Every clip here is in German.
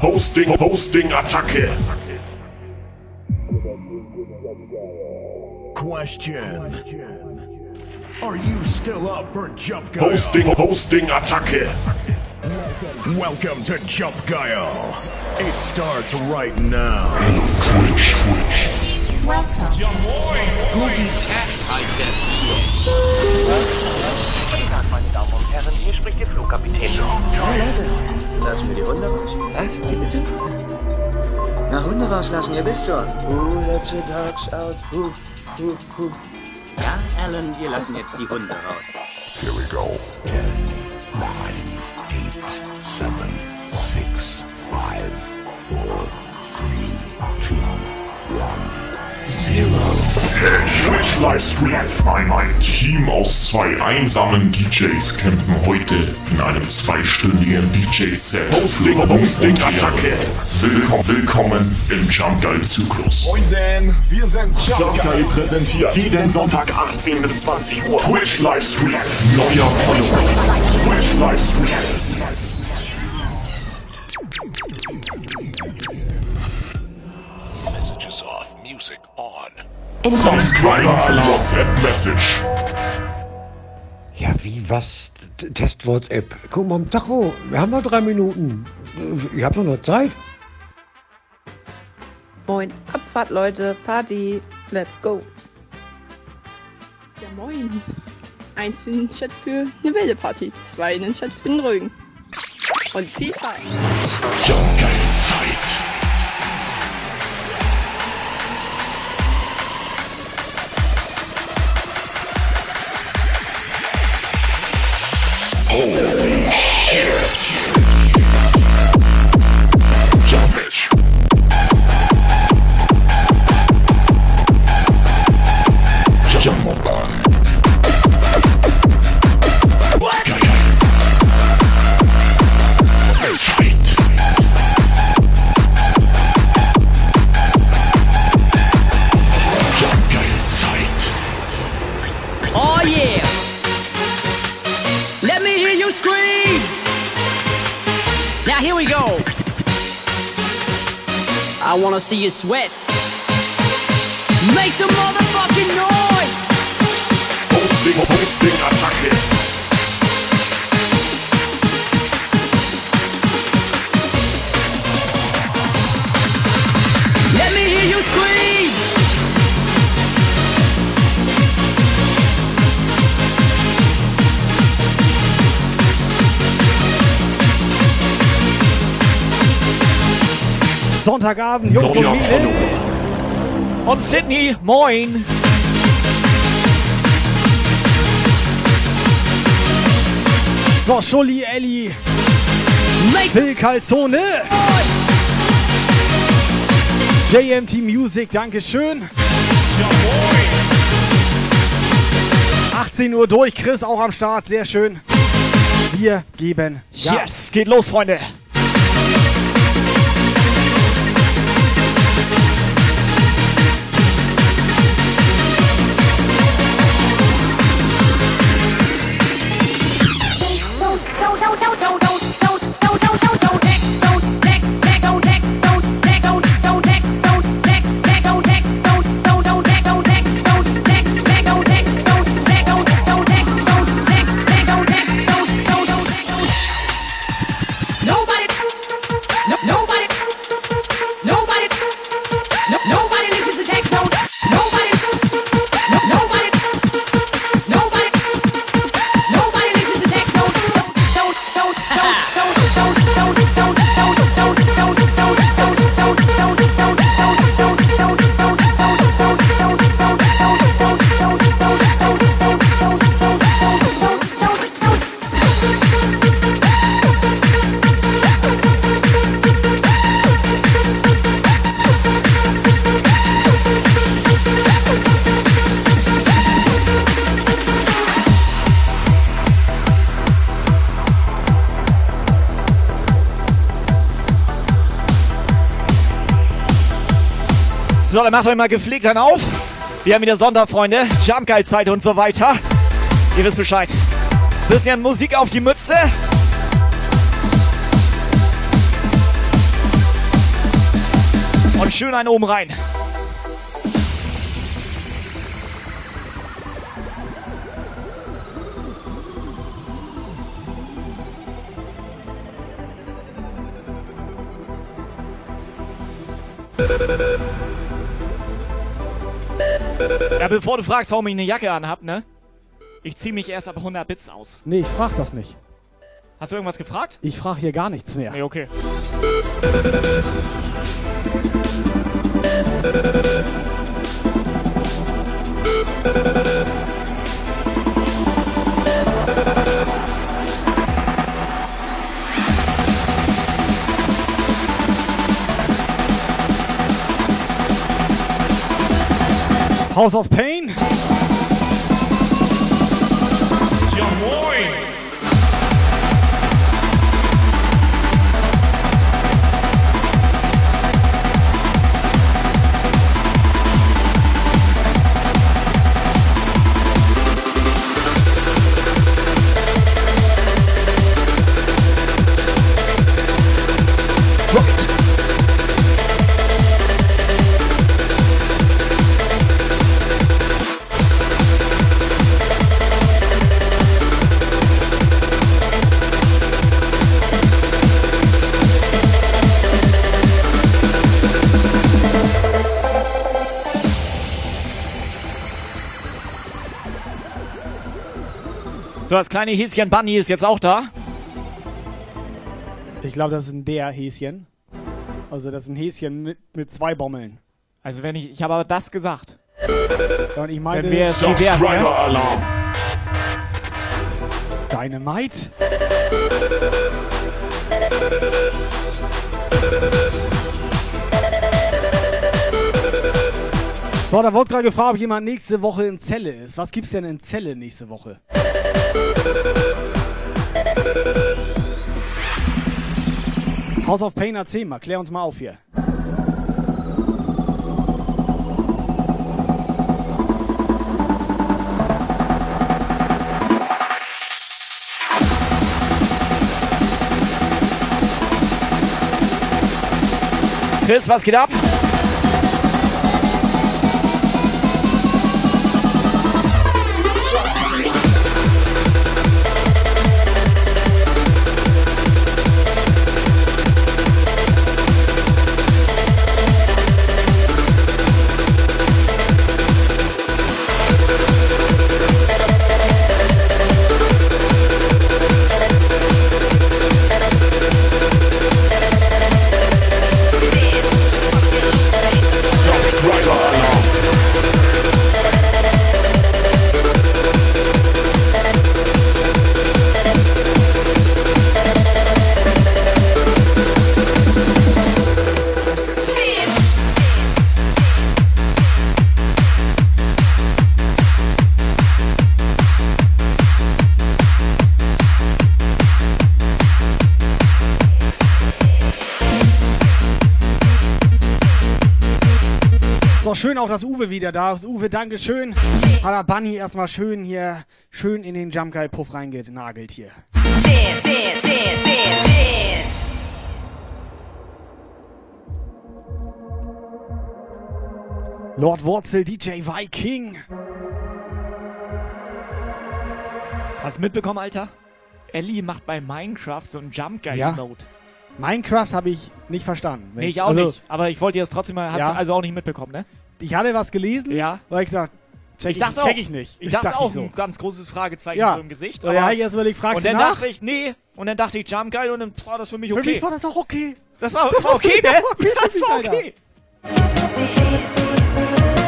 Hosting, Hosting, Attacke. Question. Are you still up for Jump Guile? Hosting, Hosting, Attacke. Welcome to Jump Guile. It starts right now. Twitch, Twitch. Guten Tag, heißt es hier. Guten Tag, meine Damen und Herren, hier spricht Ihr Flugkapitän. Lassen wir die Hunde raus? Was? Wie bitte? Na, Hunde rauslassen, ihr wisst schon. Who lets the dogs out? Who, who, who? Ja, Alan, wir lassen jetzt die Hunde raus. Here we go. 10, 9, 8, 7, 6, 5, 4, 3, 2, 1, 0. Twitch Livestream. Ein, ein Team aus zwei einsamen DJs kämpfen heute in einem zweistündigen DJ-Set. Hosting, Hosting, Attacke. Willkommen, willkommen im Jump Guide Zyklus. Moin, wir sind Jump Guide präsentiert jeden Sonntag 18 bis 20 Uhr. Twitch Livestream. Neuer Follower. Twitch Livestream. Messages off, music on. Subscriber WhatsApp Message. Ja, wie, was? Test WhatsApp. Guck mal Tacho. Wir haben noch drei Minuten. Ich habe noch Zeit. Moin, Abfahrt Leute, Party, let's go. Ja, moin. Eins für den Chat für eine wilde Party, zwei in den Chat für den ruhigen. Und viel Spaß. Jump Guide Zeit. Holy shit. Jump it. Jump on. I wanna see you sweat. Make some motherfucking noise! Hosting, Hosting, Attacke. Sonntagabend, Jungs und Mädels. Und Sydney, moin. So, Schulli, Elli, Phil Calzone. JMT Music, Dankeschön. 18 Uhr durch, Chris auch am Start, sehr schön. Wir geben Gas. Yes, geht los, Freunde. Paula macht euch mal gepflegt dann auf. Wir haben wieder Sonderfreunde, Freunde. Jump Guide Zeit und so weiter. Ihr wisst Bescheid. Bisschen Musik auf die Mütze. Und schön einen oben rein. Ja, bevor du fragst, warum ich eine Jacke anhab, ne? Ich zieh mich erst ab 100 Bits aus. Nee, ich frag das nicht. Hast du irgendwas gefragt? Ich frage hier gar nichts mehr. Nee, okay. House of Pain. Das kleine Häschen Bunny ist jetzt auch da. Ich glaube, das ist ein der Häschen. Also das ist ein Häschen mit, mit zwei Bommeln. Also wenn ich, ich habe aber das gesagt. Ja, Und ich meine, wäre es divers, ne? Subscriber-Alarm! Dynamite. So, da wurde gerade gefragt, ob jemand nächste Woche in Zelle ist. Was gibt's denn in Zelle nächste Woche? House of Pain erzähl mal, klär uns mal auf hier. Chris, was geht ab? Schön auch, dass Uwe wieder da ist. Uwe, Dankeschön. Hat der Bunny erstmal schön hier, schön in den Jump Guy Puff reingenagelt hier. This, this, this, this, this. Lord Wurzel, DJ Viking. Hast du mitbekommen, Alter? Ellie macht bei Minecraft so einen Jump Guy Ja. Mode. Minecraft habe ich nicht verstanden. Nee, ich auch also, nicht. Aber ich wollte dir das trotzdem mal. Hast Ja. du also auch nicht mitbekommen, ne? Ich hatte was gelesen, Ja. weil ich dachte, check Ich dachte check auch. ich nicht. Ich dachte dachte auch so. ein ganz großes Fragezeichen Ja. so im Gesicht. Und dann ich erst überlegt, fragst und dann nach? dachte ich, nee. Und dann dachte ich, Jump Guy und dann war das für mich Für okay. mich war das auch okay. das war, das war okay, ne? Das war Alter. okay.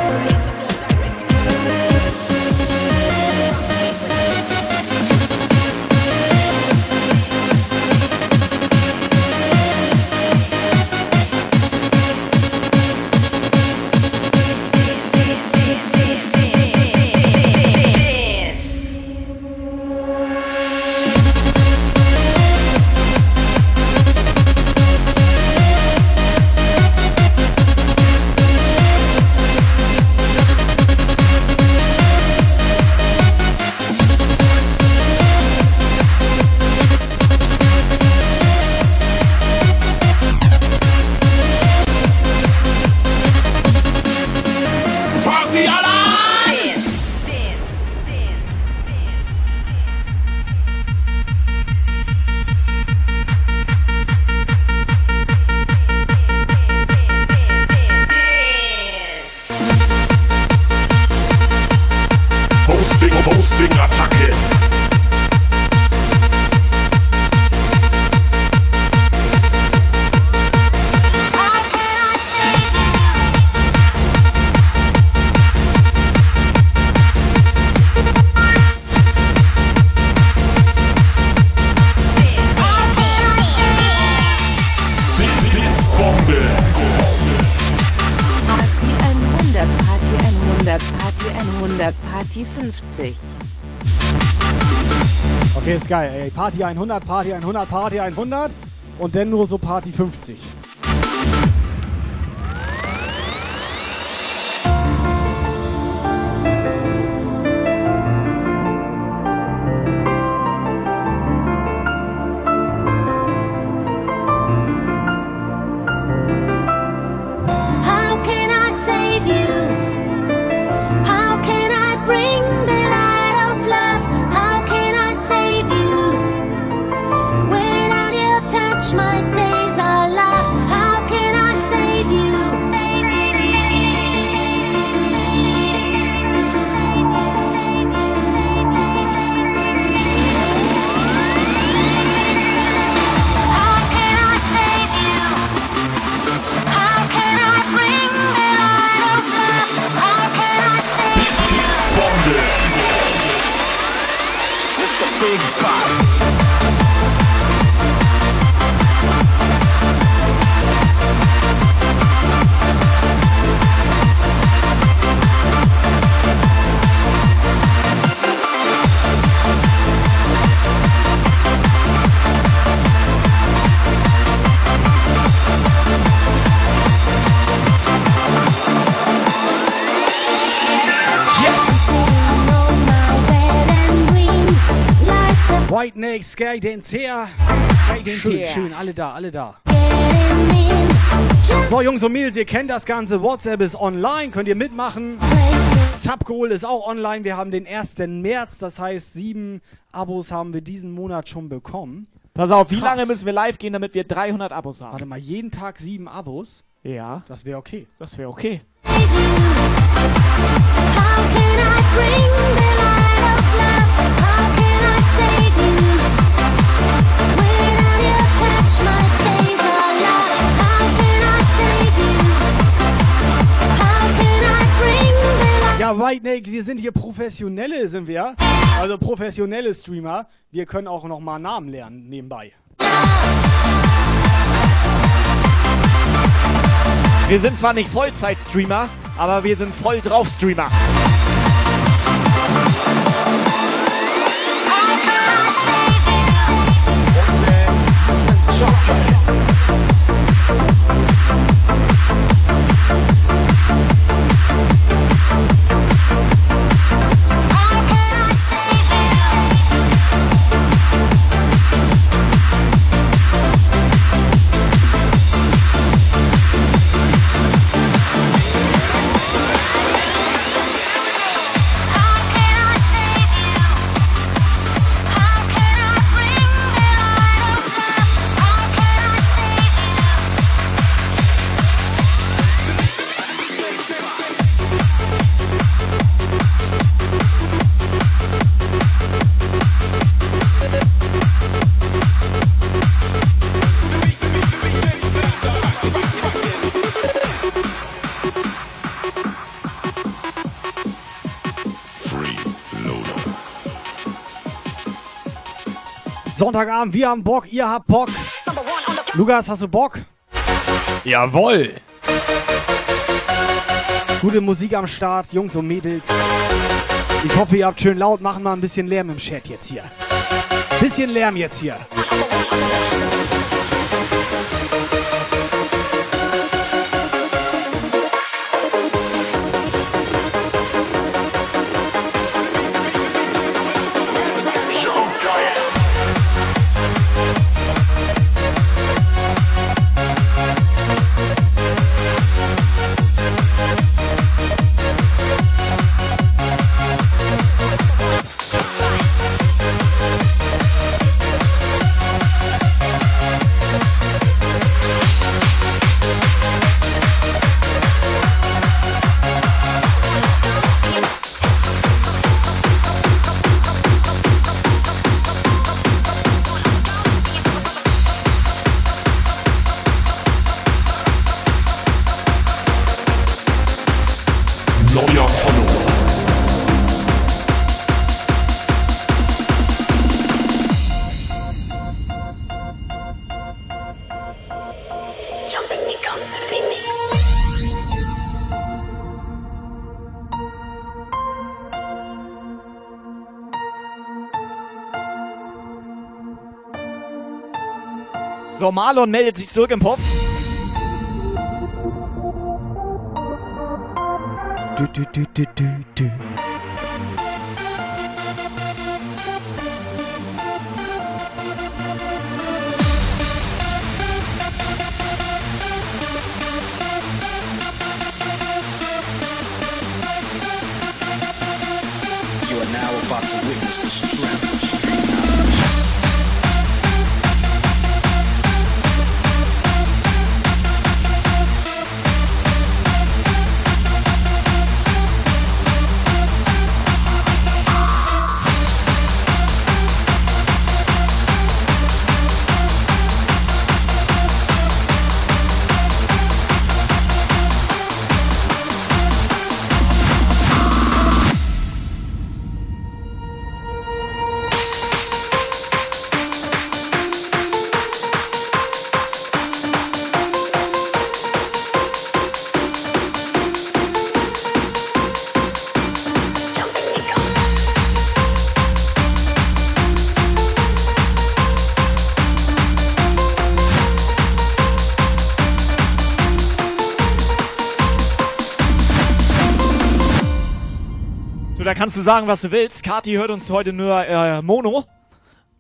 Party 100, Party 50. Okay, ist geil, ey. Party 100, Party 100, Party 100 und dann nur so Party 50. White Snake, Sky Dance her. Schön, schön, alle da, alle da. So, Jungs und Mädels, ihr kennt das Ganze. WhatsApp ist online, könnt ihr mitmachen. Subgoal ist auch online. Wir haben den 1. März, das heißt, sieben Abos haben wir diesen Monat schon bekommen. Pass auf, wie Krass. lange müssen wir live gehen, damit wir 300 Abos haben? Warte mal, jeden Tag sieben Abos? Ja. Das wäre okay. Das wäre okay. Ja, White Snake, wir sind hier professionelle, sind wir. Also professionelle Streamer. Wir können auch noch mal Namen lernen nebenbei. Wir sind zwar nicht Vollzeit-Streamer, aber wir sind voll drauf Streamer. I can't Sonntagabend, wir haben Bock, ihr habt Bock. Lukas, hast du Bock? Jawoll. Gute Musik am Start, Jungs und Mädels. Ich hoffe, ihr habt schön laut. Machen mal ein bisschen Lärm im Chat jetzt hier. Bisschen Lärm jetzt hier. Marlon meldet sich zurück im Puff. Du, du, du, du, du, du. You are now about to witness the kannst du sagen, was du willst. Kati hört uns heute nur äh, Mono.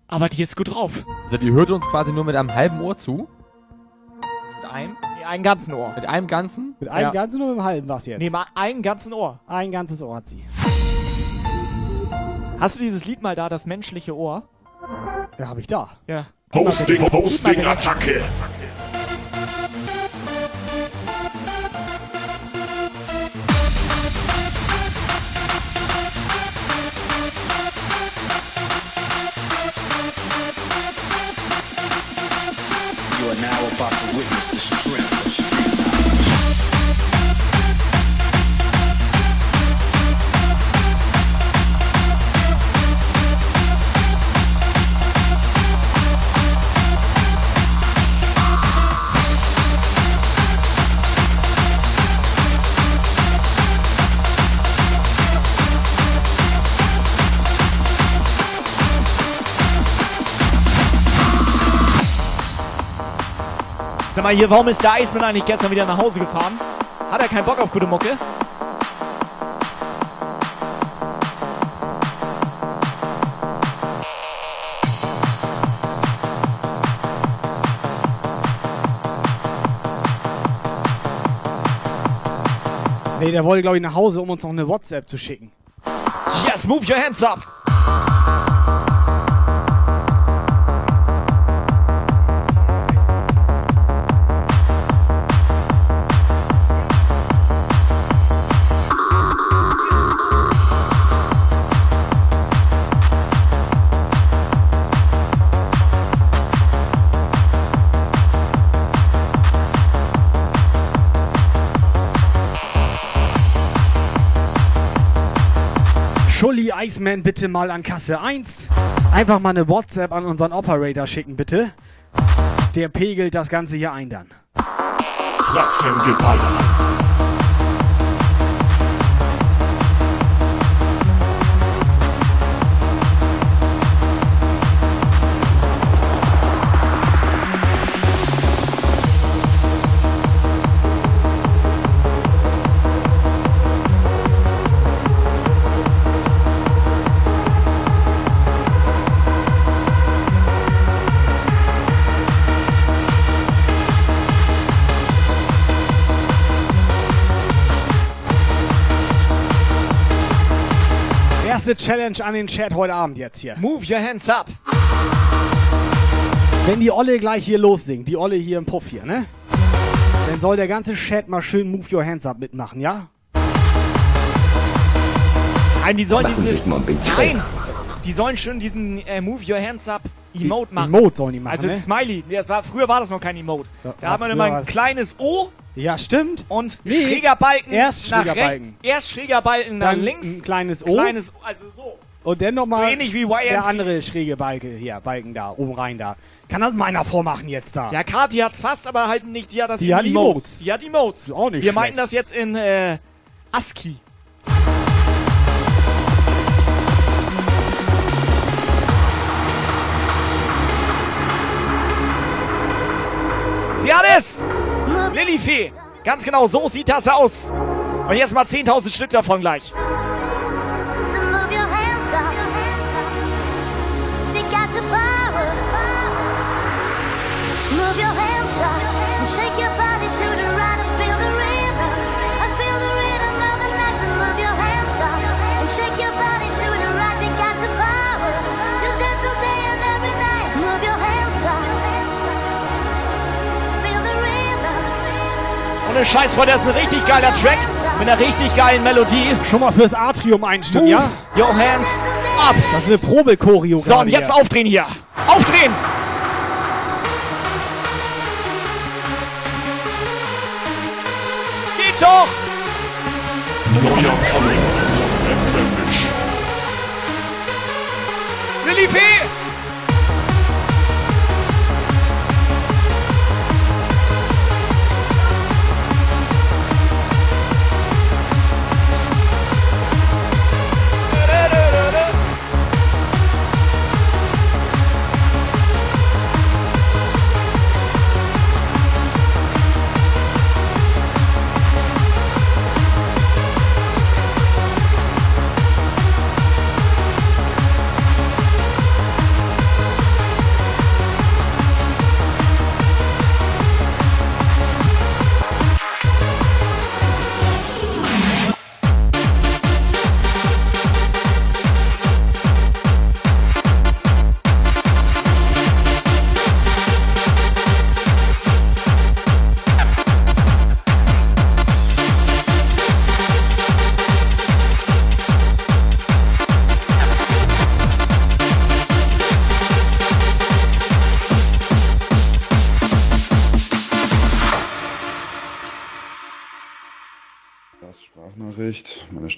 Aber die ist gut drauf. Also die hört uns quasi nur mit einem halben Ohr zu. Mit einem? Nee, einen ganzen Ohr. Mit einem ganzen? Mit einem Ja. ganzen oder mit einem halben was jetzt? Nee, mal einen ganzen Ohr. Ein ganzes Ohr hat sie. Hast du dieses Lied mal da, das menschliche Ohr? Ja, hab ich da. Ja. Hosting, Hosting, Attacke. You about to witness the strength Sag mal hier, warum ist der Eismann eigentlich gestern wieder nach Hause gefahren? Hat er keinen Bock auf gute Mucke? Nee, der wollte, glaube ich, nach Hause, um uns noch eine WhatsApp zu schicken. Yes, move your hands up! Schulli Iceman bitte mal an Kasse 1. Einfach mal eine WhatsApp an unseren Operator schicken, bitte. Der pegelt das Ganze hier ein dann. Fratzengeballer. Erste Challenge an den Chat heute Abend jetzt hier. Move your hands up! Wenn die Olle gleich hier lossingt, die Olle hier im Puff hier, ne? Dann soll der ganze Chat mal schön Move Your Hands Up mitmachen, ja? Nein, die sollen Machen Sie dieses. Nein! Die sollen schon diesen äh, Move Your Hands Up Emote machen. Emote sollen die machen, Also ne? Smiley. Das war, früher war das noch kein Emote. Ja, da hat man immer ein kleines O Ja, stimmt. und Nee, schräger Balken erst nach schräger rechts. Balken. Erst schräger Balken nach Dann links. ein kleines O. Kleines, also so. Und dann nochmal So wie YMCA. der andere schräge Balke hier, Balken da, oben rein da. Kann das meiner vormachen jetzt da? Ja, Kati hat's fast, aber halt nicht. Die hat das Die hat Emotes. Emotes. Die hat Emotes. Ist auch nicht Wir schlecht. meinten das jetzt in äh, ASCII. Yes! Lilifee. Ganz genau, so sieht das aus. Und jetzt mal 10.000 Stück davon gleich. Ohne Scheiß, das ist ein richtig geiler Track. Mit einer richtig geilen Melodie. Schon mal fürs Atrium einstimmen, Move ja? your hands up. Das ist eine Probechoreo So, und jetzt hier. aufdrehen hier. Aufdrehen! Geht doch! Neuer Follow WhatsApp Message. Lilifee!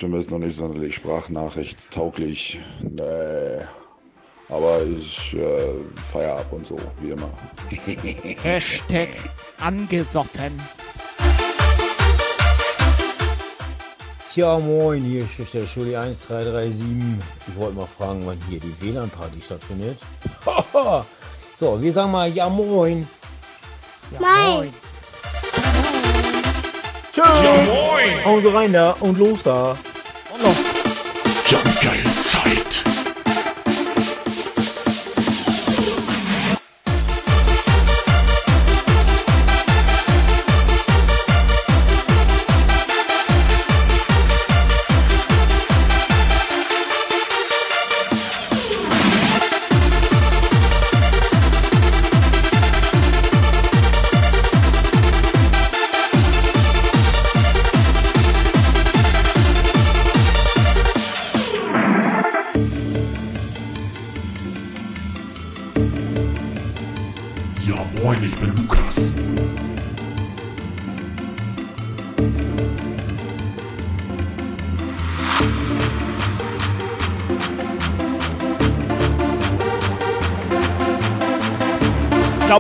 Stimme ist noch nicht sonderlich sprachnachrichtstauglich. Nee. Aber ich äh, feier ab und so, wie immer. Hashtag angesoffen. Ja, moin, hier ist der Schuli 1337. Ich wollte mal fragen, wann hier die WLAN-Party stattfindet. so, wir sagen mal ja, moin. Moin. Tschüss. Ja, moin. Sie rein da und los da. Und los. Ja, geil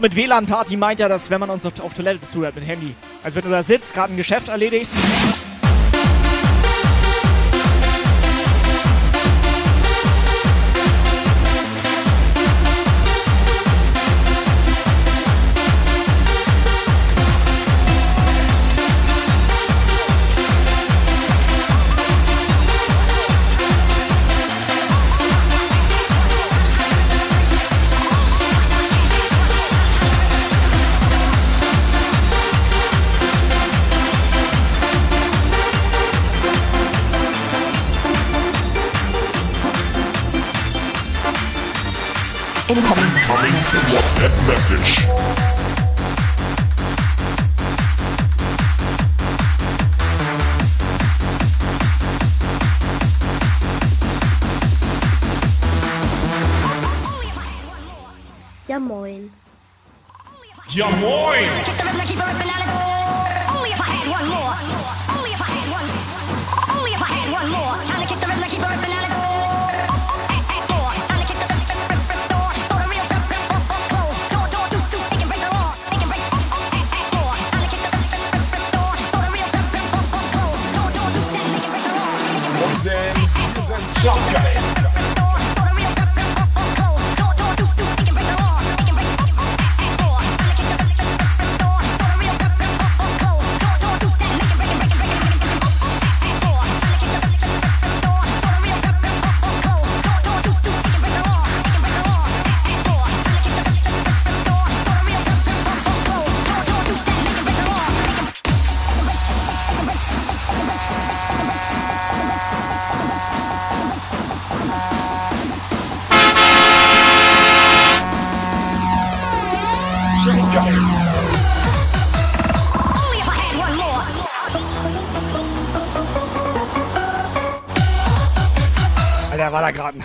glaube, mit WLAN-Party meint er, dass wenn man uns auf, auf Toilette zuhört mit Handy. Also wenn du da sitzt, gerade ein Geschäft erledigst. Ja,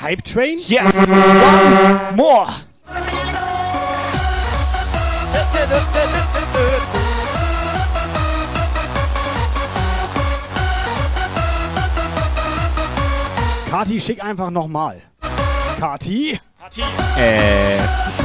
ein Hype-Train? Yes, one more. Kati, schick einfach nochmal. Kati? Äh.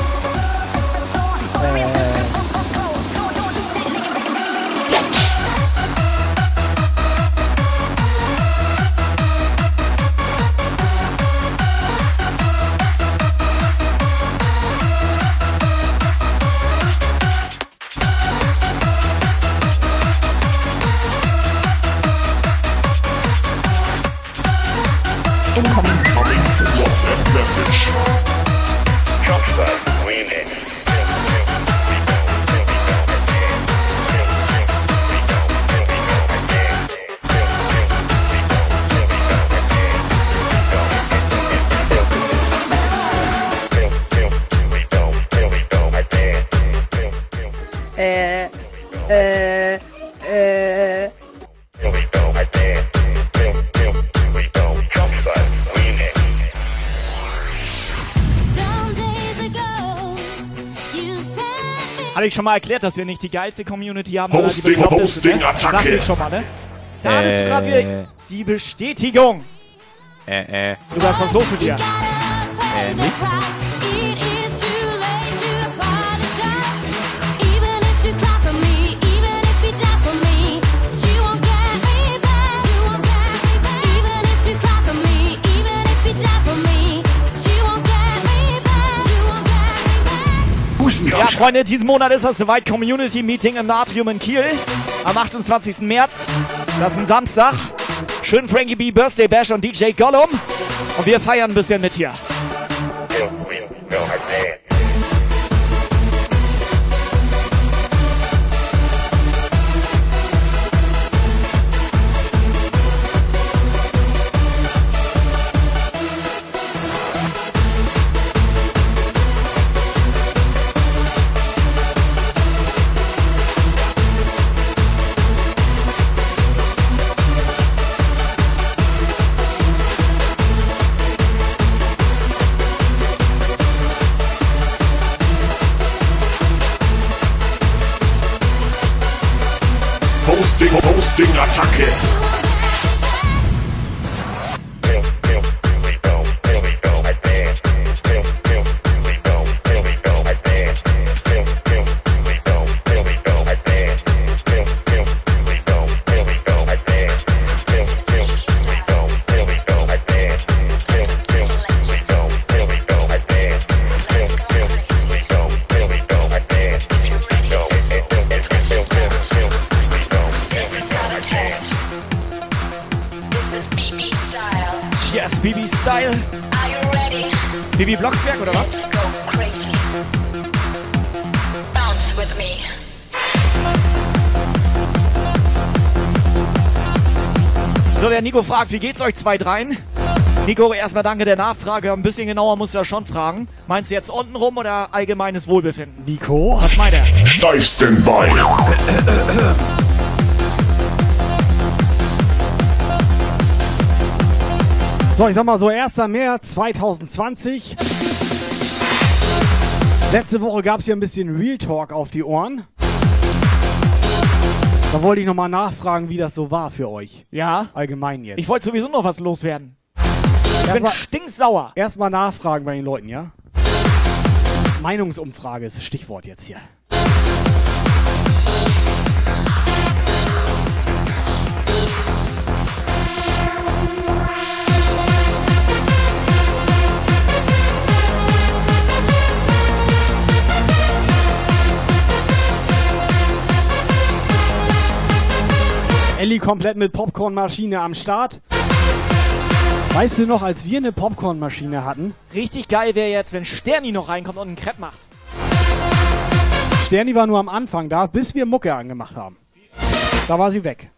Schon mal erklärt, dass wir nicht die geilste Community haben, sondern die Hosting, Hosting, ne? Attacke. Dachte ich schon mal, ne? Da hattest du gerade wieder die Bestätigung. Äh, äh. Du was was los mit dir? Äh, nicht? Ja, Freunde, diesen Monat ist das soweit Community Meeting im Natrium in Kiel. Am 28. März. Das ist ein Samstag. Schön Frankie B, Birthday Bash und DJ Gollum. Und wir feiern ein bisschen mit hier. Hosting, Nico fragt, wie geht's euch zwei dreien? Nico, erstmal danke der Nachfrage. Ein bisschen genauer musst du ja schon fragen. Meinst du jetzt unten rum oder allgemeines Wohlbefinden? Nico? Was meint er? Steif Standby. So, ich sag mal so 1. März 2020. Letzte Woche gab es hier ein bisschen Real Talk auf die Ohren. Da wollte ich nochmal nachfragen, wie das so war für euch. Ja? Allgemein jetzt. Ich wollte sowieso noch was loswerden. Ich bin Erstmal- stinksauer. Erstmal nachfragen bei den Leuten, ja? Meinungsumfrage ist das Stichwort jetzt hier. Elli komplett mit Popcornmaschine am Start. Weißt du noch, als wir eine Popcornmaschine hatten? Richtig geil wäre jetzt, wenn Sterni noch reinkommt und einen Crepe macht. Sterni war nur am Anfang da, bis wir Mucke angemacht haben. Da war sie weg.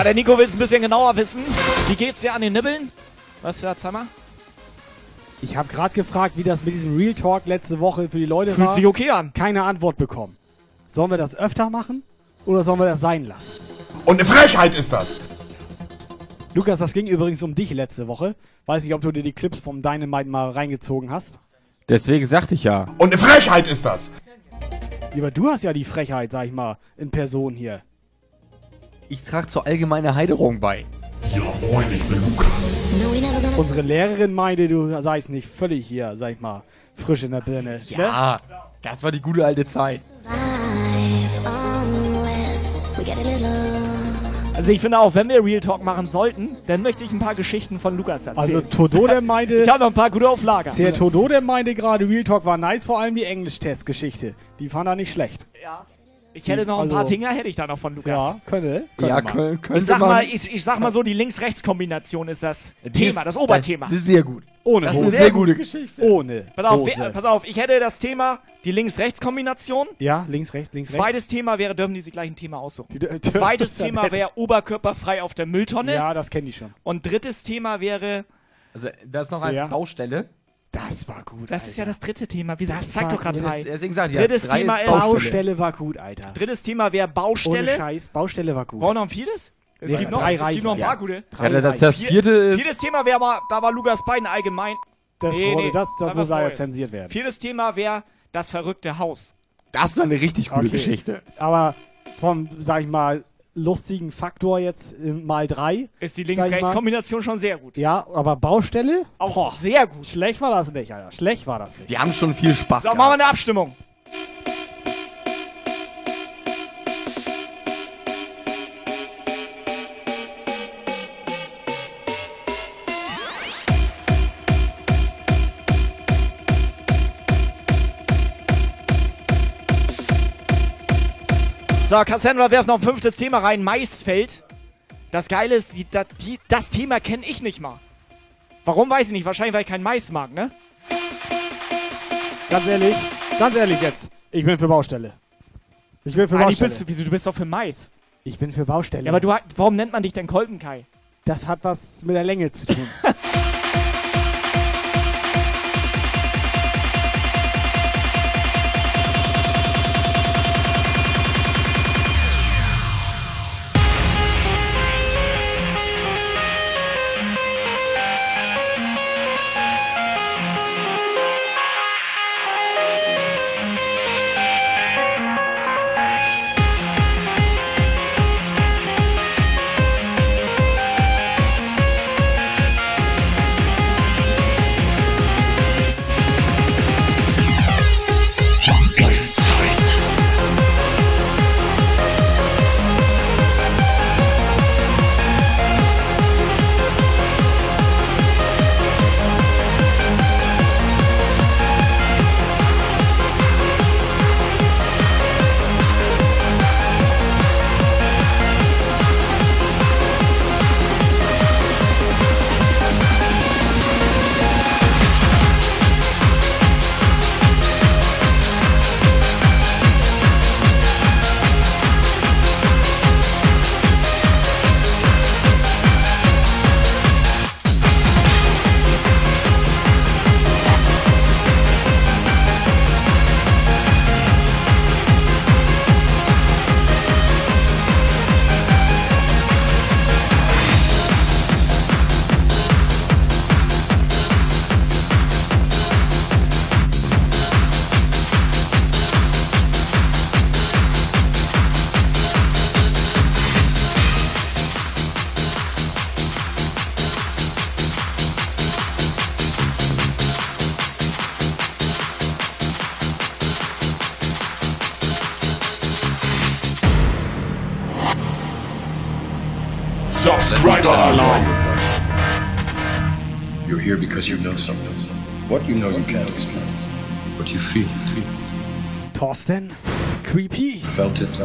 Ja, der Nico will es ein bisschen genauer wissen. Wie geht's dir an den Nibbeln? Was für Alzheimer? Ich habe gerade gefragt, wie das mit diesem Real Talk letzte Woche für die Leute Fühlt war. sich okay an. Keine Antwort bekommen. Sollen wir das öfter machen oder sollen wir das sein lassen? Und eine Frechheit ist das. Lukas, das ging übrigens um dich letzte Woche. Weiß nicht, ob du dir die Clips vom Dynamite mal reingezogen hast. Deswegen sagte ich ja. Und eine Frechheit ist das. Ja, aber du hast ja die Frechheit, sag ich mal, in Person hier. Ich trage zur allgemeinen Heiderung bei. Ja, moin, ich bin Lukas. Unsere Lehrerin meinte, du seist nicht völlig hier, sag ich mal, frisch in der Birne. Ne? Ja, das war die gute alte Zeit. Also ich finde auch, wenn wir Real Talk machen sollten, dann möchte ich ein paar Geschichten von Lukas erzählen. Also Todo, der meinte... Ich habe noch ein paar gute auf Lager. Der Todo, der meinte gerade, Real Talk war nice, vor allem die Englisch-Test-Geschichte. Die fand er nicht schlecht. Ja. Ich hätte noch ein Also- paar Dinger, hätte ich da noch von Lukas. Ja, könnte. Ja, könnte kö- man. könnte Ich sag man. mal, ich, ich sag mal so, die Links-Rechts-Kombination ist das Die Thema, ist- das Oberthema. Das ist sehr gut. Ohne Das ist Hose. eine sehr gute Geschichte. Ohne Pass auf, Hose. wer, pass auf, ich hätte das Thema, die Links-Rechts-Kombination. Ja, links, rechts, links, Zweites Thema wäre, dürfen die sich gleich ein Thema aussuchen. Zweites Das ist ja Thema wäre oberkörperfrei auf der Mülltonne. Ja, das kenne ich schon. Und drittes Thema wäre, Also, das ist noch als Ja. Baustelle. Das war gut. das ist ja das dritte Thema. Wie zeig war- doch gerade Ja, drei. das- Deswegen sag ich ja, Drittes drei Thema ist Baustelle. Baustelle war gut, Alter. Drittes Thema wäre Ohne Baustelle. Scheiß, Baustelle war gut. Brauchen noch ein viertes? Es Nee, gibt noch, drei es gibt reichen. noch ein paar Ja. gute. Drei Ja, das, das vierte ist. Viertes Thema wäre mal, da war Lukas Bein allgemein. Das, Nee, wurde, nee, das, das war muss leider zensiert werden. Viertes Thema wäre das verrückte Haus. Das war eine richtig gute Okay. Geschichte. Aber vom, sag ich mal, lustigen Faktor jetzt äh, mal drei. Ist die. Links-Rechts-Kombination schon sehr gut. Ja, aber Baustelle? Auch sehr gut. Schlecht war das nicht, Alter. Schlecht war das nicht. Die haben schon viel Spaß So, machen wir gehabt. eine Abstimmung. So, Cassandra werft noch ein fünftes Thema rein. Maisfeld. Das Geile ist, die, die, das Thema kenne ich nicht mal. Warum weiß ich nicht. Wahrscheinlich, weil ich kein Mais mag, ne? Ganz ehrlich, ganz ehrlich jetzt. Ich bin für Baustelle. Ich bin für Eigentlich Baustelle. bist du, wieso, du bist doch für Mais. ich bin für Baustelle. Ja, aber du, warum nennt man dich denn Kolbenkai? das hat was mit der Länge zu tun.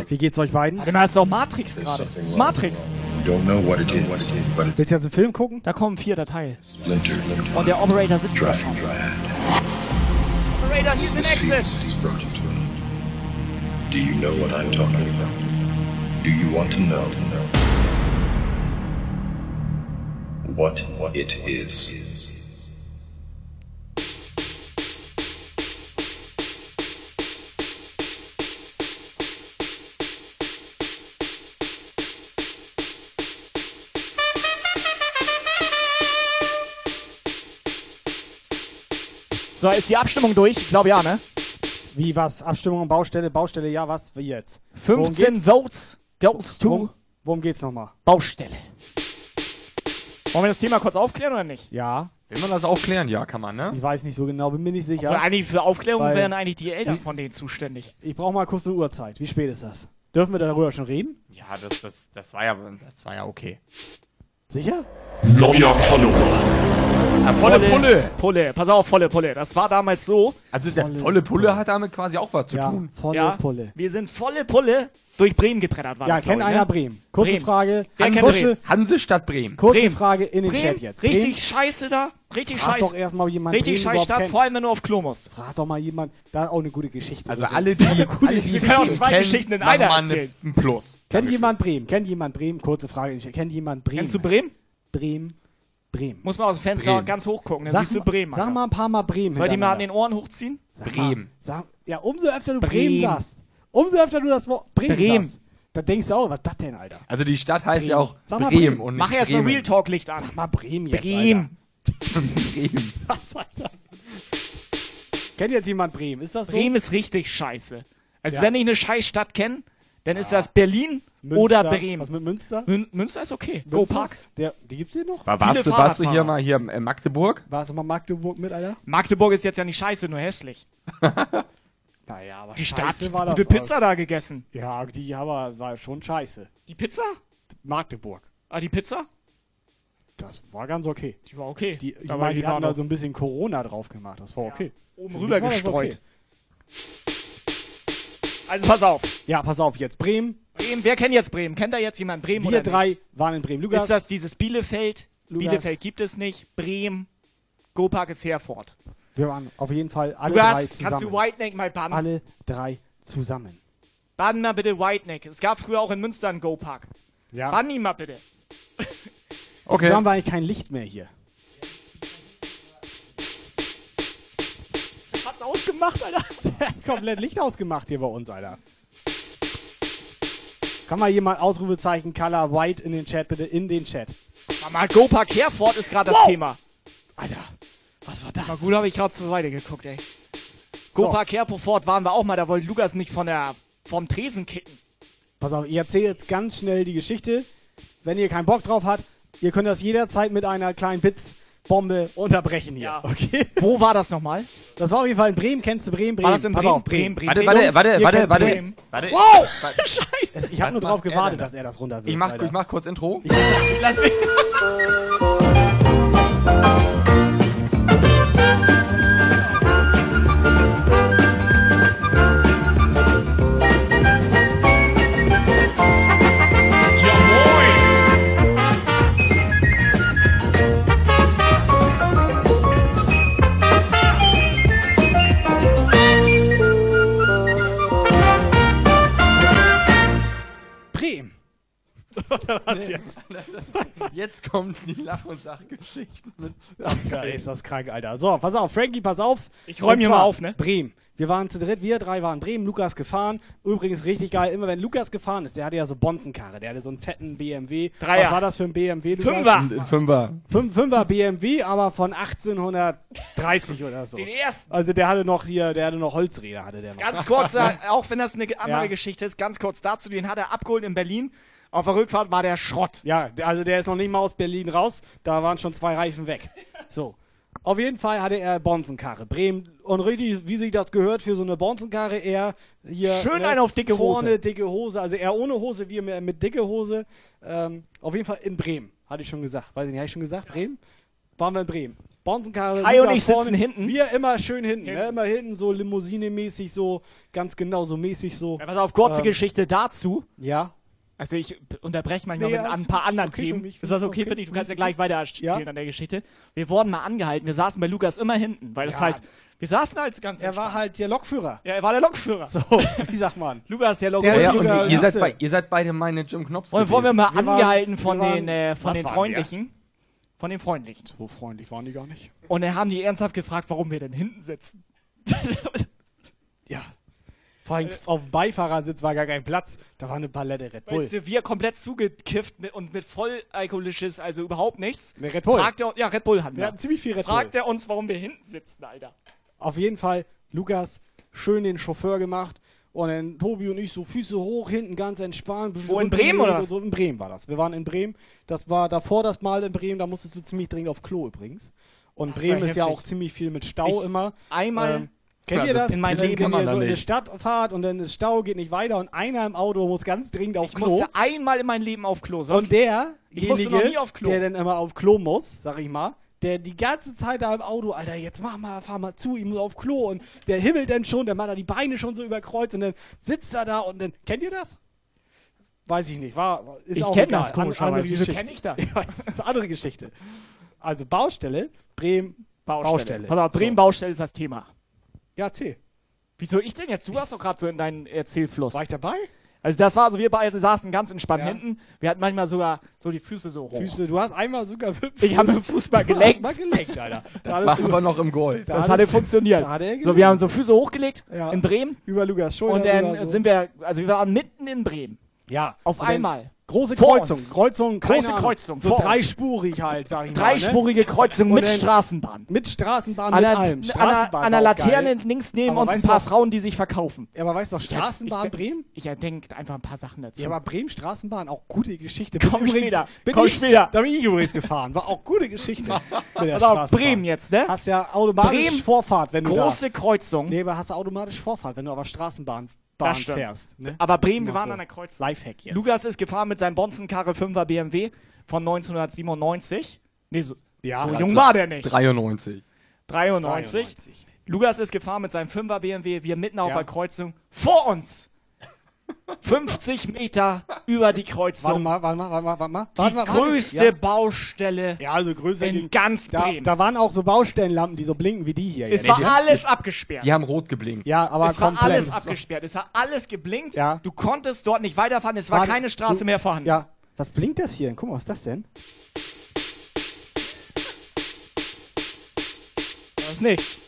Wie geht's euch beiden? Warte mal, ist doch Matrix gerade. Das ist. Matrix. Willst du jetzt einen Film gucken? Da kommen vier Dateien. Und der Operator sitzt da schon. Operator, he's The to. Do you know what I'm talking about? Do you want to know? what it is. So, ist die Abstimmung durch? Ich glaube ja, ne? Wie was? Abstimmung, Baustelle, Baustelle, ja, was? Wie jetzt? Worum 15 geht's? Votes goes to Worum, worum geht's nochmal? Baustelle. Wollen wir das Thema kurz aufklären oder nicht? Ja. Will man das aufklären? Ja, kann man, ne? Ich weiß nicht so genau, bin mir nicht sicher. Obwohl eigentlich für Aufklärung Weil- wären eigentlich die Eltern von denen zuständig. Ich brauche mal kurz eine Uhrzeit. Wie spät ist das? Dürfen wir darüber schon reden? Ja, das, das, das, war ja, das war ja okay. Sicher? Neuer Follower. Ja, volle Pulle. Pulle, pass auf, volle Pulle. Das war damals so. Also der volle Pulle hat damit quasi auch was zu Ja, tun. volle ja, Pulle. Wir sind volle Pulle durch Bremen gebrettert, war Ja, kennt einer ne? Bremen? Kurze Bremen. Frage. Wer Kursche- Bremen? Hansestadt Bremen. Kurze Bremen. Frage in den Bremen, Chat jetzt. Richtig scheiße da. Richtig Frag scheiße. doch erstmal, jemand Richtig scheiß Stadt, kennt. vor allem wenn du auf Klo musst. Frag doch mal jemand, da auch eine gute Geschichte. Also oder so. alle, die, alle, gute die Wir können auch zwei kennen, Geschichten in machen einer eine- erzählen. Ein Plus. Kennt jemand Bremen? Kennt jemand Bremen? Kurze Frage. Kennt jemand Bremen? Kennst du Bremen? Bremen? Bremen. Muss man aus dem Fenster Bremen. ganz hoch gucken, dann Sag, siehst du mal- Bremen. sag Alter. mal ein paar Mal Bremen. Soll ich die mal an den Ohren hochziehen? Sag Bremen. Mal, sag, ja, umso öfter du Bremen, Bremen. sagst, umso öfter du das Wort Bremen, Bremen. sagst, dann denkst du auch, was ist das denn, Alter? Also die Stadt heißt ja Bremen. auch Sag mal Bremen, Bremen. und Mach erstmal. Real Talk Licht an. Sag mal Bremen jetzt, Bremen. Bremen. Was, Alter? Kennt jetzt jemand Bremen? Ist das so? Bremen ist richtig scheiße. Also Ja. wenn ich eine scheiß Stadt kenne, dann ist das Berlin Münster. oder Bremen. Was mit Münster? Mün Münster ist okay. Go Münster Park. ist- Der, die gibt's hier noch? War, warst, du, warst du hier mal hier in Magdeburg? Warst du mal Magdeburg mit, Alter? Magdeburg ist jetzt ja nicht scheiße, nur hässlich. Naja, aber Die Stadt, war gute das Pizza da gegessen. auch. Ja, die aber war schon scheiße. Die Pizza? Magdeburg. Ah, die Pizza? Das war ganz okay. Die war okay. Die, ich meine, die genau hatten da so ein bisschen Corona drauf gemacht. Das war okay. oben Für rüber gestreut. Also pass auf. Ja, pass auf, jetzt Bremen. Bremen, wer kennt jetzt Bremen? Kennt da jetzt jemand Bremen Wir drei waren in Bremen. nicht? Lukas, Ist das dieses Bielefeld? Lukas. Bielefeld gibt es nicht. Bremen. Go Park ist Herford. wir waren auf jeden Fall alle drei Lukas, zusammen. kannst du Whiteneck mal baden? alle drei zusammen. Baden mal bitte Whiteneck. Es gab früher auch in Münster einen Go Park. Ja. Baden ihn mal bitte. Okay. Da haben wir eigentlich kein Licht mehr hier. Hat's ausgemacht, Alter. Komplett Licht ausgemacht hier bei uns, Alter. Kann mal jemand Ausrufezeichen Color White in den Chat, bitte in den Chat. Mal Go Park Herford ist gerade das Wow. Thema. Alter, was war das? Na gut, habe ich gerade zur Seite geguckt, ey. Go So. Waren wir auch mal, da wollte Lukas nicht von der, vom Tresen kicken. Pass auf, ich erzähle jetzt ganz schnell die Geschichte. Wenn ihr keinen Bock drauf habt, ihr könnt das jederzeit mit einer kleinen Witzbombe unterbrechen hier. Ja. Okay? Wo war das nochmal? Das war auf jeden Fall in Bremen. Kennst du Bremen? Bremen. War das in Bremen? auf, Bremen, Bremen. Warte, Bremen. warte, warte, warte, warte. Bremen. warte. Wow! Scheiße. Ich habe nur er gewartet, dass er das runterwirft. Ich mach, Alter. ich mach kurz Intro. Lass mich. Was jetzt? Jetzt kommt die Lach- und Sachgeschichten mit. Da ist das krank, Alter. So, pass auf, Frankie, pass auf. Ich räum Und hier mal auf, ne? Bremen. Wir waren zu dritt, wir drei waren Bremen, Lukas gefahren. Übrigens richtig geil, immer wenn Lukas gefahren ist, der hatte ja so Bonzenkarre, der hatte so einen fetten BMW. Dreier. Was war das für ein BMW, Lukas? Fünfer. Ein Fünfer. Fünf, Fünfer BMW, aber von 1830 oder so. Den ersten. Also der hatte noch hier, der hatte noch Holzräder, hatte der noch. Ganz kurz, äh, auch wenn das eine andere Ja. Geschichte ist, ganz kurz dazu, den hat er abgeholt in Berlin. Auf der Rückfahrt war der Schrott. Ja, also der ist noch nicht mal aus Berlin raus, da waren schon zwei Reifen weg. So. Auf jeden Fall hatte er Bonzenkarre. Bremen und richtig, wie sich das gehört für so eine Bonzenkarre, er hier. ne, Schön einen auf dicke vorne Hose. dicke Hose, also er ohne Hose, wir mit, mit dicke Hose. Ähm, auf jeden Fall in Bremen, hatte ich schon gesagt. Weiß ich nicht, habe ich schon gesagt? Bremen? Waren wir in Bremen. Bonzenkarre. Kai und ich sitzen vorne, hinten. Wir immer schön hinten, Hinten. Ne? immer hinten, so Limousine-mäßig, so ganz genau so mäßig so. Ja, pass auf, kurze Ähm, Geschichte dazu. Ja. Also ich unterbreche manchmal Nee, mit ja, ein paar anderen okay Themen. mich, ist das ist okay okay, für dich? Du kannst ja gleich weiter erzählen Ja. an der Geschichte. Wir wurden mal angehalten. Wir saßen bei Lukas immer hinten, weil das Ja. halt. Wir saßen halt ganz Er war halt der Lokführer. Ja, er war der Lokführer. So, wie sagt man? Lukas, der Der Lokführer. Ja, sogar- ihr, seid bei, ihr seid beide meine Jim Knops. Und wurden wir mal Wir waren- angehalten von wir waren- den, äh, von was den waren Freundlichen. Von dem freundlichen. So freundlich waren die gar nicht. Und dann haben die ernsthaft gefragt, warum wir denn hinten sitzen. ja. Vor allem auf dem Beifahrersitz war gar kein Platz. Da war eine Palette Red Bull. Weißt du, wir komplett zugekifft mit, und mit vollalkoholisches, also überhaupt nichts. Ne, Red Bull. Fragt er, ja, Red Bull hatten wir. Wir hatten ziemlich viel Red Bull. Fragt er uns, warum wir hinten sitzen, Alter. Auf jeden Fall, Lukas, schön den Chauffeur gemacht. Und dann Tobi und ich so Füße hoch, hinten ganz entspannt. Wo, in Bremen, oder was? So in Bremen war das. Wir waren in Bremen. Das war davor das Mal in Bremen. Da musstest du ziemlich dringend auf Klo übrigens. Und Das Bremen ist ja auch ziemlich viel mit Stau Ich- immer. einmal- Ähm, kennt ihr Also das? in meinem Leben wenn kann man ihr so in eine. Stadt fahrt und dann ist Stau, geht nicht weiter und einer im Auto muss ganz dringend auf Ich Klo. musste einmal in meinem Leben auf Klo. sonst- Und derjenige, Ich auf Klo. der dann immer auf Klo muss, sag ich mal, der die ganze Zeit da im Auto, Alter, jetzt mach mal, fahr mal zu, ich muss auf Klo und der himmelt dann schon, der macht da die Beine schon so überkreuzt und dann sitzt er da und dann, kennt ihr das? Weiß ich nicht, war, ist Ich auch kenn das, komischerweise. andere Wieso Geschichte. kenn ich das? Ich weiß, das ist eine andere Geschichte. Also Baustelle, Bremen, Baustelle. Baustelle. Pass auf, Bremen Baustelle ist das Thema. Ja, erzähl. Wieso ich denn jetzt? Du warst doch gerade so in deinen Erzählfluss. War ich dabei? Also das war so, wir beide saßen ganz entspannt Ja. hinten. Wir hatten manchmal sogar so die Füße so hoch. Füße, du hast einmal sogar mit Ich habe mit dem Fuß mal Du hast gelenkt. mal gelenkt, Alter. Da Das war aber noch im Golf. da Das hatte funktioniert. Da hat so, wir haben so Füße hochgelegt Ja. in Bremen. über Lukas Schulter. Und dann so. sind wir, also wir waren mitten in Bremen. Ja. Auf Und dann einmal. Große Vor Kreuzung. uns. Kreuzung, Große Ahnung. Kreuzung, So vor dreispurig halt, sag ich mal. Dreispurige ne? Kreuzung mit Straßenbahn. Mit Straßenbahn, An mit allem. an der, Straßenbahn an der Laterne geil. links neben Aber uns ein paar du- Frauen, die sich verkaufen. Ja, aber weißt du noch, Straßenbahn ich, Bremen? Ich denke einfach ein paar Sachen dazu. Ja, aber Bremen Straßenbahn, auch gute Geschichte. Komm übrigens, später, Bin komm ich, später. Da bin ich übrigens gefahren. War auch gute Geschichte. mit der Straßenbahn. Bremen jetzt, ne? Hast ja automatisch Bremen, Vorfahrt, wenn du Große Kreuzung. da... Nee, aber hast du automatisch Vorfahrt, wenn du auf der Straßenbahn Bahn Das stimmt. fährst. Ne? Aber Bremen, wir Immer waren so. an der Kreuzung. Lifehack jetzt. Lukas ist gefahren mit seinem Bonzenkarre 5er BMW von 1997. Nee, so, Ja, so jung war der nicht. 93. 93. 93. Lukas ist gefahren mit seinem 5er BMW, wir mitten auf Ja. der Kreuzung. Vor uns! 50 Meter über die Kreuzung. Warte mal, warte mal, warte mal, warte mal. Die Warte mal, warte. größte Ja. Baustelle Ja, also größer in ganz da, Bremen. da waren auch so Baustellenlampen, die so blinken wie die hier. es jetzt. war Die- alles abgesperrt. Die haben rot geblinkt. ja, aber es war komplett. alles abgesperrt. Es hat alles geblinkt. Ja. Du konntest dort nicht weiterfahren. Es war Warte, keine Straße du- mehr vorhanden. Ja. Was blinkt das hier? Guck mal, was ist das denn? Das ist nichts.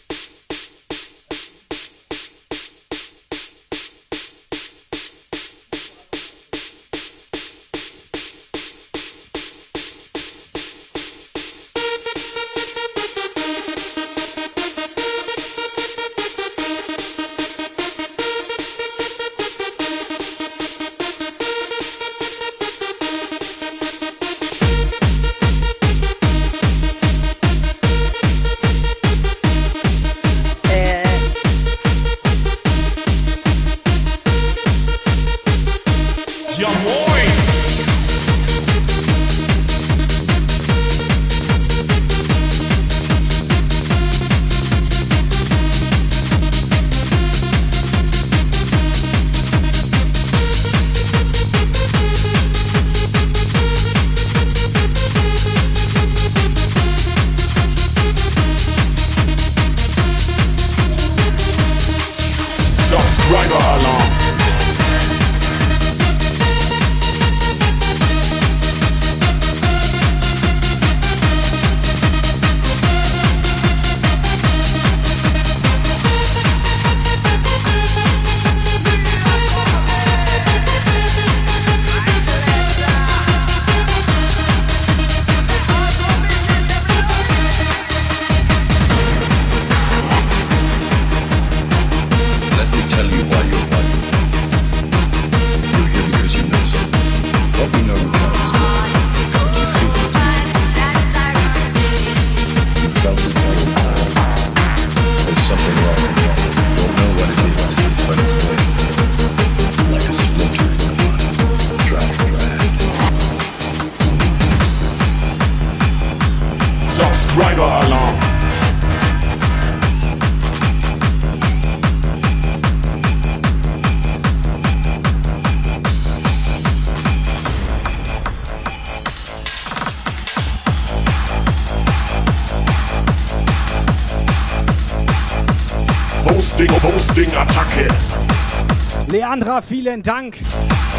Leandra, vielen Dank.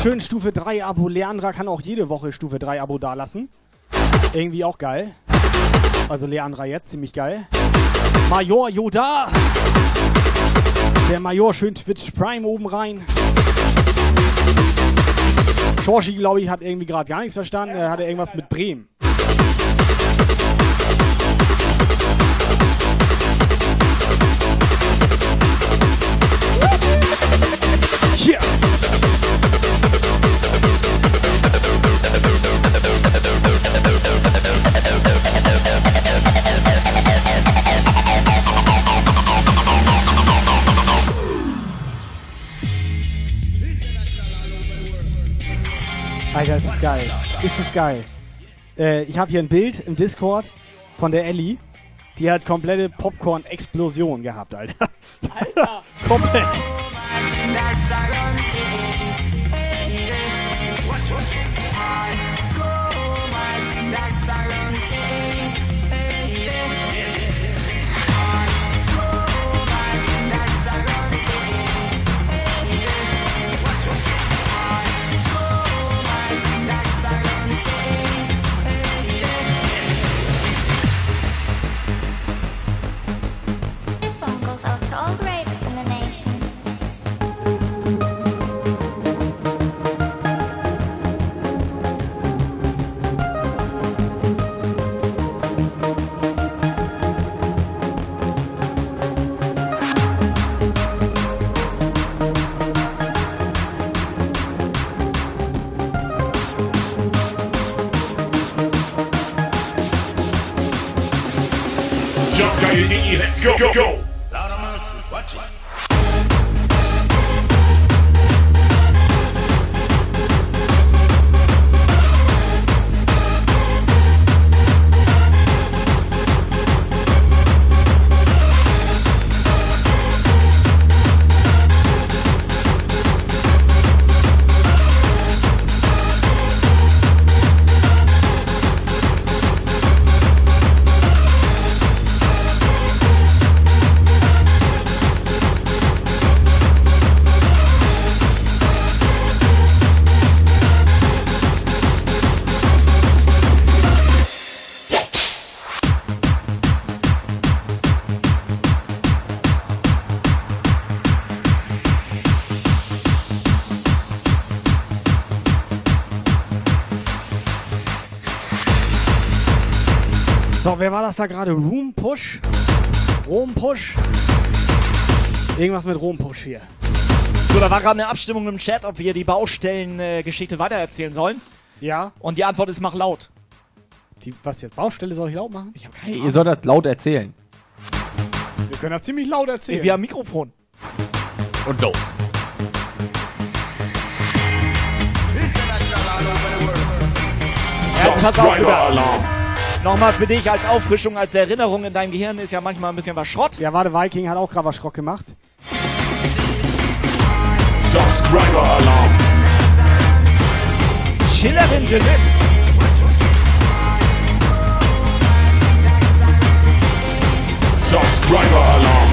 Schön Stufe 3 Abo. Leandra kann auch jede Woche Stufe 3 Abo dalassen. Irgendwie auch geil. Also Leandra jetzt, ziemlich geil. Major Yoda. Der Major schön Twitch Prime oben rein. Schorschi, glaube ich, hat irgendwie gerade gar nichts verstanden. Er hatte irgendwas mit Bremen. Geil. Ist das geil. Äh, ich habe hier ein Bild im Discord von der Ellie. Die hat komplette Popcorn-Explosion gehabt, Alter. Alter! Komplett. Wer war das da gerade? Room Push? Room Push? Irgendwas mit Room Push hier. So, da war gerade eine Abstimmung im Chat, ob wir die Baustellengeschichte weitererzählen sollen. Ja. Und die Antwort ist mach laut. Die, was jetzt? Baustelle soll ich laut machen? Ich habe keine Ahnung. ihr sollt das laut erzählen. Wir können das ziemlich laut erzählen. Wir haben Mikrofon. Und los. Subscriber-Alarm! Nochmal für dich als Auffrischung, als Erinnerung in deinem Gehirn ist ja manchmal ein bisschen was Schrott. Ja, warte, Viking hat auch gerade was Schrott gemacht. Subscriber-Alarm! Schillerin Deluxe. Subscriber-Alarm!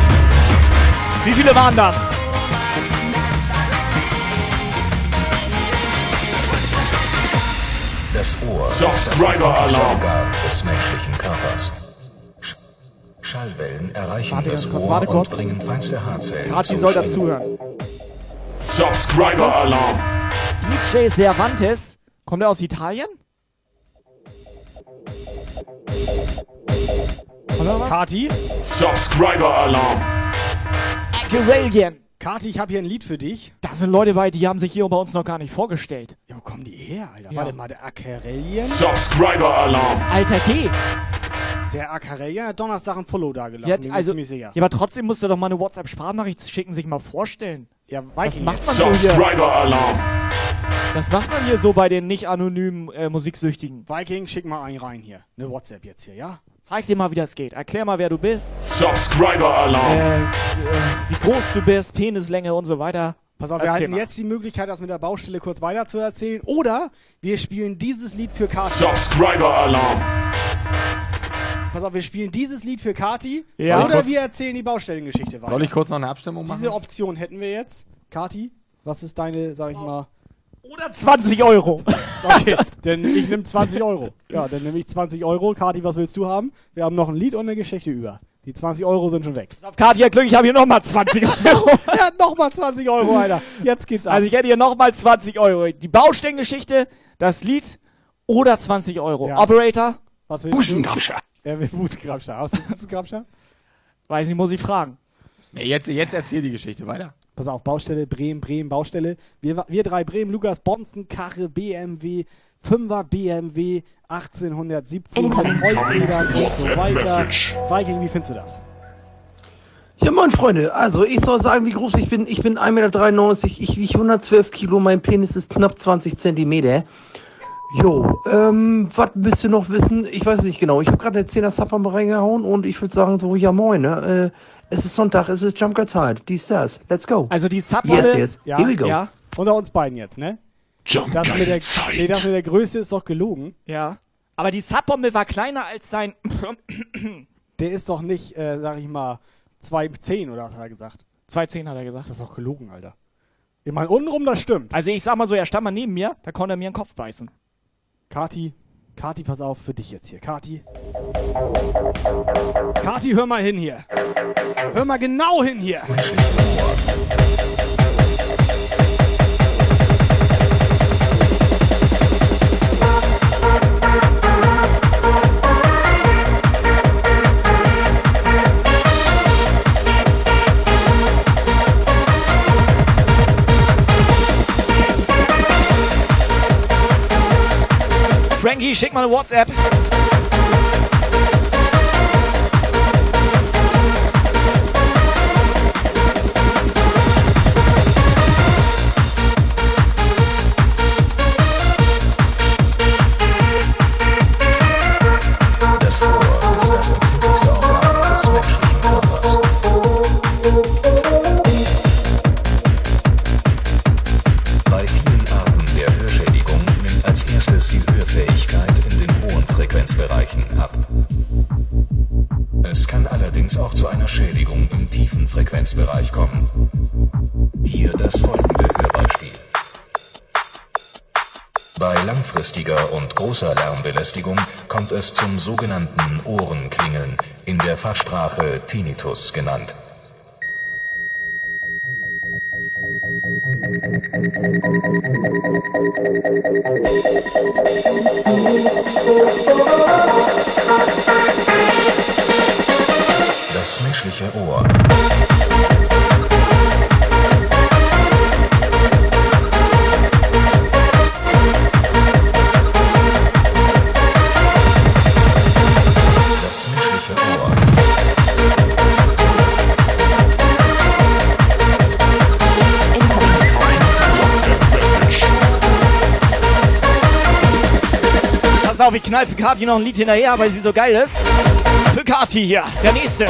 Wie viele waren das? Das Ohr das Organ des menschlichen Körpers. Sch Schallwellen erreichen Warte das Ohr warte kurz. und bringen feinste Haarzellen Kati soll dazuhören. Subscriber-Alarm! DJ Cervantes. Kommt er aus Italien? Oder was? Kati? Subscriber-Alarm! Geralien. Kati, ich habe hier ein Lied für dich. Da sind Leute bei, die haben sich hier bei uns noch gar nicht vorgestellt. Ja, wo kommen die her, Alter? Ja. Warte mal, der Akerelien? Subscriber-Alarm! Alter G. Der Akerelien hat Donnerstag ein Follow da gelassen, Ja, mir also, ziemlich sicher. ja, aber trotzdem musst du doch mal eine WhatsApp-Sprachnachricht schicken, sich mal vorstellen. Ja, Was Viking macht man? Subscriber-Alarm! Das macht man hier so bei den nicht anonymen äh, Musiksüchtigen. Viking, schick mal einen rein hier. Eine WhatsApp jetzt hier, ja? Zeig dir mal, wie das geht. Erklär mal, wer du bist, Subscriber-Alarm! äh, äh, wie groß du bist, Penislänge und so weiter. Pass auf, wir Erzähl halten mal. jetzt die Möglichkeit, das mit der Baustelle kurz weiter zu erzählen. Oder wir spielen dieses Lied für Kati. Subscriber-Alarm! Pass auf, wir spielen dieses Lied für Kati. Ja. Oder wir erzählen die Baustellengeschichte weiter. Soll ich kurz noch eine Abstimmung machen? Diese Option hätten wir jetzt. Kati, was ist deine, sag ich mal, Oder 20 Euro. Okay, denn ich nehme 20 Euro. Ja, dann nehme ich 20 Euro. Kati, was willst du haben? Wir haben noch ein Lied und eine Geschichte über. Die 20 Euro sind schon weg. Auf Kati hat Glück, ich habe hier nochmal 20 Euro. er hat nochmal 20 Euro, Alter. Jetzt geht's ab. Also ich hätte hier nochmal 20 Euro. Die Baustellengeschichte, das Lied oder 20 Euro. Ja. Operator? Was willst Busengrabscher. du? Er will Busengrabscher. Hast du Busengrabscher? Weiß nicht, muss ich fragen. Nee, jetzt, jetzt erzähl die Geschichte weiter. Pass auf, Baustelle, Bremen, Bremen, Baustelle. Wir, wir drei Bremen, Lukas Bonzen, Karre, BMW, 5er BMW, 1817 mit Holzrädern und so weiter. Viking, wie findest du das? Ja, moin Freunde, also ich soll sagen, wie groß ich bin. Ich bin 1,93 Meter, ich wiege 112 Kilo, mein Penis ist knapp 20 Zentimeter. Jo, ähm, was müsst ihr noch wissen? Ich weiß es nicht genau. Ich habe gerade eine 10er Supper mal reingehauen und ich würde sagen so, ja moin, ne? Äh, es ist Sonntag, es ist Jumpguard Zeit, dies, das. Let's go. Also die Sub Yes, yes. Ja, Here we go. ja. Unter uns beiden jetzt, ne? Das mit, der, nee, das mit der Größe ist doch gelogen. Ja. Aber die Subbombe war kleiner als sein. Der ist doch nicht, äh, sag ich mal, 2,10 oder was hat er gesagt? 2,10 hat er gesagt. Das ist doch gelogen, Alter. Ich meine, untenrum, das stimmt. Also ich sag mal so, er stand mal neben mir, da konnte er mir den Kopf beißen. Kati, Kati, pass auf, für dich jetzt hier. Kati. Kati, hör mal hin hier. Hör mal genau hin hier. Frankie, schick mal eine WhatsApp. Auch zu einer Schädigung im tiefen Frequenzbereich kommen. Hier das folgende Hörbeispiel. Bei langfristiger und großer Lärmbelästigung kommt es zum sogenannten Ohrenklingeln, in der Fachsprache Tinnitus genannt. 没实力学 Auf, ich knall für Kati noch ein Lied hinterher, weil sie so geil ist. Für Kati hier, der nächste.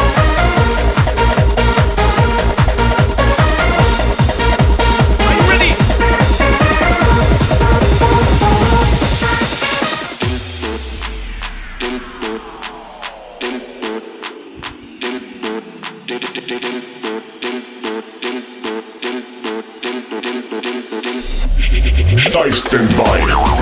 Steif Standby.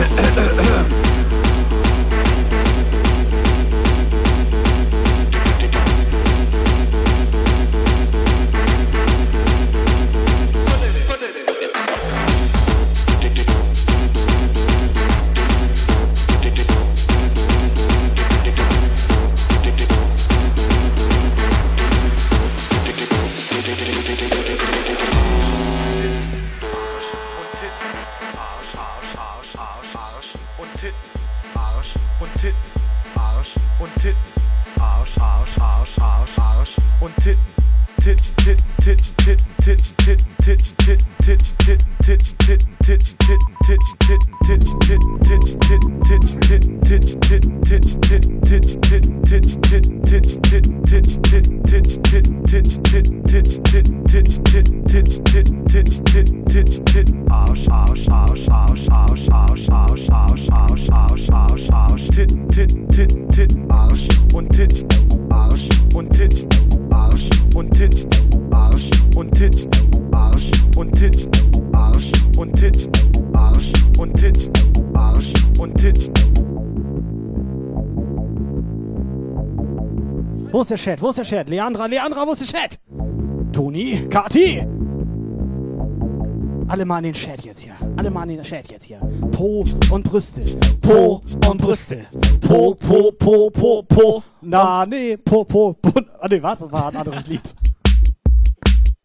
Der Chat? Leandra, Leandra, wo ist der Chat? Toni, Kati! Alle mal in den Chat jetzt hier. Alle mal in den Chat jetzt hier. Po und Brüste. Po und Brüste. Po, po, po, po, po. Na, nee, po, po, po. Ah, nee, was? Das war ein anderes Lied.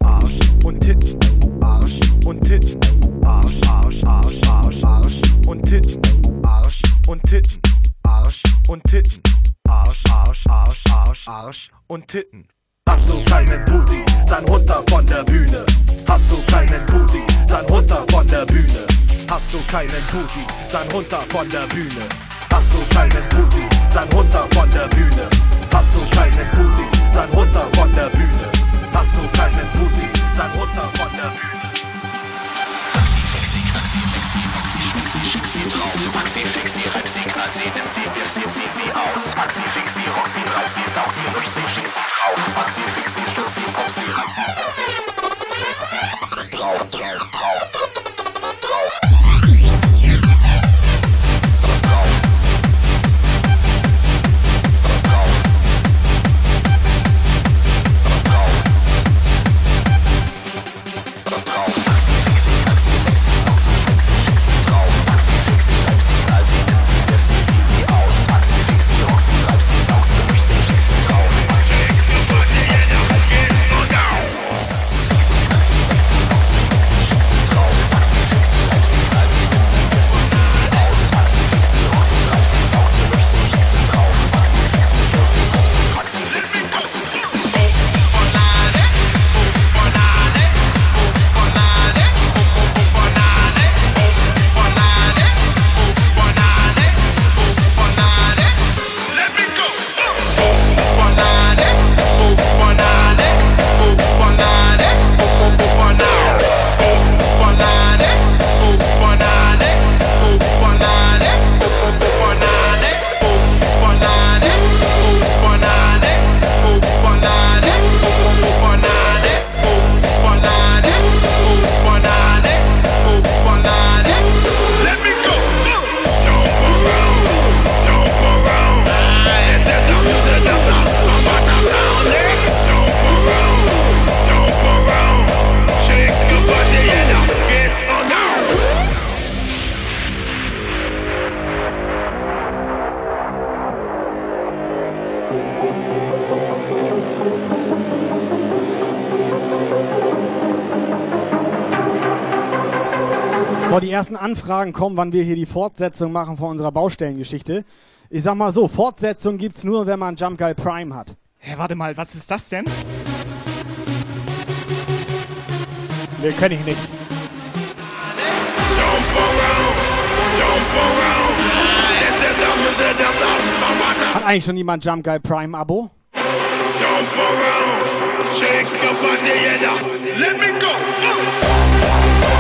Arsch und Titten, Arsch und Titten, Arsch, Arsch, Arsch, Arsch, Arsch und Titten, Arsch und Titten, Arsch und Titten, Arsch, Arsch, Arsch, Arsch, Arsch und Titten. Hast du keinen Booty, dann runter von der Bühne. Hast du keinen Booty, dann runter von der Bühne. Hast du keinen Booty, dann runter von der Bühne. Hast du keinen Booty, dann runter von der Bühne. Hast du keinen Booty, dann runter von der Bühne. Hast du keinen Booty, dann runter von der Bühne. Maxi, fixi, maxi, maxi, schmixi, schick sie drauf. Maxi, fixi, sie, knall sie, nimm sie, wirf sie, sie aus. Maxi, fixi, rock sie, treib sie, saug sie, misch sie, Anfragen kommen, wann wir hier die Fortsetzung machen von unserer Baustellengeschichte. Ich sag mal so, Fortsetzung gibt's nur, wenn man Jump Guy Prime hat. Hä, warte mal, was ist das denn? Nee, kenn ich nicht. Hat eigentlich schon jemand Jump Guy Prime Abo? Shake your body, yeah. Let me go.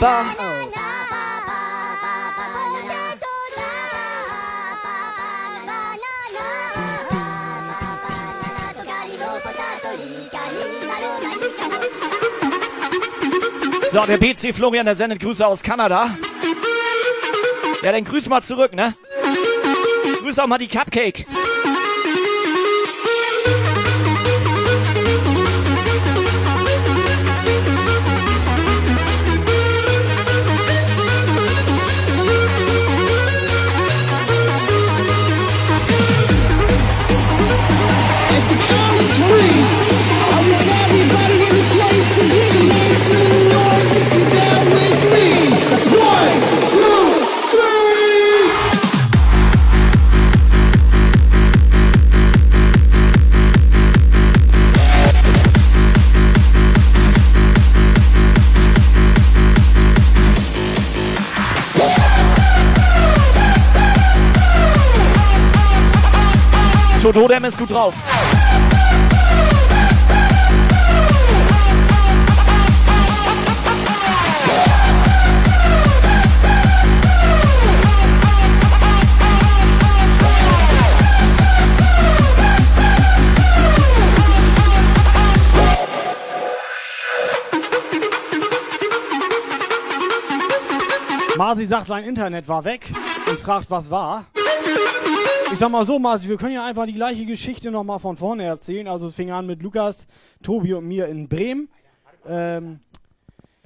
Ba. So, der BC Florian, der sendet Grüße aus Kanada. Ja, dann grüß mal zurück, ne? Grüß auch mal die Cupcake. Toto, der ist gut drauf. Marci sagt, sein Internet war weg und fragt, was war. Ich sag mal so, Marci, wir können ja einfach die gleiche Geschichte nochmal von vorne erzählen. Also es fing an mit Lukas, Tobi und mir in Bremen. Ähm,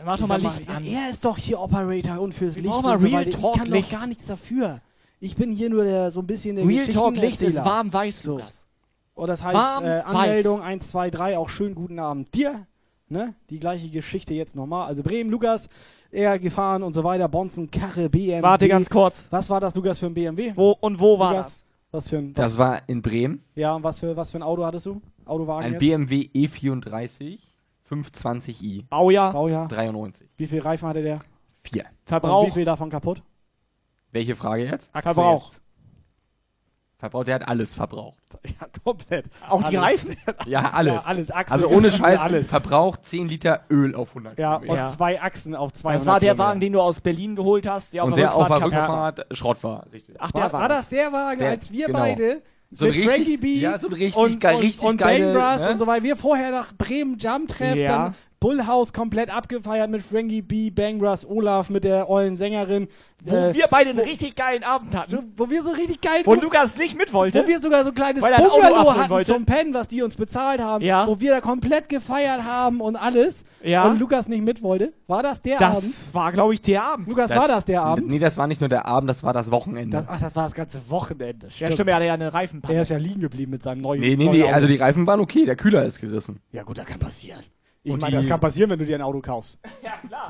mach ich doch mal Licht an. Er ist doch hier Operator und fürs Licht brauchen mal und so Real weiter. Talk Ich kann Licht. doch gar nichts dafür. Ich bin hier nur der, so ein bisschen der Real Talk Licht ist warm weiß, Lukas. Und das heißt, Warm äh, weiß. Anmeldung 1, 2, 3, auch schönen guten Abend dir. Ne? Die gleiche Geschichte jetzt nochmal. Also Bremen, Lukas, er gefahren und so weiter. Bonzen, Karre, BMW. Warte ganz kurz. Was war das, Lukas, für ein BMW? Wo und wo war Lukas, das? Was für ein, was, Das war in Bremen. ja, und was für, was für ein Auto hattest du? Autowagen Ein jetzt? BMW E34 520i. Baujahr? Baujahr. 93. Wie viel Reifen hatte der? Vier. Verbrauch? Und wie viel davon kaputt? Welche Frage jetzt? Achse Verbrauch. jetzt. Verbraucht, der hat alles verbraucht. Ja, komplett. Auch die Alles. Reifen? Ja, alles. Ja, alles. Achse, also ohne Scheiß, alles. verbraucht 10 Liter Öl auf 100 Ja, und Kilometer. zwei Achsen auf 200 Das war der Kilometer. Wagen, den du aus Berlin geholt hast, der auf Und der auf der. Rückfahrt Schrott war. Richtig. Ach, der War, war, das der Wagen, Der- als wir genau. beide So ein mit richtig- Frankie B ja, so ein richtig und, geil- und, richtig und geile, ne? und so weiter, wir vorher nach Bremen Jump Treff, Ja. dann Bullhouse komplett abgefeiert mit Frankie B, Bang Bros, Olaf mit der ollen Sängerin. Wo äh, wir beide einen richtig geilen Abend hatten. wo wir so richtig geil Wo Lukas nicht mit wollte. wo wir sogar so ein kleines Bungalow hatten wollte. zum Pennen, was die uns bezahlt haben, Ja. wo wir da komplett gefeiert haben und alles Ja. und Lukas nicht mit wollte. War das der Abend? das war, glaube ich, der Abend. Lukas, war das der Abend? Nee, das war nicht nur der Abend, das war das Wochenende. Das, ach, das war das ganze Wochenende. Ja, stimmt, er hatte ja eine Reifenpanne. Er ist ja liegen geblieben mit seinem neuen nee, nee, neuen nee, Auto. also die Reifen waren okay, der Kühler ist gerissen. Ja gut, das kann passieren. Ich Und meine, das kann passieren, wenn du dir ein Auto kaufst. Ja, klar.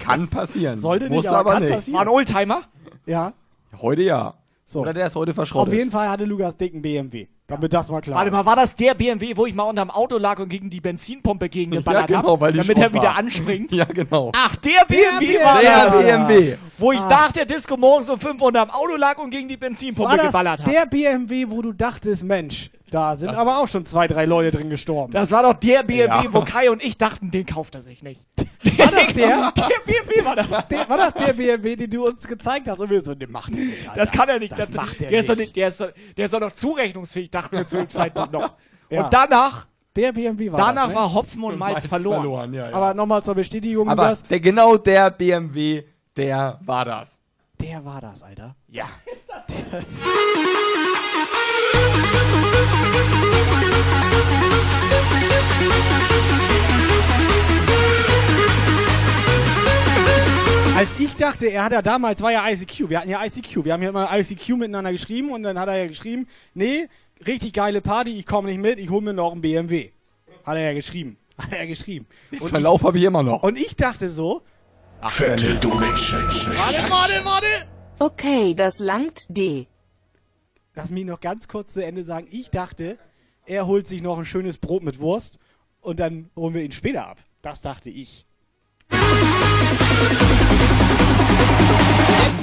Kann passieren. Sollte nicht, Muss aber aber, kann nicht. passieren. War ein Oldtimer? Ja. Heute ja. So. Oder der ist heute Auf verschrottet. jeden Fall hatte Lukas dicken BMW. Damit das mal klar Warte ist. mal, war das der BMW, wo ich mal unterm Auto lag und gegen die Benzinpumpe gegengeballert Ja, genau, hab, weil die damit er wieder war. anspringt? Ja, genau. Ach, der BMW war Der das. BMW. Wo ich Ah. nach der Disco morgens um 5 unterm Auto lag und gegen die Benzinpumpe war das geballert habe. der BMW, wo du dachtest, Mensch, da sind aber auch schon zwei, drei Leute drin gestorben. Das war doch der BMW, Ja. wo Kai und ich dachten, den kauft er sich nicht. war das der? Der BMW war das. der? War das der BMW, den du uns gezeigt hast? Und wir so, den macht er nicht, Alter. Das kann er nicht. Das macht er der Ist doch, nicht. nicht- der, ist doch, der ist doch noch zurechnungsfähig, dachten wir zu dem Zeitpunkt noch. Ja. Und danach, Der BMW war danach das, ne? war Hopfen und Malz, verloren. ja, ja. Aber nochmal zur Bestätigung, Aber Lukas. der, genau der BMW, der war das. Der war das, Alter. Ja. Als ich dachte, er hat ja damals, war ja ICQ, wir hatten ja ICQ, wir haben ja immer ICQ miteinander geschrieben und dann hat er ja geschrieben, nee, richtig geile Party, ich komme nicht mit, ich hole mir noch einen BMW. Hat er ja geschrieben. Hat er ja geschrieben. Und Verlauf habe ich immer noch. Und ich dachte so, Fette Donation. warte, warte, warte. Okay, das langt D. Lass mich noch ganz kurz zu Ende sagen, ich dachte, er holt sich noch ein schönes Brot mit Wurst und dann holen wir ihn später ab. Das dachte ich.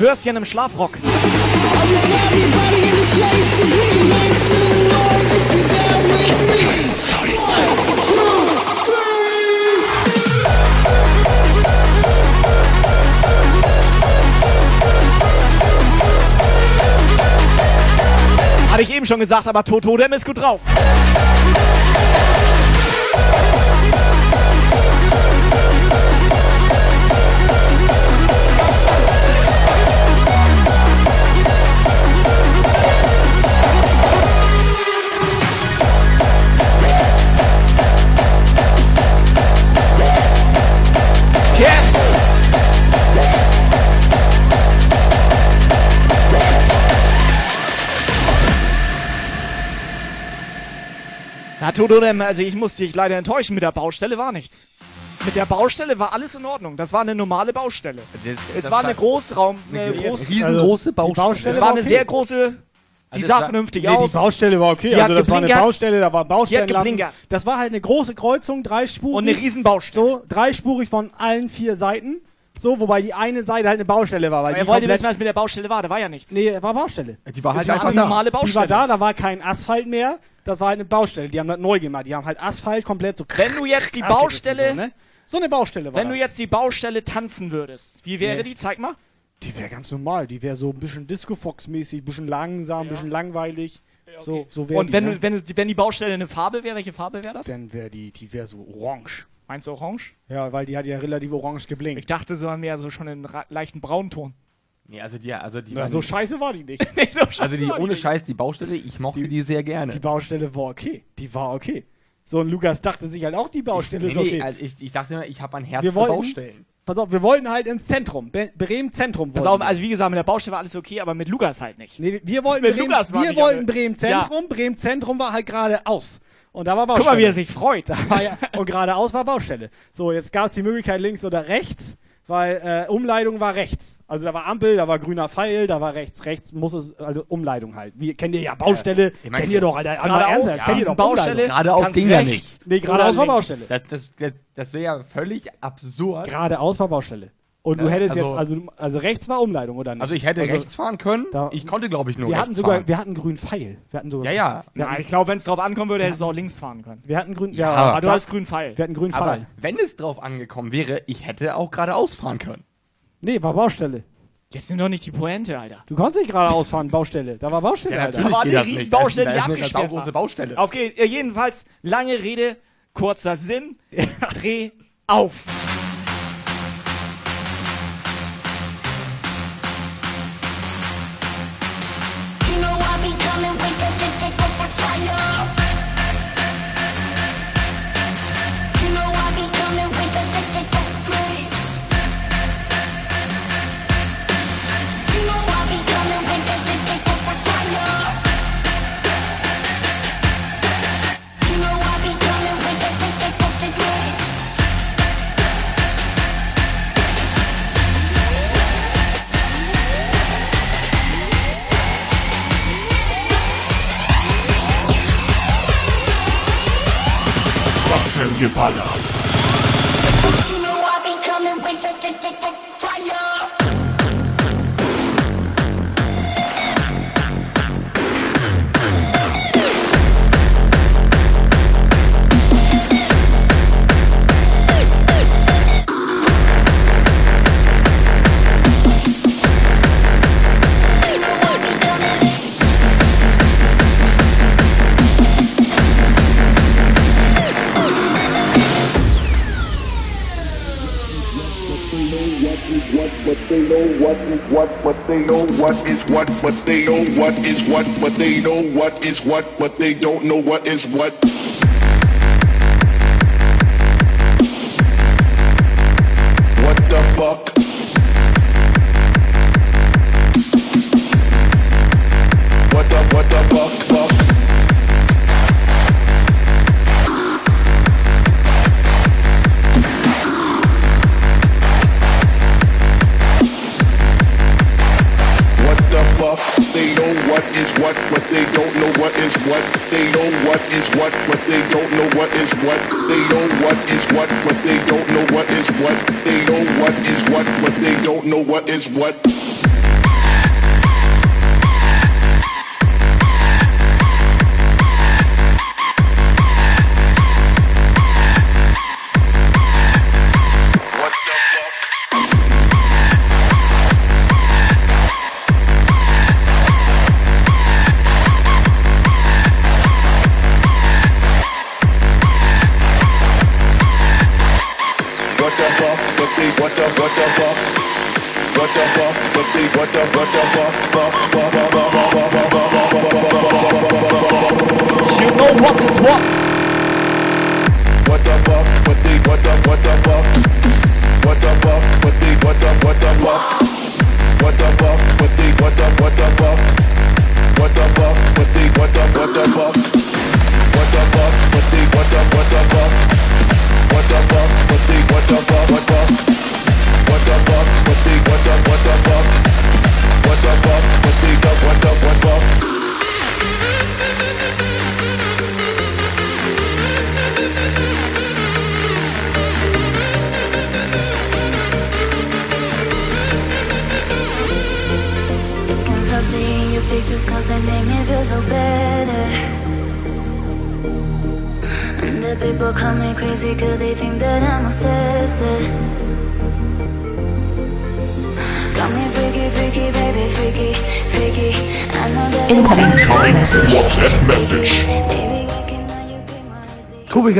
Würstchen im Schlafrock. Hatte ich eben schon gesagt, aber Toto, der ist gut drauf. Na, Toto, dem, also ich muss dich leider enttäuschen, mit der Baustelle war nichts. Mit der Baustelle war alles in Ordnung. Das war eine normale Baustelle. Es das war eine Großraum, eine eine groß, riesengroße die Baustelle. Baustelle es war war eine okay. sehr große, die Also sah war- vernünftig Nee, aus. die Baustelle war okay. Die also das war eine. Baustelle, da war Baustellenlampen. Das war halt eine große Kreuzung, dreispurig. Und eine Riesenbaustelle. So, dreispurig von allen vier Seiten. So, wobei die eine Seite halt eine Baustelle war. Weil Aber er die wollte wissen, was mit der Baustelle war. Da war ja nichts. Nee, war Baustelle. Die war halt war einfach eine da. normale Die war Baustelle. da, da war kein Asphalt mehr. Das war halt eine Baustelle. Die haben das neu gemacht. Die haben halt Asphalt komplett so. Wenn du jetzt die Baustelle, So, ne? so eine Baustelle war wenn du das. jetzt die Baustelle tanzen würdest, wie wäre Nee. die? Zeig mal. Die wäre ganz normal. Die wäre so ein bisschen Disco-Fox-mäßig, ein bisschen langsam, ein bisschen langweilig. So, so wäre Und die, wenn, ne? du, wenn, es, wenn die Baustelle eine Farbe wäre, welche Farbe wäre das? Dann wäre die, die wäre so orange. Meinst du orange? Ja, weil die hat ja relativ orange geblinkt. Ich dachte so mehr so schon einen ra- leichten Braunton. Nee, also die, also die Na, so scheiße war die nicht. Nee, so Also die war ohne nicht. Scheiß, die Baustelle, ich mochte die, sehr gerne. Die Baustelle war okay. Die war okay. So, und Lukas dachte sich halt auch, die Baustelle nee, ist okay. nee, also ich, ich dachte immer, ich habe ein Herz wir für wollten, Baustellen. Pass auf, wir wollten halt ins Zentrum. Be Bremen Zentrum. Pass wollten auf, also wie gesagt, mit der Baustelle war alles okay, aber mit Lukas halt nicht. Nee, wir wollten Mit Bremen, Lukas wir die wollten alle- Bremen Zentrum. Bremen Zentrum war halt geradeaus. Und da war Guck Baustelle. mal, wie er sich freut. Da war ja, und geradeaus war Baustelle. So, jetzt gab es die Möglichkeit links oder rechts, weil äh, Umleitung war rechts. Also da war Ampel, da war grüner Pfeil, da war rechts. Rechts muss es, also Umleitung halt. Wie, kennt ihr ja Baustelle? Ich mein, kennt ihr doch, Alter. Geradeaus, ernsthaft, ja, kennt ihr doch Baustelle. Geradeaus ging ja rechts nicht. Nee, geradeaus war. Baustelle. Das, das, das, das wäre ja völlig absurd. Geradeaus war Baustelle. Und du Ja, hättest also- jetzt, also, also rechts war Umleitung, oder nicht? Also ich hätte rechts fahren können. da- ich konnte, glaube ich, nur wir rechts hatten sogar, fahren. wir hatten einen grünen Pfeil. Wir hatten sogar, Ja, ja. Na, hatten, ich glaube, wenn es drauf ankommen würde, hättest du auch links fahren können. wir hatten grün, Ja, ja, Aber du hast grünen Pfeil. wir hatten grünen Aber Pfeil. wenn es drauf angekommen wäre, ich hätte auch geradeaus fahren können. Nee, war Baustelle. Jetzt nimm doch nicht die Pointe, Alter. Du konntest nicht geradeaus fahren, Baustelle. Da war Baustelle, Ja, Alter. Da war eine riesen Baustelle, die abgesperrt war. Baustelle. Okay, äh, jedenfalls, lange Rede, kurzer Sinn. Dreh auf. Father. What is what, what they know what is what, what they know what is what, what they don't know what is. What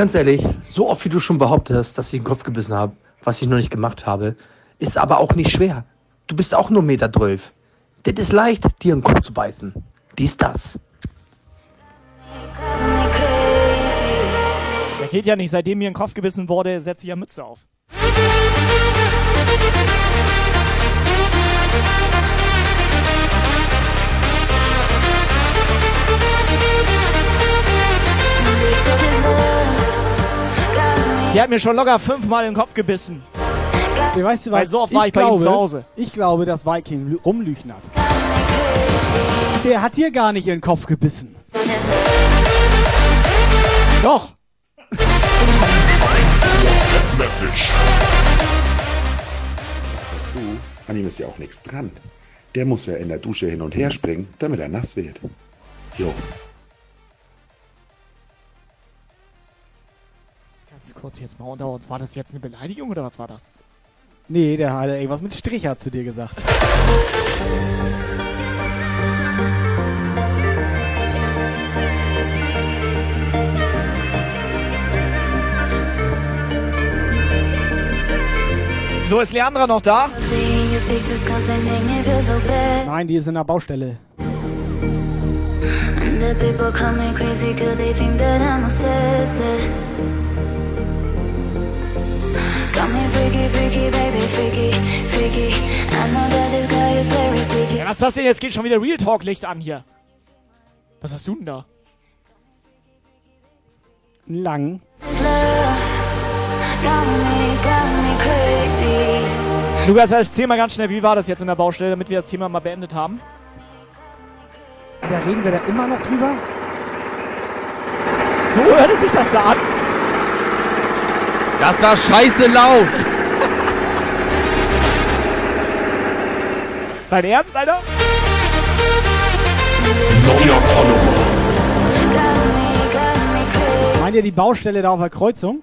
ganz ehrlich, so oft wie du schon behauptest, dass ich den Kopf gebissen habe, was ich noch nicht gemacht habe, ist aber auch nicht schwer. Du bist auch nur 1,12 Meter. Das ist leicht, dir in den Kopf zu beißen. Dies, das. Der geht ja nicht, seitdem mir in den Kopf gebissen wurde, setze ich ja Mütze auf. Die hat mir schon locker fünfmal in den Kopf gebissen. Ja, weißt du was? Weil so oft war ich bei ihm glaube, zu Hause. Ich glaube, dass Viking lü- rumlügnert. Der hat dir gar nicht in den Kopf gebissen. Doch. Message. Dazu, an ihm ist ja auch nichts dran. Der muss ja in der Dusche hin und her springen, damit er nass wird. Jo. Kurz jetzt mal unter uns. War das jetzt eine Beleidigung oder was war das? Nee, der hat irgendwas mit Stricher zu dir gesagt. So, ist Leandra noch da? Nein, die ist in der Baustelle. And the people call me crazy cause they think that I'm obsessive. Ja, was ist das denn? Jetzt geht schon wieder Real Talk Licht an hier. Was hast du denn da? Lang. Lukas, erzähl mal ganz schnell, wie war das jetzt in der Baustelle, damit wir das Thema mal beendet haben? Da reden wir da immer noch drüber? So hörte sich das da an. Das war scheiße laut. Dein Ernst, Alter? Neuer Follower. Meint ihr die Baustelle da auf der Kreuzung?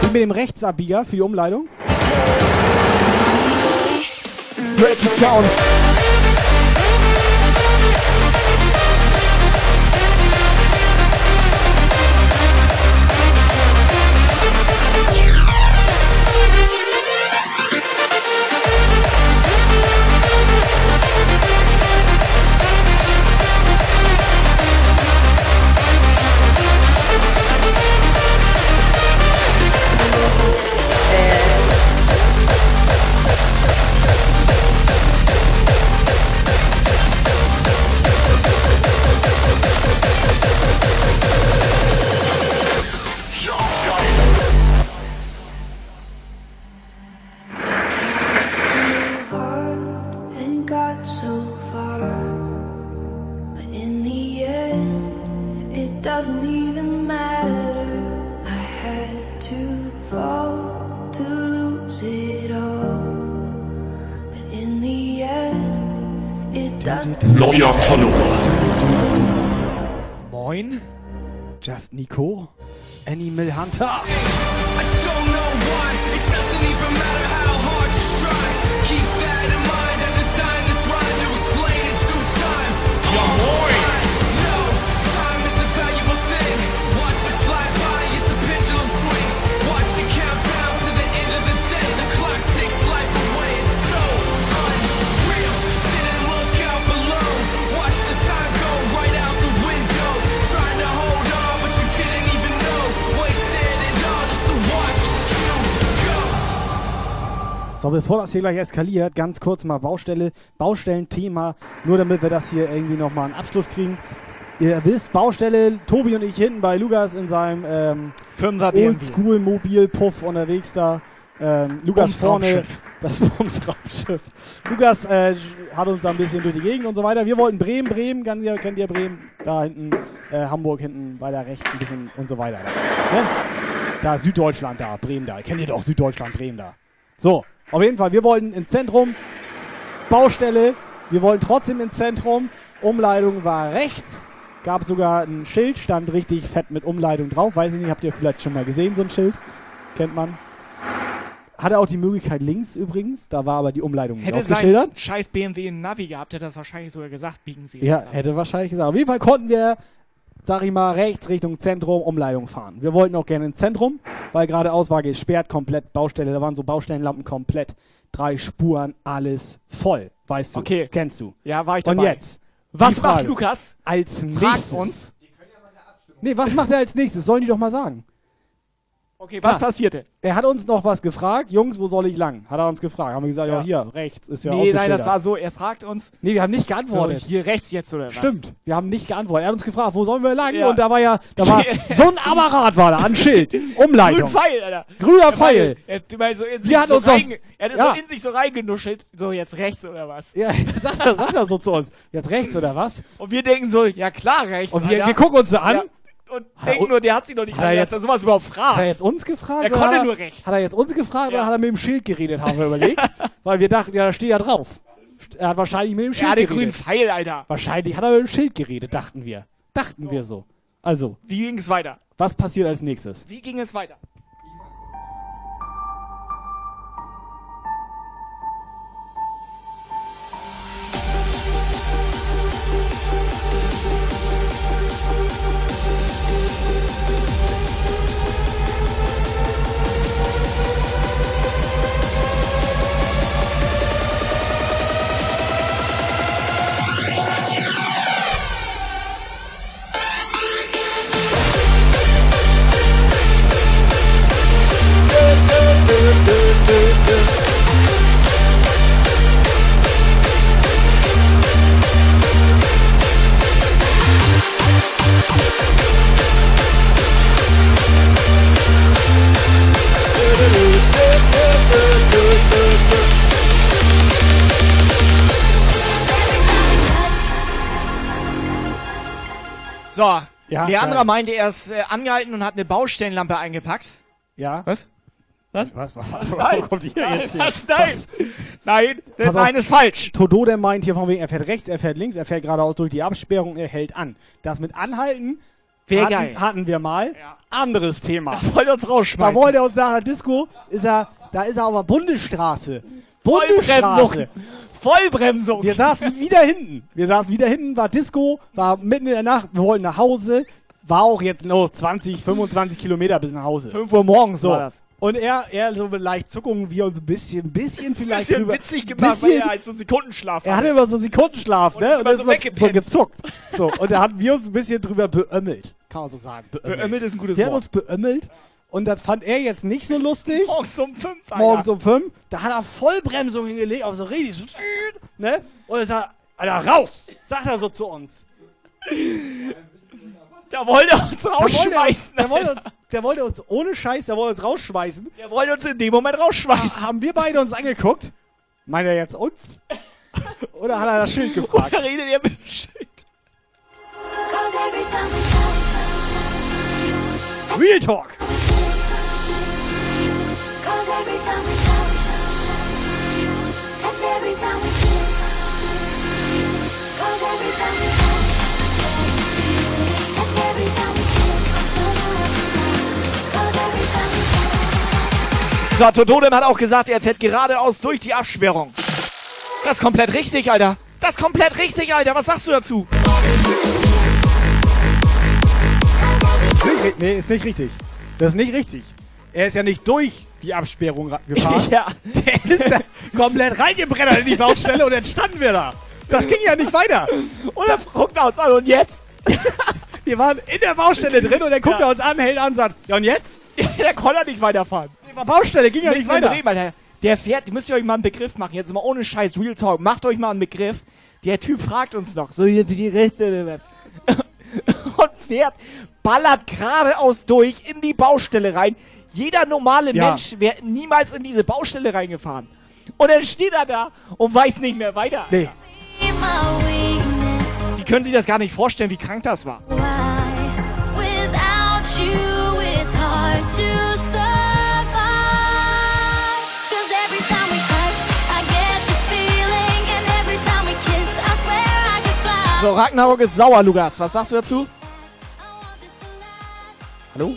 Die mit dem Rechtsabbieger für die Umleitung? Break it down. Nico. Animal Hunter. So, bevor das hier gleich eskaliert, ganz kurz mal Baustelle, Baustellenthema, nur damit wir das hier irgendwie nochmal einen Abschluss kriegen. Ihr wisst, Baustelle, Tobi und ich hinten bei Lukas in seinem ähm. Oldschool-Mobil-Puff unterwegs da. Ähm, Lukas vorne, das Bumsraumschiff. Lukas äh, hat uns da ein bisschen durch die Gegend und so weiter. Wir wollten Bremen, Bremen, kennt ihr, kennt ihr Bremen? Da hinten, äh, Hamburg hinten, weiter rechts ein bisschen und so weiter. Ne? da Süddeutschland da, Bremen da. Kennt ihr doch Süddeutschland, Bremen da. So, auf jeden Fall, wir wollten ins Zentrum, Baustelle, Wir wollten trotzdem ins Zentrum. Umleitung war rechts. Gab sogar ein Schild, stand richtig fett mit Umleitung drauf. Weiß ich nicht, habt ihr vielleicht schon mal gesehen, so ein Schild? Kennt man. Hatte auch die Möglichkeit links übrigens, da war aber die Umleitung nicht Hätte ausgeschildert. sein scheiß BMW ein Navi gehabt, hätte das wahrscheinlich sogar gesagt, biegen Sie Ja, hätte wahrscheinlich gesagt. Auf jeden Fall konnten wir, sag ich mal, rechts Richtung Zentrum Umleitung fahren. Wir wollten auch gerne ins Zentrum, weil geradeaus war gesperrt, komplett Baustelle. Da waren so Baustellenlampen komplett. Drei Spuren, alles voll. Weißt du? Okay. Kennst du. Ja, war ich Und dabei. jetzt? Was macht. Lukas? Als Fragt nächstes. uns. Nee, was macht er als nächstes? Sollen die doch mal sagen. Okay, was Ah. passierte? Er hat uns noch was gefragt. Jungs, wo soll ich lang? Hat er uns gefragt. Haben wir gesagt, ja, Ja. hier, rechts ist ja nee, nein, das war so, er fragt uns. Nee, wir haben nicht So, geantwortet. hier rechts jetzt oder was? Stimmt, wir haben nicht geantwortet. Er hat uns gefragt, wo sollen wir lang? Ja. Und da war ja, da war so ein Apparat war da, an Schild, Umleitung. Grün Pfeil, Alter. Grüner Er Pfeil. Er hat so Wir hatten so uns das- er hat Ja. so in sich so reingenuschelt. So, jetzt rechts oder was? Ja, sagt er, sagt er so zu uns. Jetzt rechts oder was? Und wir denken so, ja klar, rechts. Und wir, wir gucken uns so an. Ja, und Hat denken un- nur, der hat sich noch nicht Hat er jetzt- dass er sowas überhaupt fragt. Hat er jetzt uns gefragt? Er konnte hat nur rechts. Hat er jetzt uns gefragt oder hat er mit dem Schild geredet, haben wir überlegt? Weil wir dachten, ja, da steht ja drauf. Er hat wahrscheinlich mit dem Schild Er hat den geredet. grünen Pfeil, Alter. Wahrscheinlich hat er mit dem Schild geredet, dachten wir. Dachten wir so. Also, Wie ging es weiter? was passiert als nächstes? Wie ging es weiter? So, Ja, Leandra geil. meinte, er ist äh, angehalten und hat eine Baustellenlampe eingepackt. Ja. Was? Was? Was? Was? Nein, Wo kommt hier nein, jetzt was? her? Nein, nein, das auf. nein ist falsch. Todo, der meint hier von wegen, er fährt rechts, er fährt links, er fährt geradeaus durch die Absperrung, er hält an. Das mit Anhalten Wär hatten, hatten wir mal. Anderes Thema. Da wollte uns rausschmeißen. Da wollte uns nach der Disco, ist er, da ist er auf der Bundesstraße. Vollbremsung. Bundesstraße. Vollbremsung. Wir saßen wieder hinten. Wir saßen wieder hinten, war Disco, war mitten in der Nacht, wir wollten nach Hause. War auch jetzt noch 20, 25 Kilometer bis nach Hause. 5 Uhr morgens So. war das. Und er, er so mit leicht Zuckungen, wir uns ein bisschen, ein bisschen vielleicht Bisschen drüber. witzig gemacht, weil bisschen- er halt so Sekundenschlaf er hatte immer so Sekundenschlaf, Und ne? Und ist so so gezuckt. So, und da hatten wir uns ein bisschen drüber beömmelt. Kann man so sagen. Beömmelt ist ein gutes Wir haben Wort. uns beömmelt und das fand er jetzt nicht so lustig. Morgens um 5, Alter. Morgens um 5. Da hat er Vollbremsung hingelegt, auf so richtig so, ne? Und er sagt, Alter, raus! Sagt er so zu uns. Da wollte er uns Der wollte, uns, rausschmeißen. der, wollte uns, der wollte uns, ohne Scheiß, der wollte uns rausschmeißen. Der wollte uns in dem Moment rausschmeißen. Haben wir beide uns angeguckt? Meint er jetzt uns? Oder hat er das Schild gefragt? Oder redet er mit dem Schild? Real Talk! So, Totodem hat auch gesagt, er fährt geradeaus durch die Absperrung. Das ist komplett richtig, Alter. Das ist komplett richtig, Alter. Was sagst du dazu? Nicht Nee, ist nicht richtig. Das ist nicht richtig. Er ist ja nicht durch die Absperrung gefahren. Ja. Der ist da komplett reingebrettert in die Baustelle und dann standen wir da. Das ging ja nicht weiter. Und er guckt uns an und jetzt? Wir waren in der Baustelle drin und dann guckt Ja. er uns an, hält an und sagt, ja und jetzt? Der konnte nicht weiterfahren. Die Baustelle ging ja nicht weiter. Alter. Der fährt, müsst ihr euch mal einen Begriff machen. Jetzt mal ohne Scheiß, Real Talk. Macht euch mal einen Begriff. Der Typ fragt uns noch, so hier die rechte und fährt, ballert geradeaus durch in die Baustelle rein. Jeder normale Ja. Mensch wäre niemals in diese Baustelle reingefahren. Und dann steht er da und weiß nicht mehr weiter. Nee. Die können sich das gar nicht vorstellen, wie krank das war. So, Ragnarok ist sauer, Lukas. Was sagst du dazu? Hallo?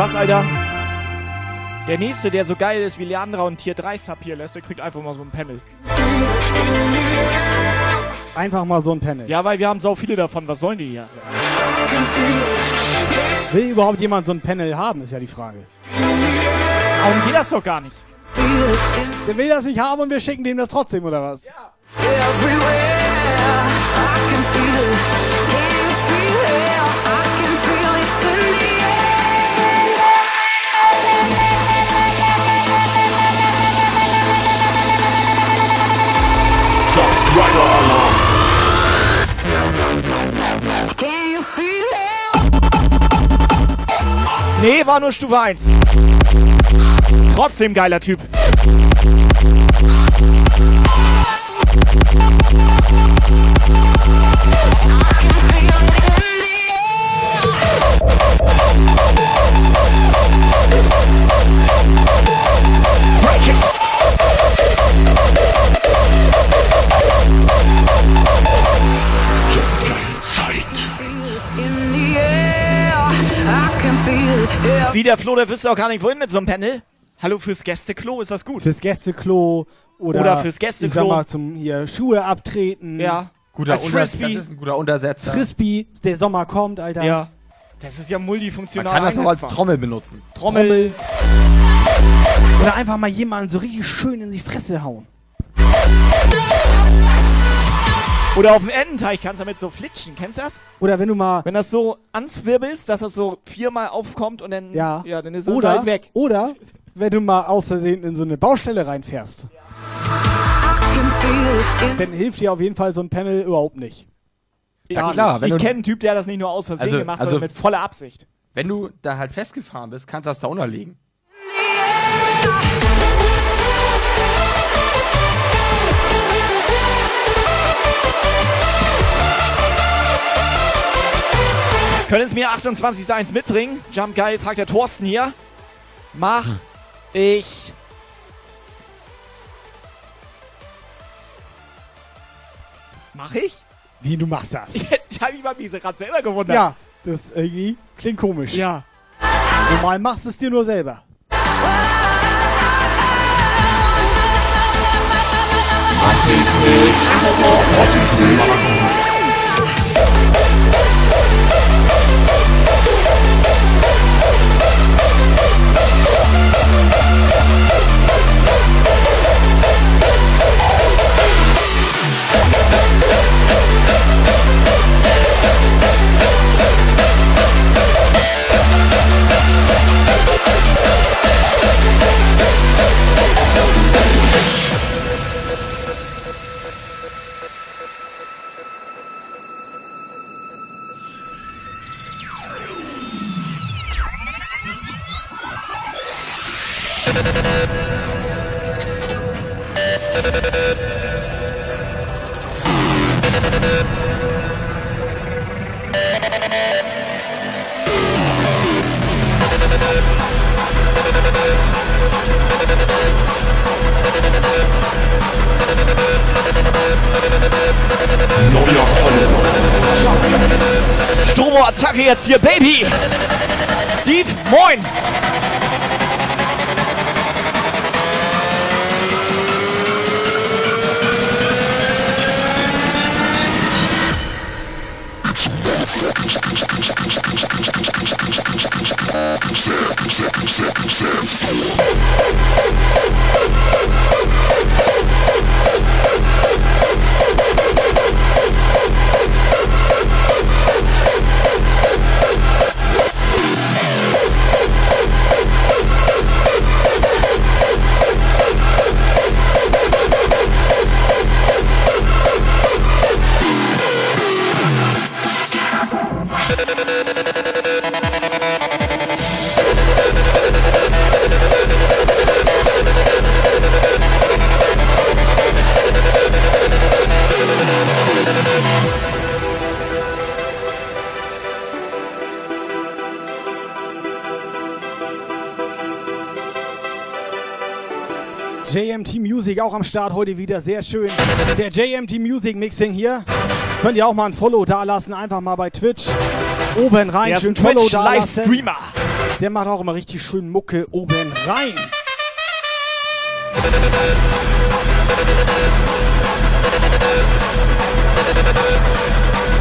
was, Alter? Der nächste, der so geil ist wie Leandra und Tier 3 Sub hier lässt, der kriegt einfach mal so ein Panel. Einfach mal so ein Panel. Ja, weil wir haben so viele davon. Was sollen die hier? Will überhaupt jemand so ein Panel haben, ist ja die Frage. Warum geht das doch gar nicht? Der will das nicht haben und wir schicken dem das trotzdem, oder was? Ja. Nee, war nur Stufe 1. Trotzdem geiler Typ. Break it! Wie der Flo, der wüsste auch gar nicht, wohin mit so einem Panel. Hallo fürs Gästeklo, ist das gut? Fürs Gästeklo oder, Oder fürs Ich Gästeklo. sag mal, zum hier Schuhe abtreten. Ja. Guter Als Unter- Frisbee. das ist ein guter Untersetzer. Frisbee, der Sommer kommt, Alter. Ja. Das ist ja Man multifunktional. kann das auch als. Trommel benutzen. Trommel. Oder einfach mal jemanden so richtig schön in die Fresse hauen. Oder auf dem Ententeich kannst du damit so flitschen. Kennst du das? Oder wenn du mal. Wenn das so anzwirbelst, dass das so viermal aufkommt und dann, Ja. ja dann ist es halt weg. Oder wenn du mal aus Versehen in so eine Baustelle reinfährst. Dann hilft dir auf jeden Fall so ein Panel überhaupt nicht. Ja, klar. nicht. Ich kenne einen Typ, der das nicht nur aus Versehen Also- gemacht, also- sondern mit voller Absicht. Wenn du da halt festgefahren bist, kannst du das da unterlegen. Können es mir 28.1 mitbringen? Jump geil, fragt der Thorsten hier. Mach ich. Mach ich? Wie du machst das? Ich habe mich mal diese gerade selber gewundert. Ja, das irgendwie klingt komisch. Ja. Normal machst du es dir nur selber. Neuer Stromo-Attacke jetzt hier, Baby! Steve, moin! JMT Music auch am Start heute wieder, sehr schön. Der JMT Music Mixing hier. Könnt ihr auch mal ein Follow da lassen, einfach mal bei Twitch. Oben rein, Der schön ein Follow da lassen. Der macht auch immer richtig schön Mucke oben rein. Platzengeball.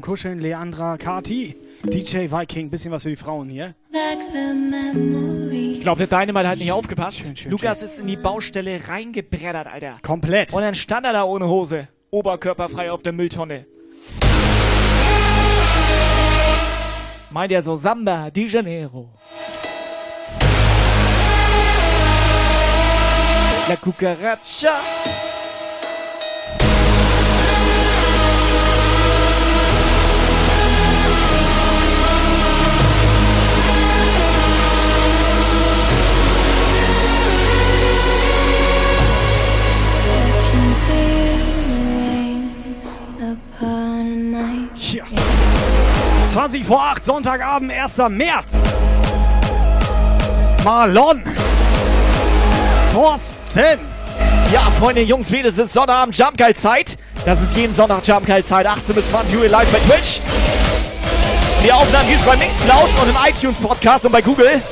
zum Kuscheln. Leandra, Kati, DJ Viking, bisschen was für die Frauen hier. Ich glaube, der Dynamite hat nicht aufgepasst. Lukas ist in die Baustelle reingebreddert, Alter. Komplett. Und dann stand er da ohne Hose. Oberkörperfrei auf der Mülltonne. Meint er so Samba di Janeiro. La cucaracha. 20 vor 8, Sonntagabend, 1. März. Marlon. Thorsten. Ja, Freunde, Jungs, Mädels, es ist Sonnabend Jumpgeil-Zeit. Das ist jeden Sonntag Jumpgeil-Zeit, 18 bis 20 Uhr live bei Twitch. Die Aufnahmen gibt es bei Mixcloud und im iTunes-Podcast und bei Google.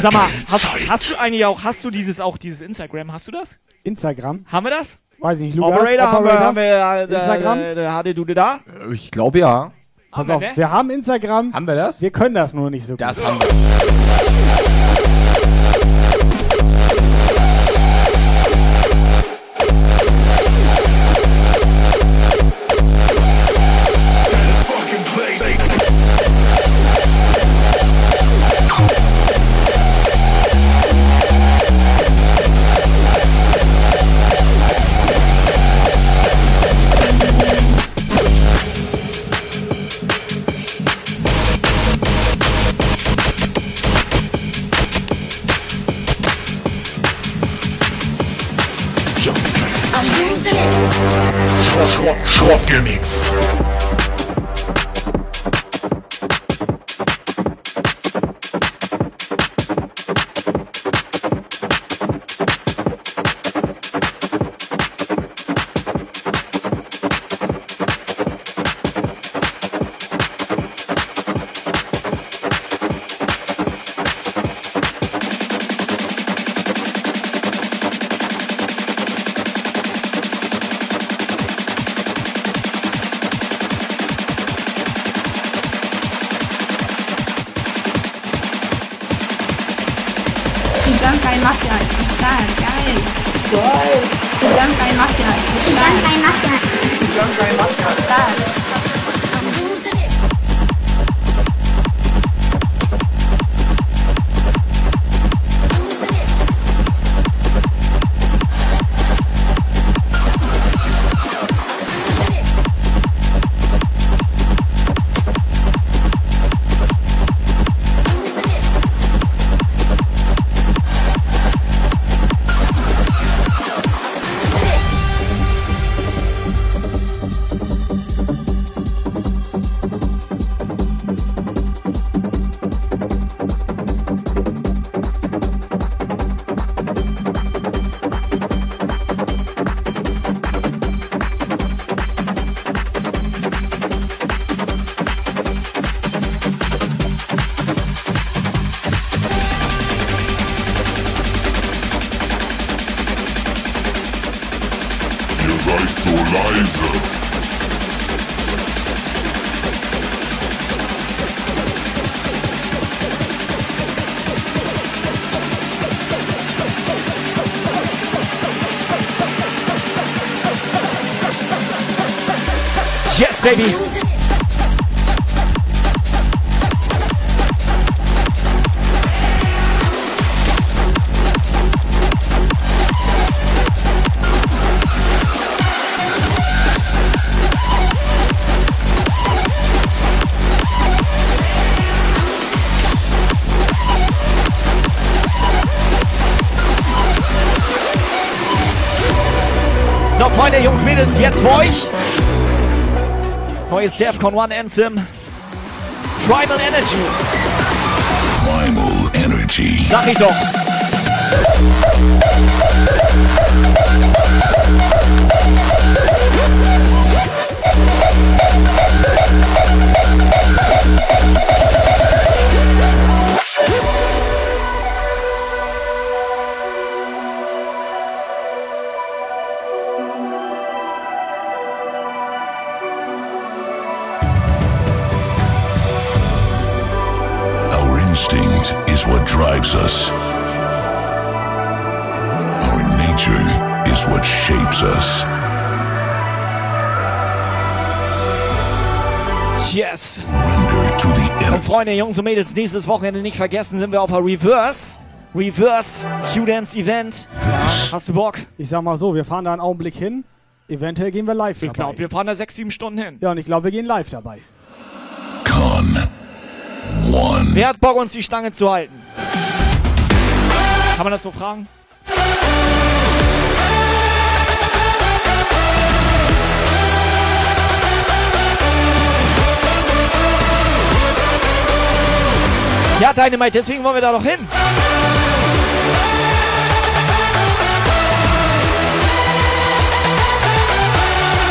Sag mal, hast, hast du eigentlich auch, hast du dieses auch, dieses Instagram, hast du das? Instagram? Haben wir das? Weiß ich nicht, Lukas. Operator, haben wir, Operator? haben wir, äh, Instagram? Äh, äh, hatte du da? Ich glaube ja. Pass auf, wir haben Instagram. Haben wir das? Wir können das nur nicht so Das gut. haben wir. Mädels, jetzt für euch. Neues Defcon One Anthem. Primal Energy. Primal Energy. Sag ich doch. Freunde, Jungs und Mädels, nächstes Wochenende nicht vergessen, sind wir auf der Reverse. Reverse Q-Dance Event. Hast du Bock? Ich sag mal so, wir fahren da einen Augenblick hin. Eventuell gehen wir live Ich dabei. glaube, wir fahren da sechs, sieben Stunden hin. Ja, und ich glaube, wir gehen live dabei. One. Wer hat Bock, uns die Stange zu halten? Kann man das so fragen? Ja, Dynamite, deswegen wollen wir da doch hin.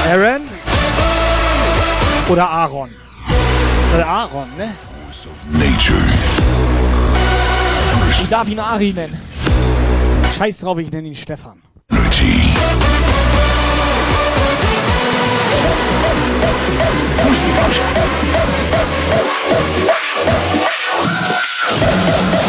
Aaron? Oder Aaron? Oder Aaron, ne? Ich darf ihn Ari nennen. Scheiß drauf, ich nenne ihn Stefan. Def Música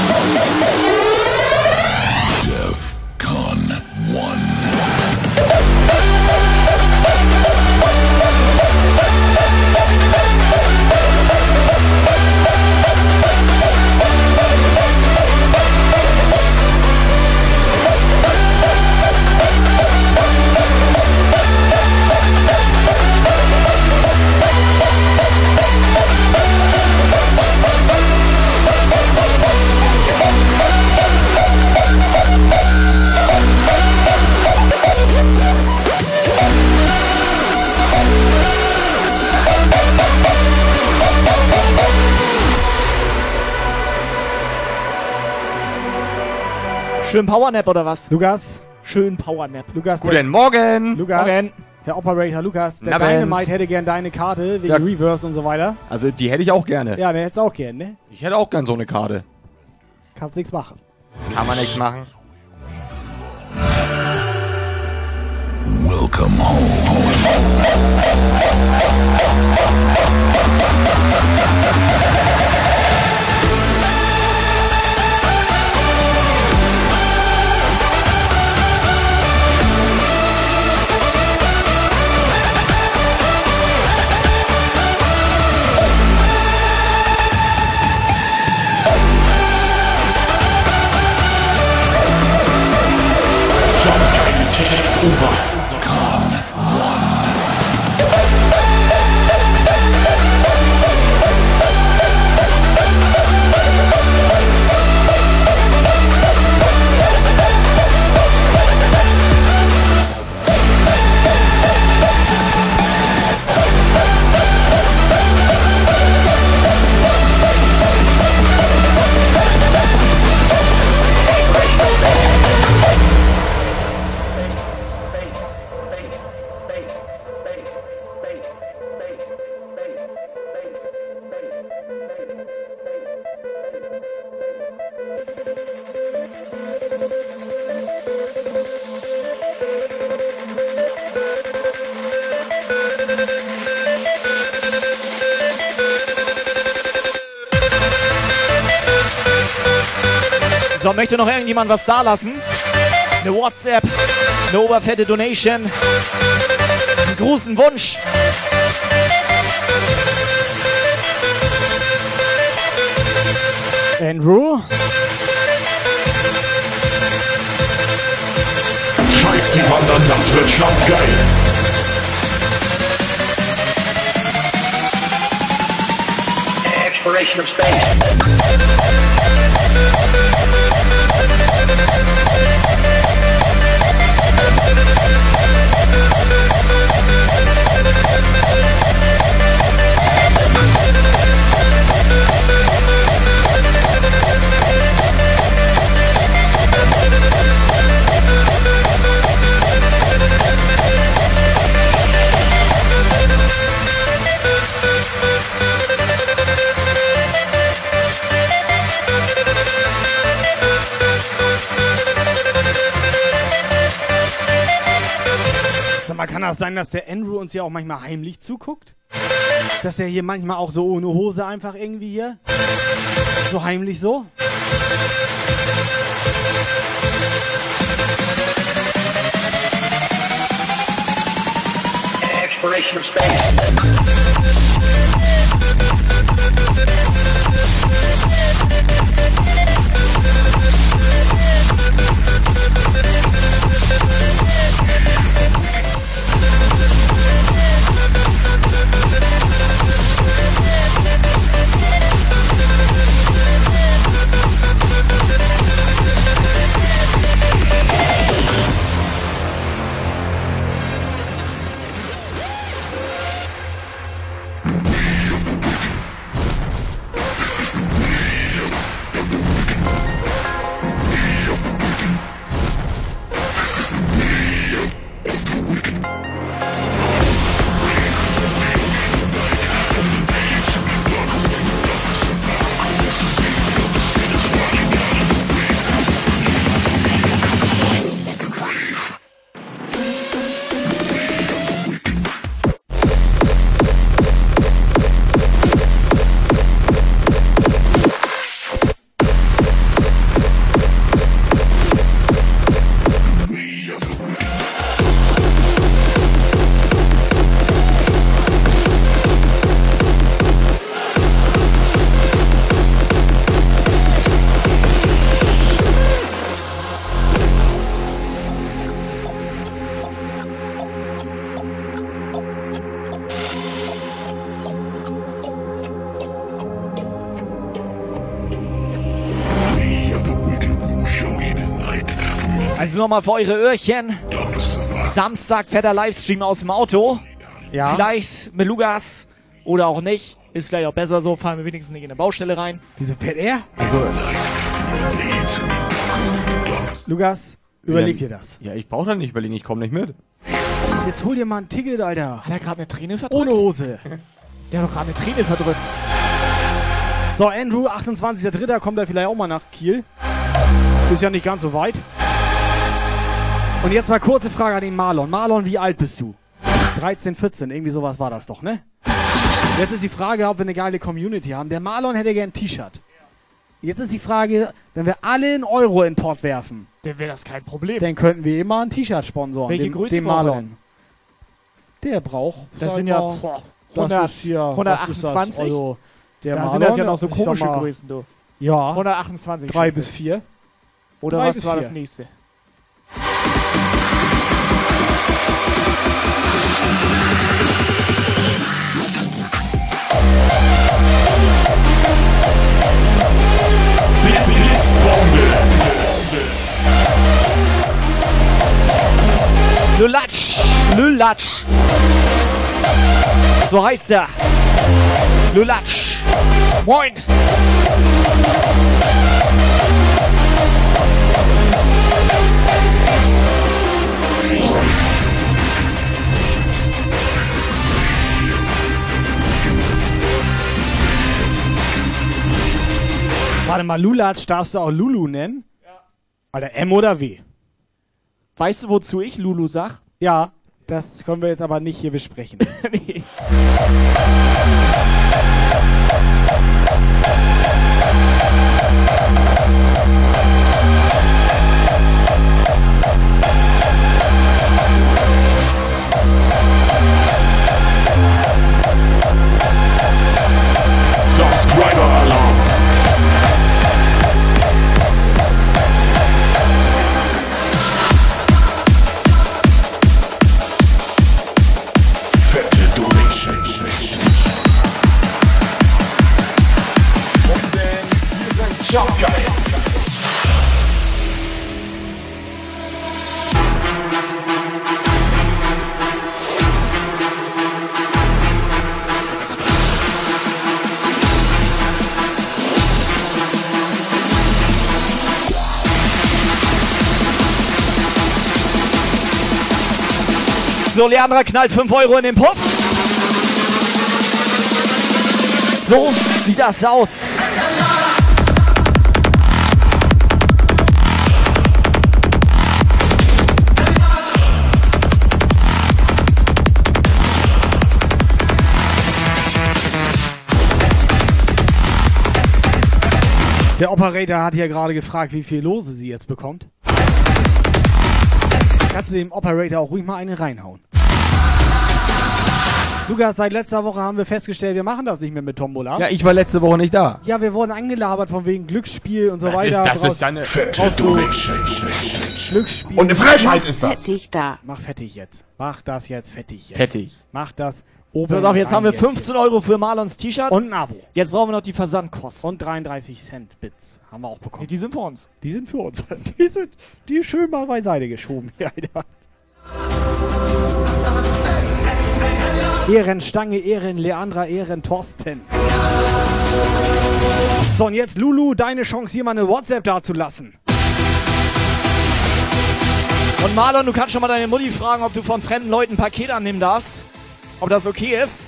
Schön Powernap oder was? Lukas? Schön Powernap. Lukas, Guten Morgen. Lukas. Morgen. Herr Operator Lukas, der Na, Band. Dynamite hätte gern deine Karte wegen Ja. Reverse und so weiter. Also die hätte ich auch gerne. Ja, der hätte es auch gern, ne? Ich hätte auch gern so eine Karte. Kannst nichts machen. Kann man nichts machen. Welcome home. So, möchte noch irgendjemand was da lassen? Eine WhatsApp, eine oberfette Donation, einen großen Wunsch. Andrew? Scheiß die Wandern, das wird schon geil. Exploration of space. Das sein, dass der Andrew uns hier auch manchmal heimlich zuguckt? Dass der hier manchmal auch so ohne Hose einfach irgendwie hier So heimlich so? Exploration of space. Nochmal für eure Öhrchen. Samstag fetter Livestream aus dem Auto. Ja. Vielleicht mit Lugas oder auch nicht. Ist vielleicht auch besser so, fahren wir wenigstens nicht in eine Baustelle rein. Wieso fährt er? Also, Lukas, überleg ja, dir das. Ja, ich brauche da nicht überlegen, ich komme nicht mit. Jetzt hol dir mal ein Ticket, Alter. Hat er gerade eine Träne verdrückt? Ohne Hose. Der hat doch gerade eine Träne verdrückt. So, Andrew, 28.03. kommt er vielleicht auch mal nach Kiel. Ist ja nicht ganz so weit. Und jetzt mal kurze Frage an den Marlon. Marlon, wie alt bist du? 13, 14, irgendwie sowas war das doch, ne? Jetzt ist die Frage, ob wir eine geile Community haben. Der Marlon hätte gern ein T-Shirt. Jetzt ist die Frage, wenn wir alle einen Euro in Port werfen, Dann wäre das kein Problem. dann könnten wir immer ein T-Shirt sponsoren. Welche dem, Größe dem Marlon. Der braucht. Das sag sind ja mal, boah, das 100, ist hier, was ist 128. Das? Also, der da Marlon, sind das ja noch so komische mal, Größen, du. Ja. 128. 3 schätze bis. 4. Oder Drei was war vier. das nächste? Lulatsch, Lulatsch. So heißt er. Lulatsch. Moin. Warte mal, Lulatsch darfst du auch Lulu nennen? Ja. Alter, M oder W? Weißt du, wozu ich Lulu sag? Ja, das können wir jetzt aber nicht hier besprechen. nee. Leandra knallt 5 Euro in den Puff. So sieht das aus. Der Operator hat hier gerade gefragt, wie viel Lose sie jetzt bekommt. Kannst du dem Operator auch ruhig mal eine reinhauen. Lukas, seit letzter Woche haben wir festgestellt, wir machen das nicht mehr mit Tombola. Ja, ich war letzte Woche nicht da. Ja, wir wurden angelabert von wegen Glücksspiel und so Das weiter. ist- das ist Brauchst- eine fette Durchschnitt. Glücksspiel. Und eine Frechheit ist das. Fettig da. Mach fettig jetzt. Mach das jetzt fettig jetzt. Fettig. Mach das So, oben pass auf, jetzt haben wir 15 Euro für Marlons T-Shirt. Und ein Abo. Jetzt brauchen wir noch die Versandkosten. Und 33 Cent Bits haben wir auch bekommen. Die sind für uns. Die sind für uns. Die sind die schön mal beiseite geschoben. Ja, Alter. Ehrenstange, Ehren Leandra, Ehren Thorsten. So, und jetzt Lulu, deine Chance, hier mal eine WhatsApp dazulassen. Und Marlon, du kannst schon mal deine Mutti fragen, ob du von fremden Leuten ein Paket annehmen darfst. Ob das okay ist.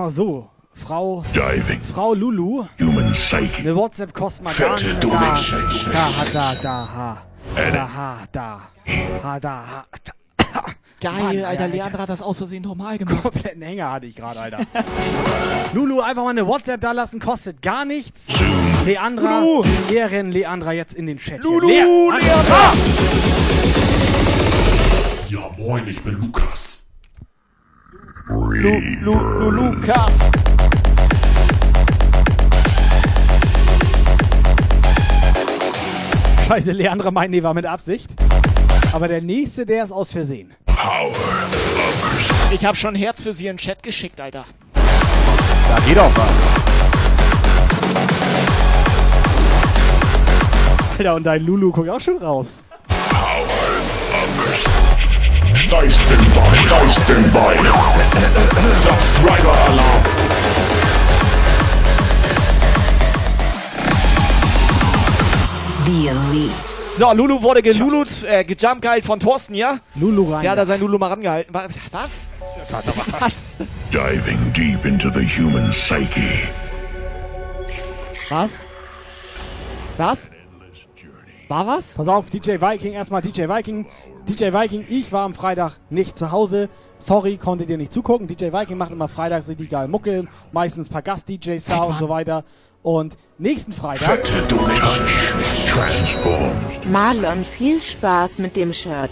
Mal so, Frau, Diving. Frau Lulu, Human Psyche. eine WhatsApp kostet mal gar nicht. Da, da, da, da, ha. Da, ha, da. Ha, da, ha. da. Geil, Mann, Alter. Leandra hat das aus Versehen normal gemacht. Kompletten Hänger hatte ich gerade, Alter. Lulu, einfach mal eine WhatsApp da lassen, kostet gar nichts. Leandra, Lulu. Ehren Leandra jetzt in den Chat. Lulu, Lea- Leandra! Ja, moin, ich bin Lukas. Lu, Lu, Lu, Lukas. Scheiße, Leandra meint, nee, war mit Absicht. Aber der nächste, der ist aus Versehen. Ich hab schon Herz für sie in den Chat geschickt, Alter. Da geht auch was. Alter, und dein Lulu guckt auch schon raus. Steif Standby, steif Standby. Subscriber Alarm. The Elite. So, Lulu wurde gelulut, äh, gejumpgeilt von Thorsten hier. Lulu rein. Der hat da sein Lulu mal rangehalten. Wa- Was? Was? Diving deep into the human psyche. Was? Was? War was? Pass auf, DJ Viking, erstmal DJ Viking. DJ Viking, ich war am Freitag nicht zu Hause. Sorry, konnte dir nicht zugucken. DJ Viking macht immer freitags richtig geil Mucke. Meistens ein paar Gast-DJs da und so weiter. Und nächsten Freitag. Marlon, viel Spaß mit dem Shirt.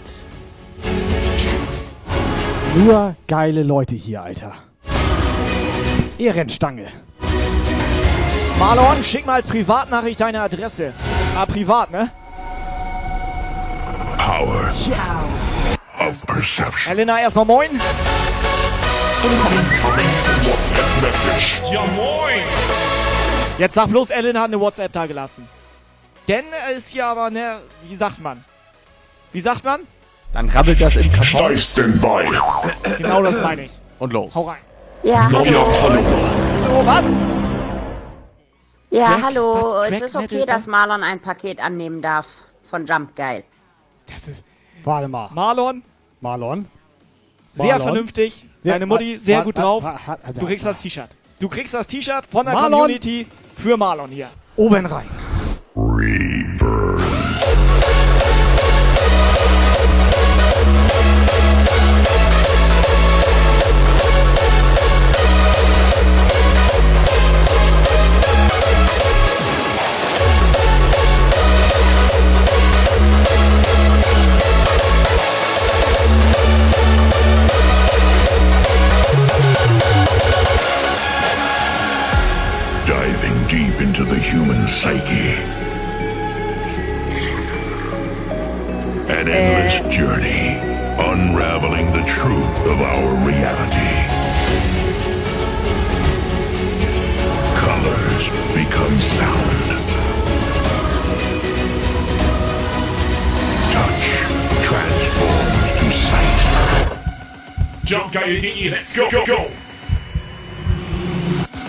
Nur geile Leute hier, Alter. Ehrenstange. Marlon, schick mal als Privatnachricht deine Adresse. Ah, privat, ne? Power of perception. Elena, erstmal moin. Incoming WhatsApp Message. Ja, moin. Jetzt sag bloß, Elena hat eine WhatsApp da gelassen. Denn er ist ja aber, ne, wie sagt man? Wie sagt man? Dann rabbelt das im Karton. Steif Standby. Genau das meine ich. Und los. Hau rein. Ja, Neuer hallo. Follower. Oh, was? Ja, Crack- hallo. Crack Es ist okay, Metal- dass Marlon ein Paket annehmen darf von Jump Geil. Das ist Warte mal. Marlon, Marlon. sehr Marlon. vernünftig. Deine Mutti, sehr gut drauf. also- Du kriegst das T-Shirt. Du kriegst das T-Shirt von der Marlon. Community für Marlon hier. Oben rein. Reverse. Psyche. An endless eh. journey, unraveling the truth of our reality. Colors become sound. Touch transforms to sight. Jump, Jumpgeil.de, let's go, go, go!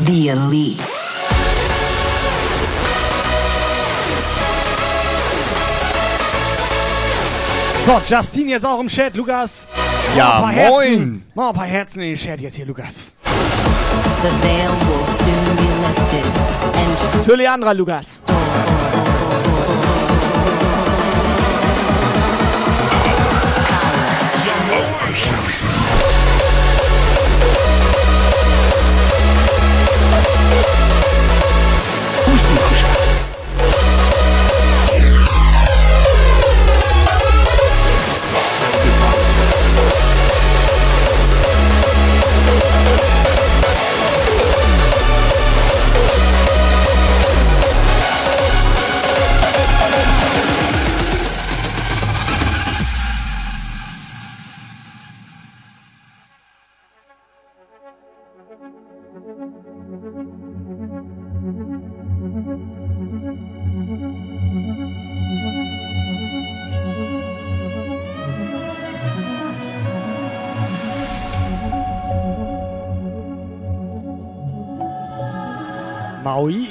The Elite. So, Justin jetzt auch im Chat, Lukas. Mach Ja, ein paar Herzen. moin. Mach ein paar Herzen in den Chat jetzt hier, Lukas. The veil will soon be lifted. And Für Leandra, Lukas. Maui.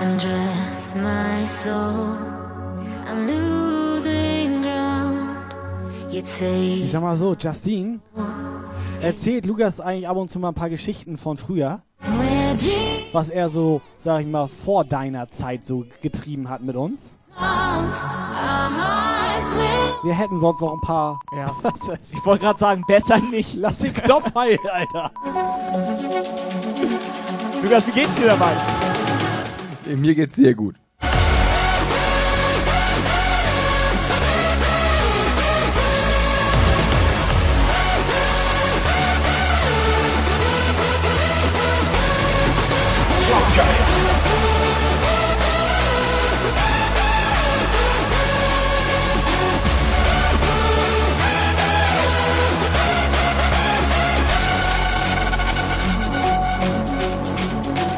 Undress my soul. I'm losing ground. Ich sag mal so, Justin, erzählt Lukas eigentlich ab und zu mal ein paar Geschichten von früher, was er so, sag ich mal, vor deiner Zeit so getrieben hat mit uns. Wir hätten sonst noch ein paar. Ja. Ich wollte gerade sagen, besser nicht. Lass den Knopf heil, Alter. Lukas, wie geht's dir dabei? Mir geht's sehr gut.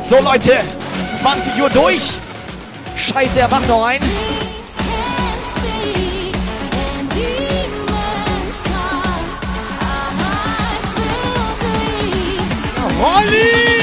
So, Leute, 20 Uhr durch. Scheiße, er macht noch ein. Rolli!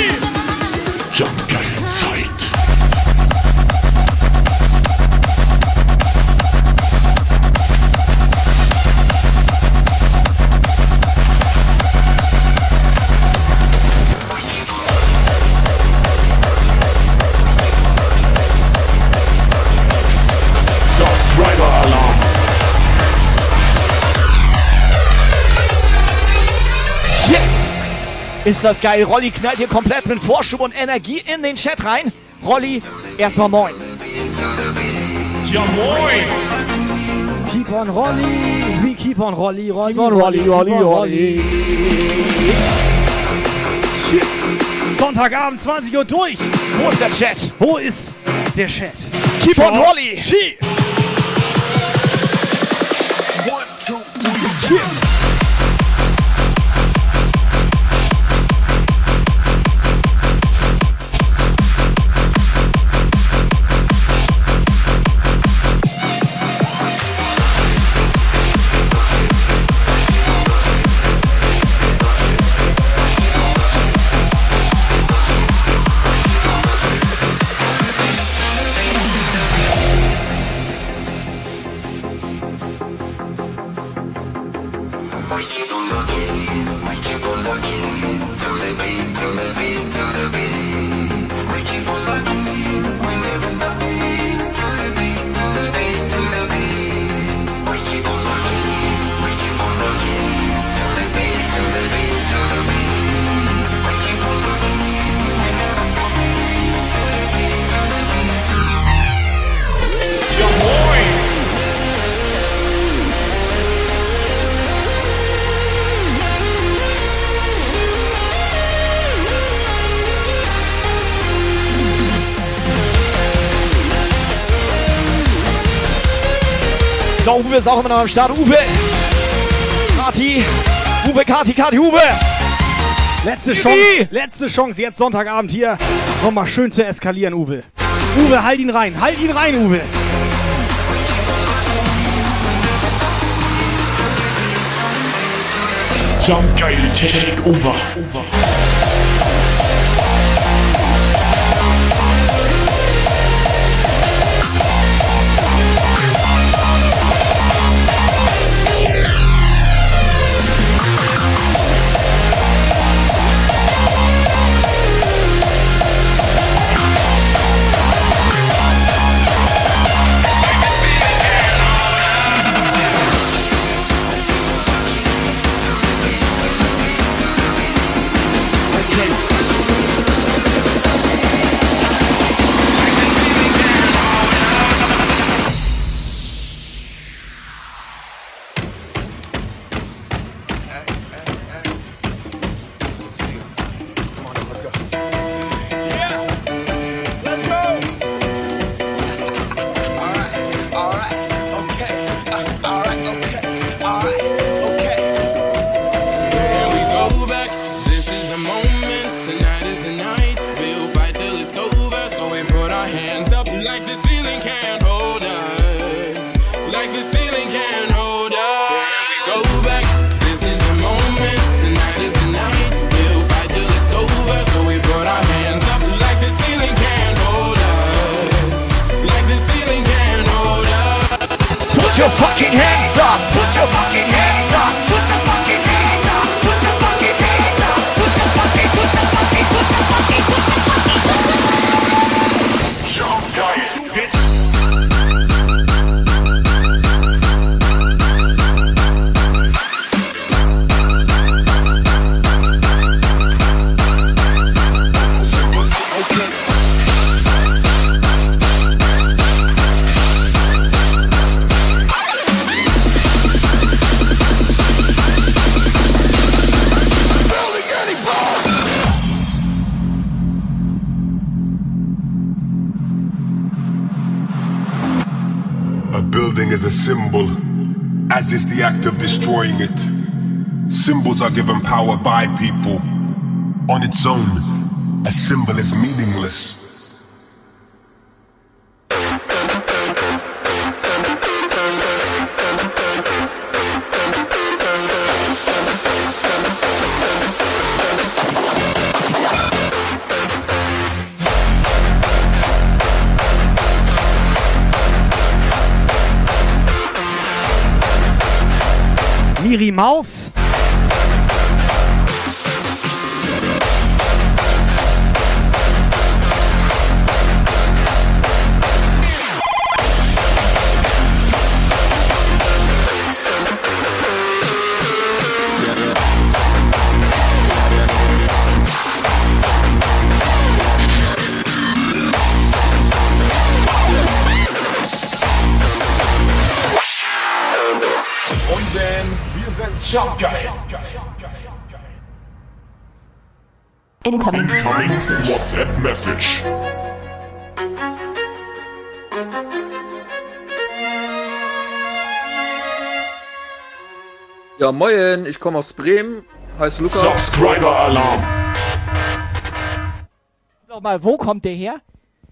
Ist das geil. Rolli knallt hier komplett mit Vorschub und Energie in den Chat rein. Rolli, erstmal moin. Ja, moin! Keep on Rolli, we keep on Rolli, Rolli, Keep on Rolli, Rolli, Rolli. Sonntagabend, 20 Uhr durch. Wo ist der Chat? Wo ist der Chat? Keep on Rolli. She. So, Uwe ist auch immer noch am Start. Uwe! Kati! Uwe, Kati, Kati, Uwe! Letzte! Chance, letzte Chance, jetzt Sonntagabend hier. Nochmal schön zu eskalieren, Uwe. Uwe, halt ihn rein, halt ihn rein, Uwe. Jump geile Take over. Here destroying it. Symbols are given power by people. On its own, a symbol is meaningless. Incoming. Incoming WhatsApp Message. Ja, moin, ich komme aus Bremen, heiße Lukas. Subscriber Alarm. Nochmal, wo kommt der her?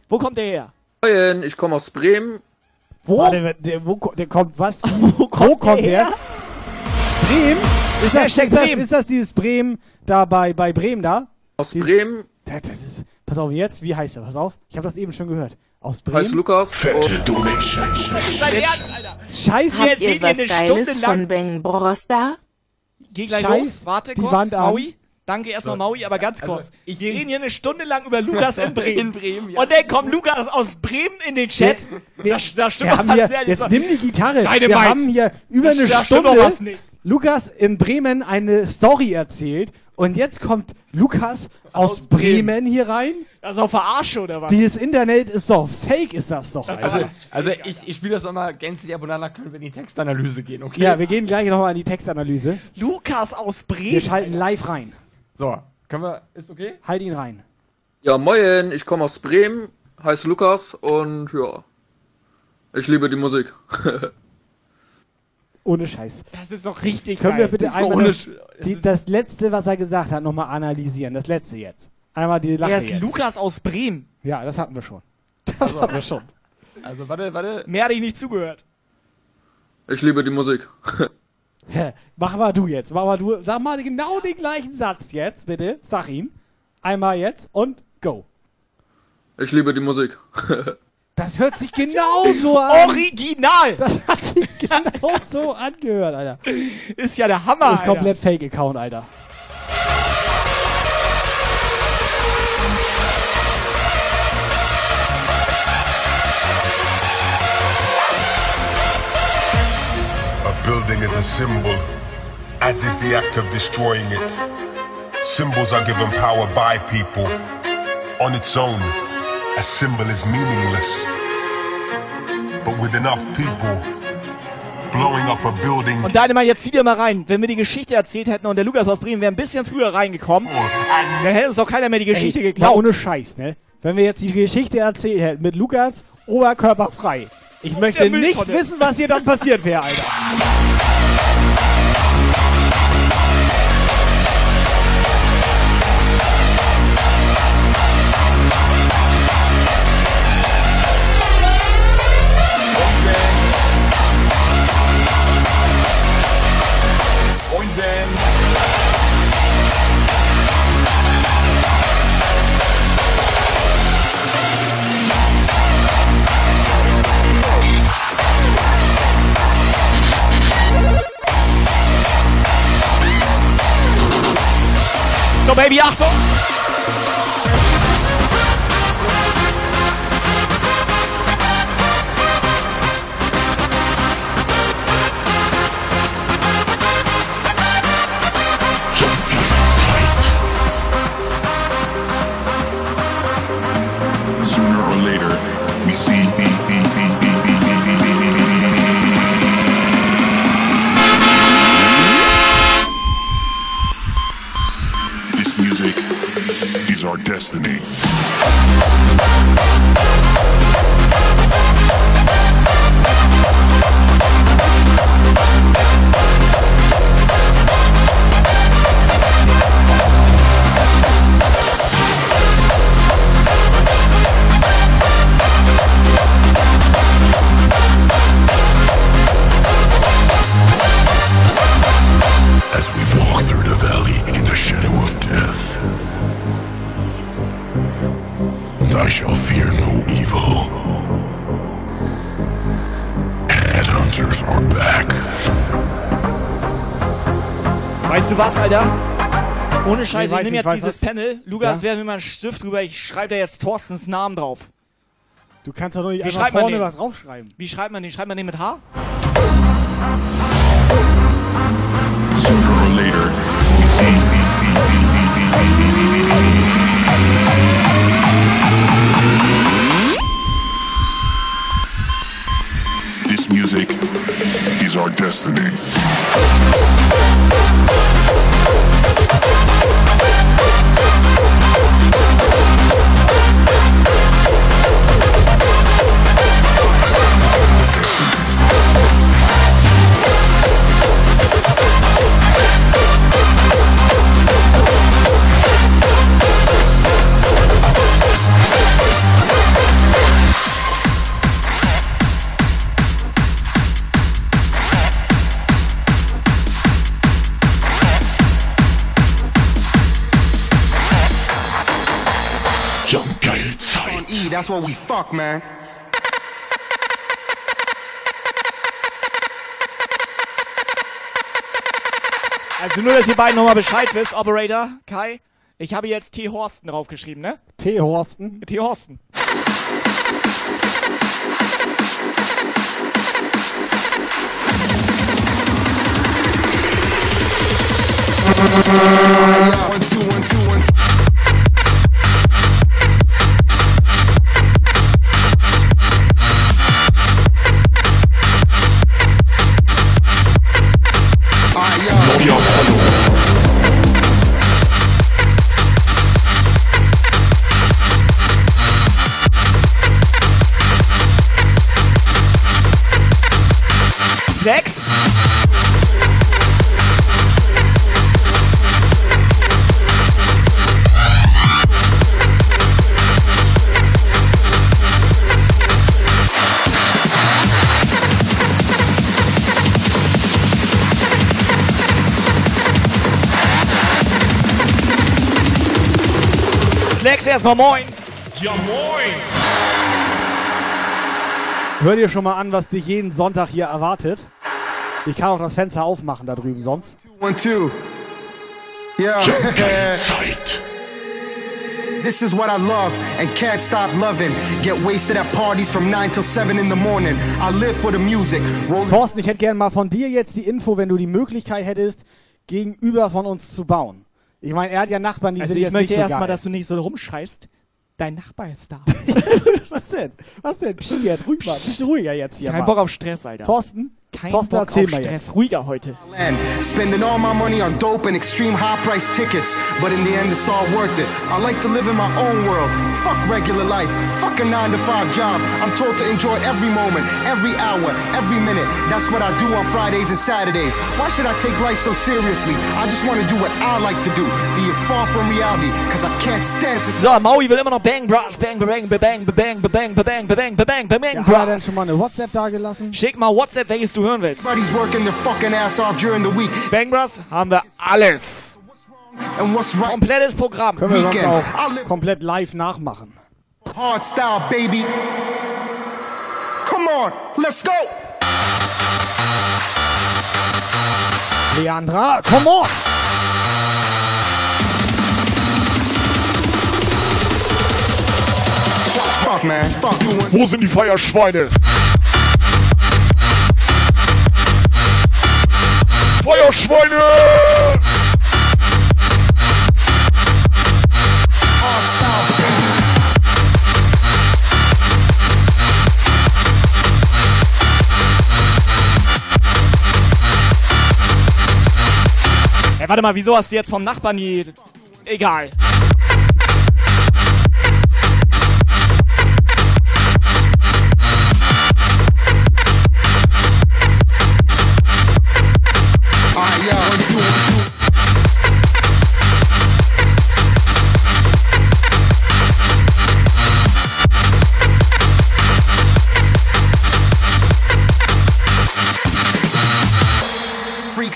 Wo kommt der her? Moin, ich komme aus Bremen. Wo? Warte, der, wo, der kommt was? Wo kommt, der der? her? Bremen? Ist das, ist, das, Bremen. ist das dieses Bremen da bei, bei Bremen da? Aus Dieses- Bremen. Das, das ist, pass auf, jetzt, wie heißt er? Pass auf, ich habe das eben schon gehört. Aus Bremen? Heißt Lukas. Fette Donation. Scheiße, Wir Habt ihr erzählen was eine Stunde Geiles lang. von Bang Broster? Geh gleich Scheiß los. Warte die kurz. Wand an. Maui. Danke erstmal, So. Maui, aber ganz Also, kurz. ich- Wir reden hier eine Stunde lang über Lukas in Bremen. In Bremen, ja. Und dann kommt Lukas aus Bremen in den Chat. Wir, da, da stimmt wir haben was hier, sehr jetzt nimm die Gitarre. Dynamite. Wir haben hier über eine Da stimmt doch Stunde was nicht. Lukas in Bremen eine Story erzählt und jetzt kommt Lukas aus, Bremen. hier rein. Das ist auch Verarsche oder was? Dieses Internet ist doch fake, ist das doch. Das. Also, also ich, ich spiele das immer gänzlich ab und danach können wir in die Textanalyse gehen, okay? ja, wir gehen gleich nochmal an die Textanalyse. Lukas aus Bremen. Wir schalten live rein. So, können wir. Ist okay? Halt ihn rein. Ja, moin, ich komme aus Bremen, heiße Lukas und ja, ich liebe die Musik. Ohne Scheiß. Das ist doch richtig Können geil. wir bitte einmal das, die, das letzte, was er gesagt hat, nochmal analysieren? Das letzte jetzt. Einmal die Lache Er ist jetzt. Lukas aus Bremen. Ja, das hatten wir schon. Das hatten wir schon. Also, warte, warte. Mehr hatte ich nicht zugehört. Ich liebe die Musik. Mach mal du jetzt. Mach mal du. Sag mal genau den gleichen Satz jetzt, bitte. Sag ihn. Einmal jetzt und go. Ich liebe die Musik. Das hört sich genauso an. Original! Das hat sich genauso angehört, Alter. Ist ja der Hammer, Das ist Alter. komplett Fake-Account, Alter. A building is a symbol, as is the act of destroying it. Symbols are given power by people. On its own, a symbol is meaningless. But with enough people, blowing up a building Und Dynamite, jetzt zieh dir mal rein. Wenn wir die Geschichte erzählt hätten und der Lukas aus Bremen wäre ein bisschen früher reingekommen, dann hätte uns auch keiner mehr die Geschichte Ey, mal geglaubt. ohne Scheiß, ne? Wenn wir jetzt die Geschichte erzählt hätten mit Lukas, oberkörperfrei. Ich möchte nicht wissen, was hier dann passiert wäre, Alter. Baby, Achtung! Our destiny. Nee, ich weiß nehme ich, jetzt weiß dieses was. Panel. Lukas, Ja? werf mir mal einen Stift drüber. Ich schreibe da jetzt Thorstens Namen drauf. Du kannst doch doch nicht Wie einfach vorne was draufschreiben. Wie schreibt man den? Schreibt man den mit H? Sooner or later, we see. This music is our destiny. That's what we fuck, man. Also nur, dass ihr beiden nochmal Bescheid wisst, Operator, Kai. Ich habe jetzt T. Horsten draufgeschrieben, ne? T. Horsten? T. Horsten. One, two, one, two, one. Max erstmal moin. Ja, moin. Hör dir schon mal an, was dich jeden Sonntag hier erwartet. Ich kann auch das Fenster aufmachen da drüben sonst. One, two. Yeah. Zeit. This is what I love and can't stop loving. Get wasted at parties from 9 till 7 in the morning. I live for the music. Roll Thorsten, ich hätte gerne mal von dir jetzt die Info, wenn du die Möglichkeit hättest, gegenüber von uns zu bauen. Ich meine, er hat ja Nachbarn, die Also sind ich jetzt möchte nicht so erstmal, dass du nicht so rumschreist. Dein Nachbar ist da. Was denn? Was denn? Psst, jetzt ruhig mal. Du ruhiger jetzt hier Kein mal. Bock auf Stress, Alter. Thorsten? Kein Thorsten, Bock erzähl auf mal Stress. jetzt. Ruhiger heute. land. Spending all my money on dope and extreme high price tickets. But in the end, it's all worth it. I like to live in my own world. Fuck regular life. Fuck a 9 to 5 job. I'm told to enjoy every moment, every hour, every minute. That's what I do on Fridays and Saturdays. Why should I take life so seriously? I just want to do what I like to do. Be it far from reality, cause I can't stand So, Maui will immer noch Bang Bros. Bang, bang, bang, bang, bang, bang, bang, bang, bang, bang, bang, Ja, hat er denn Bros. schon mal eine WhatsApp da gelassen? Schick mal WhatsApp, welches du hören willst. Everybody's working their fucking ass off during the week. Bang Bros haben wir alles. Komplettes Programm. Können wir sonst Weekend. auch komplett live nachmachen. hard style, baby. Come on, let's go. Leandra, come on! Fuck, man. Fuck. Wo sind die Feierschweine? Feuerschweine! Ey, warte mal, wieso hast du jetzt vom Nachbarn die... Egal.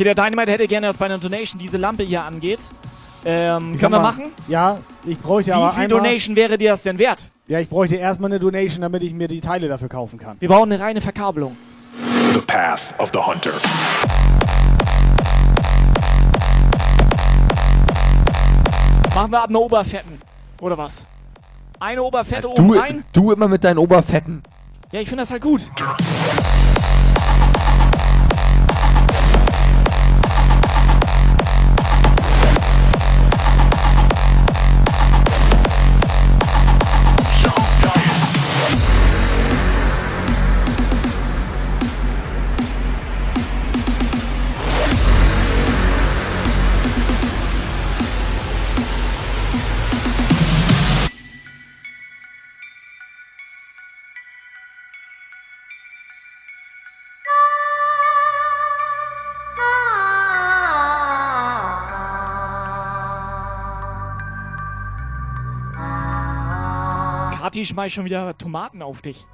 Okay, der Dynamite hätte gerne, dass bei einer Donation diese Lampe hier angeht. Ähm, können wir mal, machen? Ja, ich bräuchte Wie aber viel einmal, Donation wäre dir das denn wert? Ja, ich bräuchte erstmal eine Donation, damit ich mir die Teile dafür kaufen kann. Wir brauchen eine reine Verkabelung. The path of the hunter. Machen wir ab einer Oberfetten. Oder was? Eine Oberfette Du, oben rein? du immer mit deinen Oberfetten. Ja, ich finde das halt gut. sie schmeißt schon wieder Tomaten auf dich.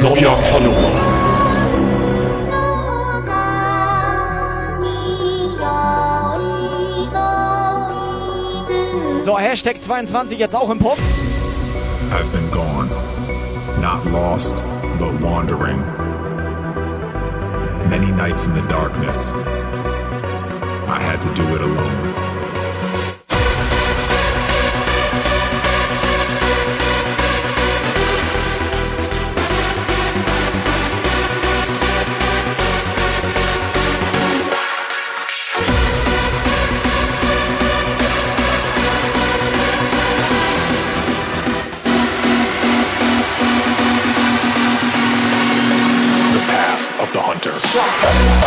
Neuer Follower. So, Hashtag 22 jetzt auch im Pop. Not lost, but wandering. Many nights in the darkness, I had to do it alone. Hunter.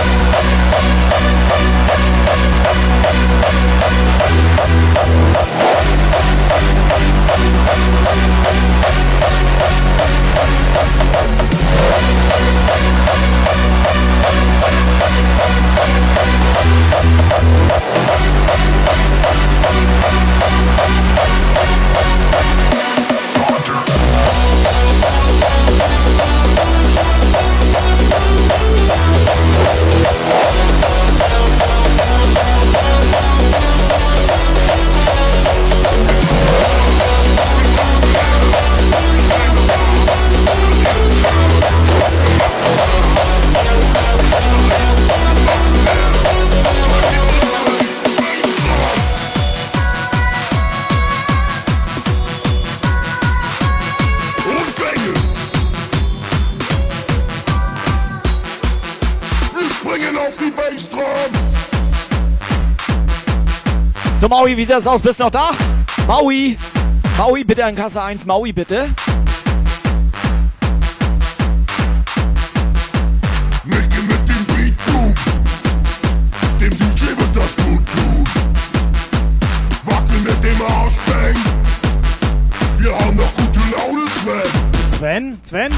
Maui, wie sieht das aus? Bist du noch da? Maui! Maui, bitte an Kasse 1. Maui, bitte. Nicke mit dem Beat Boom. Dem DJ wird das gut tun. Wackel mit dem Arschbang. Wir haben noch gute Laune, Sven. Sven? Sven?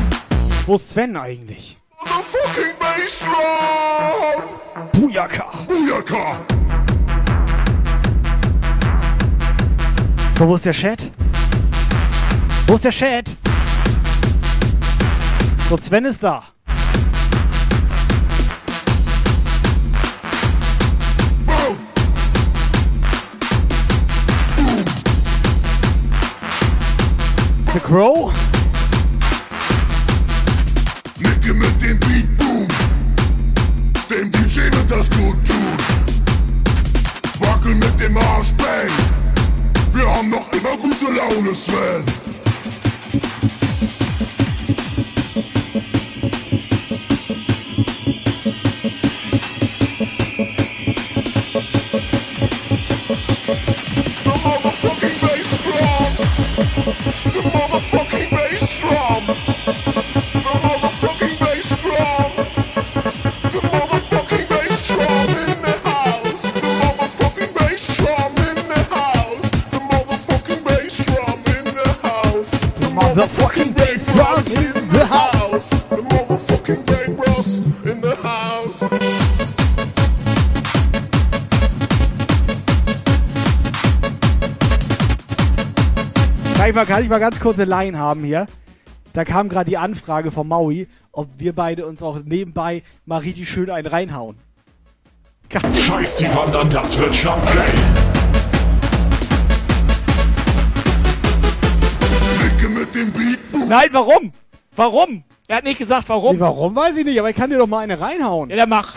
Wo ist Sven eigentlich? Motherfucking Bassdrum. Bujaka. Bujaka. So, wo ist der Chat? Wo ist der Chat? So, Sven ist da. The Crow? Ich, mal, kann ich mal ganz kurz eine Line haben hier? Da kam gerade die Anfrage von Maui, ob wir beide uns auch nebenbei mal richtig schön einen reinhauen. Scheiß die Wand an, das wird. Nicke mit dem Beat Nein, warum? Warum? Er hat nicht gesagt, warum. Nee, warum weiß ich nicht, aber ich kann dir doch mal eine reinhauen. Ja, dann mach.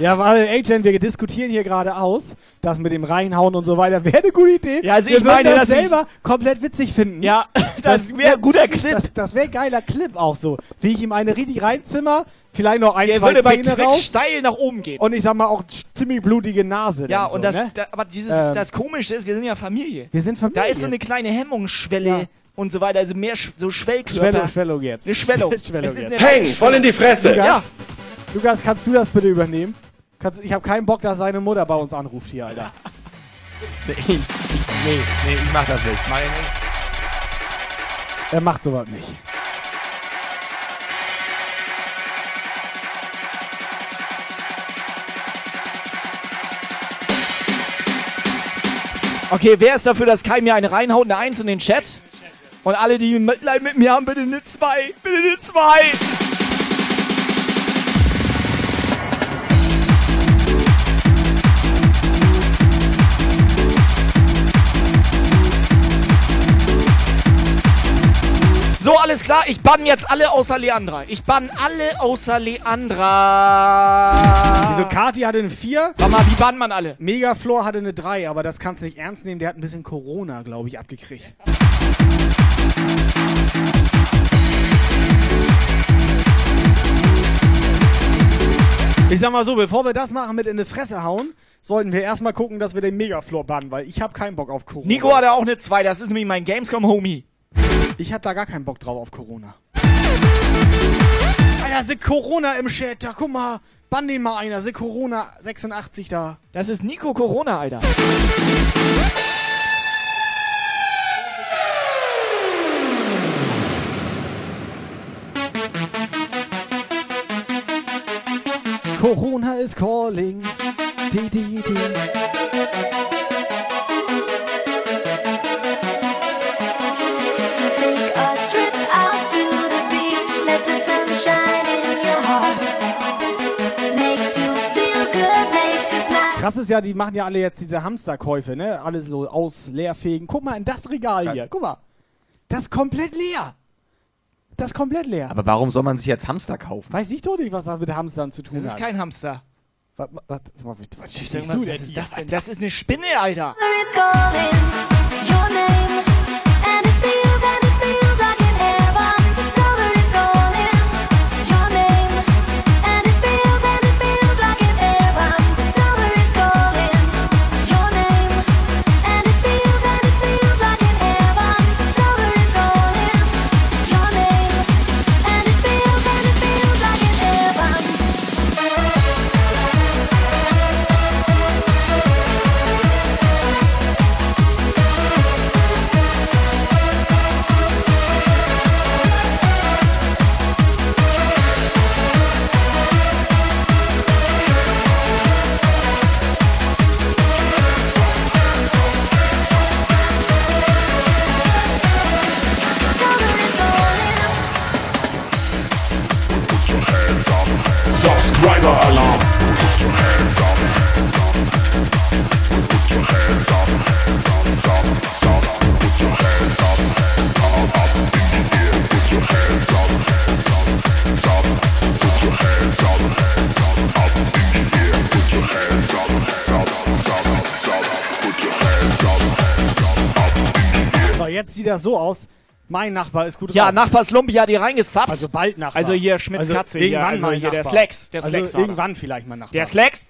Ja, weil, Agent, wir diskutieren hier gerade aus, das mit dem Reinhauen und so weiter. Wäre eine gute Idee. Ja, also wir ich würden meine, das dass ich- selber komplett witzig finden. Ja, das wäre ein guter Clip. Das, das wäre ein geiler Clip auch so. Wie ich ihm eine richtig reinzimmer, vielleicht noch ein, Der zwei würde bei Zähne Twitch raus. steil nach oben gehen. Und ich sag mal auch ziemlich blutige Nase. Ja, dann so, und das, ne? da, aber dieses, Ähm, das Komische ist, wir sind ja Familie. Wir sind Familie. Da ist so eine kleine Hemmungsschwelle Ja. und so weiter, also mehr Sch so Schwellkörper. Schwellung, Schwellung jetzt. Eine Schwellung. Schwellung jetzt. eine Hey, voll in die Fresse. Lukas, Ja. Lukas, kannst du das bitte übernehmen? Kannst, ich habe keinen Bock, dass seine Mutter bei uns anruft hier, Alter. Nee, nee, nee, ich mach das nicht. Mach ich nicht. Er macht sowas nicht. Okay, wer ist dafür, dass Kai mir eine reinhaut, eine Eins in den Chat? Und alle, die Mitleid mit mir haben, bitte eine Zwei. Bitte eine Zwei. So, alles klar. Ich bann jetzt alle außer Leandra. Ich bann alle außer Leandra. Wieso Kati hatte eine 4? Warte mal, wie bannt man alle? Megaflor hatte eine 3, aber das kannst du nicht ernst nehmen. Der hat ein bisschen Corona, glaube ich, abgekriegt. Ich sag mal so, bevor wir das machen mit in die Fresse hauen, sollten wir erstmal gucken, dass wir den Megaflor bannen, weil ich habe keinen Bock auf Corona. Nico hat ja auch eine 2. Das ist nämlich mein Gamescom-Homie. Ich hab da gar keinen Bock drauf auf Corona. Alter, sind Corona im Chat. Da guck mal. Bann den mal einer. Sind Corona 86 da. Das ist Nico Corona, Alter. Corona is calling. Di, di, di. Krass ist ja, die machen ja alle jetzt diese Hamsterkäufe, ne? Alle so ausleerfähigen. Guck mal in das Regal hier. Guck mal. Das ist komplett leer. Das ist komplett leer. Aber warum soll man sich jetzt Hamster kaufen? Weiß ich doch nicht, was das mit Hamstern zu tun Das hat. ist kein Hamster. Was, was, was, was schickst Irgendwas- du was denn ist hier? das denn? Das ist eine Spinne, Alter. Jetzt sieht das so aus. Mein Nachbar ist gut Ja, drauf. Nachbar Slumpi hat die reingesappt. Also bald Nachbar. Also hier Schmitz Also Katze hier. irgendwann Also mal hier der Nachbar. Slacks. Der Also Slacks war irgendwann das. vielleicht mal Nachbar. Der Slacks.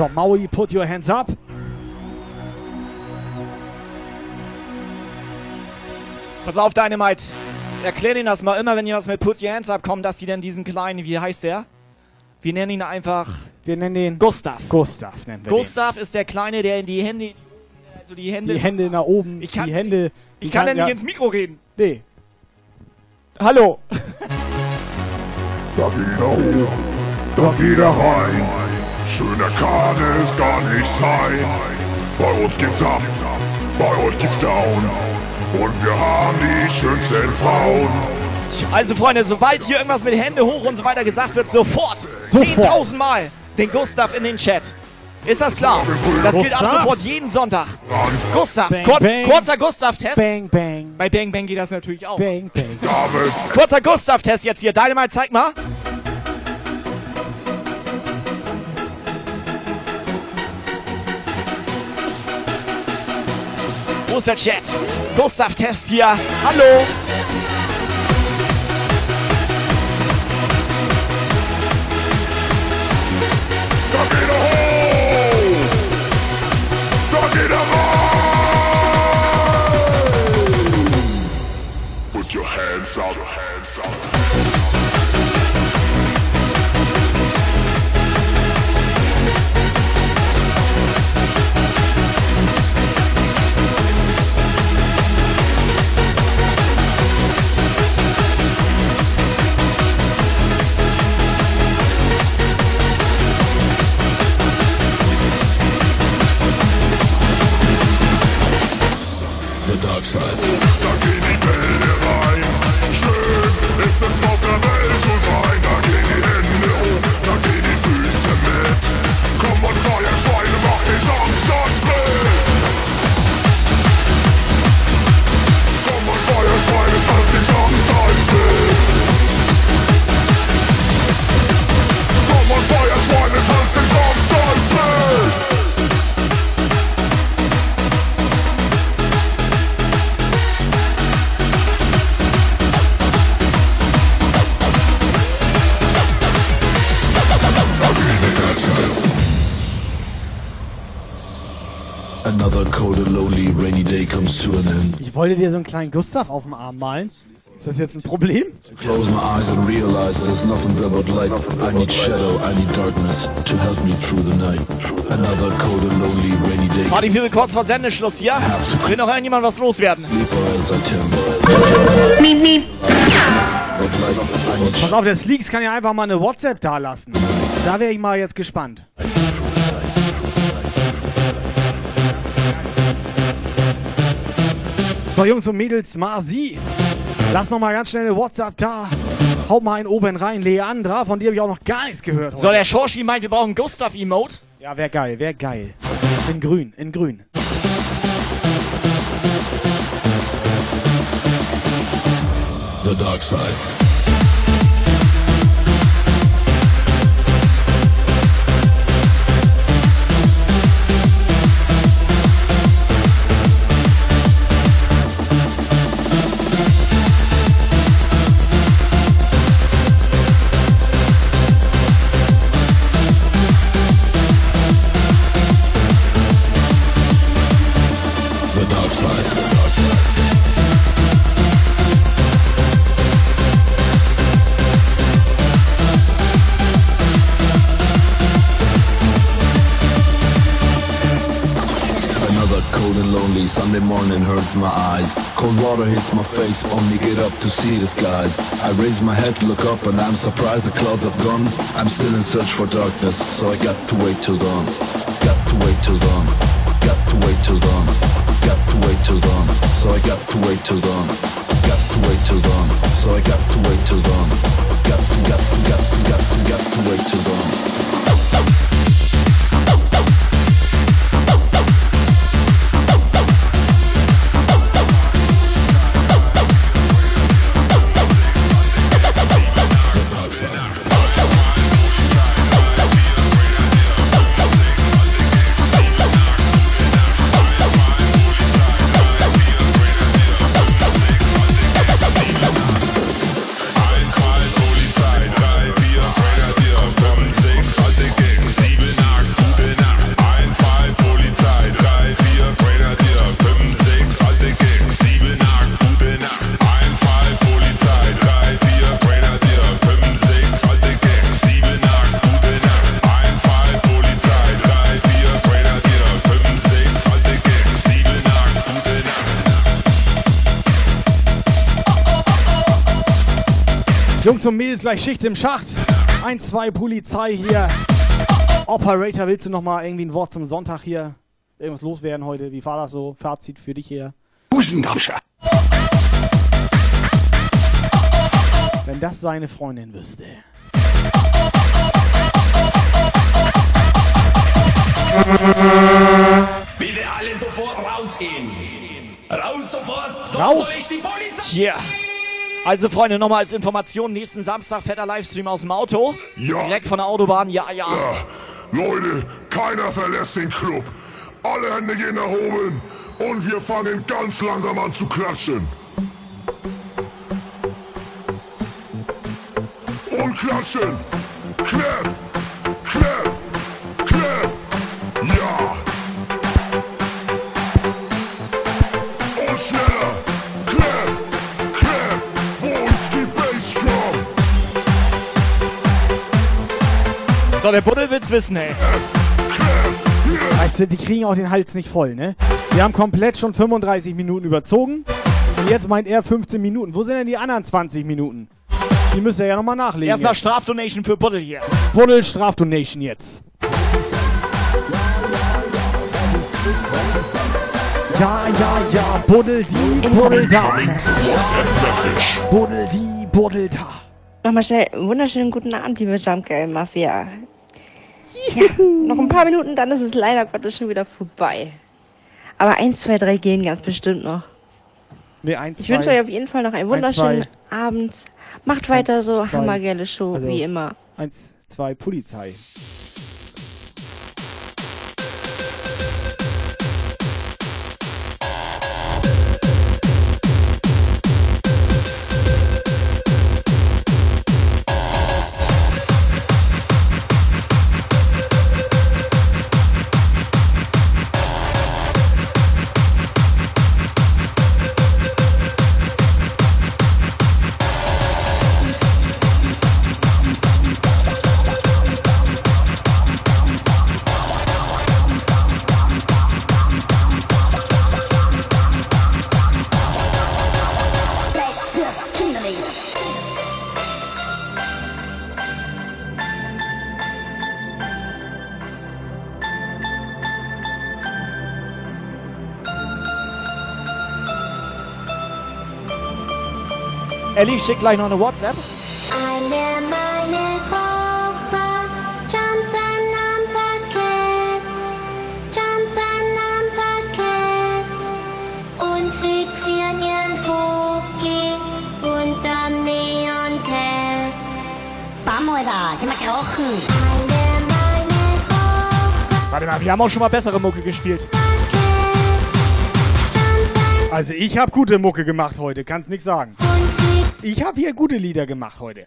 So, Maui, put your hands up. Pass auf, Dynamite. Erklär denen das mal immer, wenn ihr was mit Put Your Hands Up kommt, dass die dann diesen kleinen, wie heißt der? Wir nennen ihn einfach Wir nennen den Gustav. Gustav. Nennen wir Gustav ist der Kleine, der in die Hände, also die den. Hände, Die Hände nach oben. Ich kann- die Hände. ich kann ja ja, nicht ins Mikro reden. Nee. Hallo. Da geht er hoch, da geht er rein. Schöner kann es gar nicht sein. Bei uns gibt's ab, bei euch gibt's down. Und wir haben die schönsten Frauen. Also Freunde, sobald hier irgendwas mit Hände hoch und so weiter gesagt wird, sofort, Sofort. 10.000 Mal den Gustav in den Chat. Ist das klar? Das gilt ab Gustav. sofort jeden Sonntag. Gustav, Bang, kurz, bang. kurzer Gustav-Test. Bang, bang. Bei Bang Bang geht das natürlich auch. Bang, bang. Kurzer Gustav-Test jetzt hier. Deine mal, zeig mal. Wo ist der Chat? Gustav Test hier. Hallo. Da geht er hoch! Da geht er rein! Put your hands up, hands up. Dark side. Da die Bälle rein. Schön ist es auf der Welt zu sein. Da die Hände hoch, da die Füße mit. Komm und feier Schweine, mach Samstag schnell. Komm und feier Schweine, tanz Samstag schnell. Komm und feier Schweine, tanz Samstag schnell. Lonely rainy day comes to an end. Ich wollte dir so einen kleinen Gustav auf dem Arm malen. Ist das jetzt ein Problem? Close my eyes and realize there's nothing there but light. I need shadow, I need darkness to help me through the night. Another cold and lonely rainy day. Martin, sind kurz vor Sendeschluss hier. Will noch irgendjemand was loswerden? Miep, miep. Pass auf, der Sleeks kann ja einfach mal eine WhatsApp da lassen. Da wäre ich mal jetzt gespannt. So, Jungs und Mädels, Marzi, lass noch mal ganz schnell eine WhatsApp da. Hau mal einen oben rein, Leandra, von dir habe ich auch noch gar nichts gehört. So, der Shoshi meint, wir brauchen Gustav-Emote. Ja, wär geil, wär geil. In grün, in grün. The dark side. Sunday morning hurts my eyes. Cold water hits my face, only get up to see the skies. I raise my head, look up, and I'm surprised the clouds have gone. I'm still in search for darkness, so I got to wait till dawn. Got to wait till dawn. Got to wait till dawn. Got to wait till dawn. So I got to wait till dawn. Got to wait till dawn. So I got to wait till dawn. Got to, got to, got to, got to, got to wait till dawn. Jungs und Mädels, gleich Schicht im Schacht. 1, 2 Polizei hier. Operator, willst du noch mal irgendwie ein Wort zum Sonntag hier? Irgendwas loswerden heute? Wie war das so? Fazit für dich hier. Busengabscher. Wenn das seine Freundin wüsste. Bitte alle sofort rausgehen. Raus sofort. sonst Raus. ich die Polizei. Yeah. Also Freunde, nochmal als Information, nächsten Samstag fetter Livestream aus dem Auto. Ja. Direkt von der Autobahn, ja, ja. Leute, keiner verlässt den Club. Alle Hände gehen erhoben und wir fangen ganz langsam an zu klatschen. Und klatschen. Clap, clap. So, der Buddel will's wissen, ey. Weißt du, die kriegen auch den Hals nicht voll, ne? Wir haben komplett schon 35 Minuten überzogen. Und jetzt meint er 15 Minuten. Wo sind denn die anderen 20 Minuten? Die müsst ihr ja nochmal nachlegen. Erstmal. Strafdonation für Buddel hier. Buddel Strafdonation jetzt. Ja, ja, ja, Buddel die, Buddel da. Buddel die, Buddel da. Nochmal schnell, wunderschönen guten Abend, liebe Jumpgirl Mafia. Ja, noch ein paar Minuten, dann ist es leider Gottes schon wieder vorbei. Aber eins, zwei, drei gehen ganz bestimmt noch. Nee, eins, Ich zwei. wünsche euch auf jeden Fall noch einen wunderschönen zwei. Abend. Macht weiter so, zwei. hammergeile Show, Also, wie immer. Eins, zwei, Polizei. Ellie schickt gleich noch eine WhatsApp. Warte mal, wir haben auch schon mal bessere Mucke gespielt. Also ich habe gute Mucke gemacht heute, kannst nix sagen. Ich habe hier gute Lieder gemacht heute.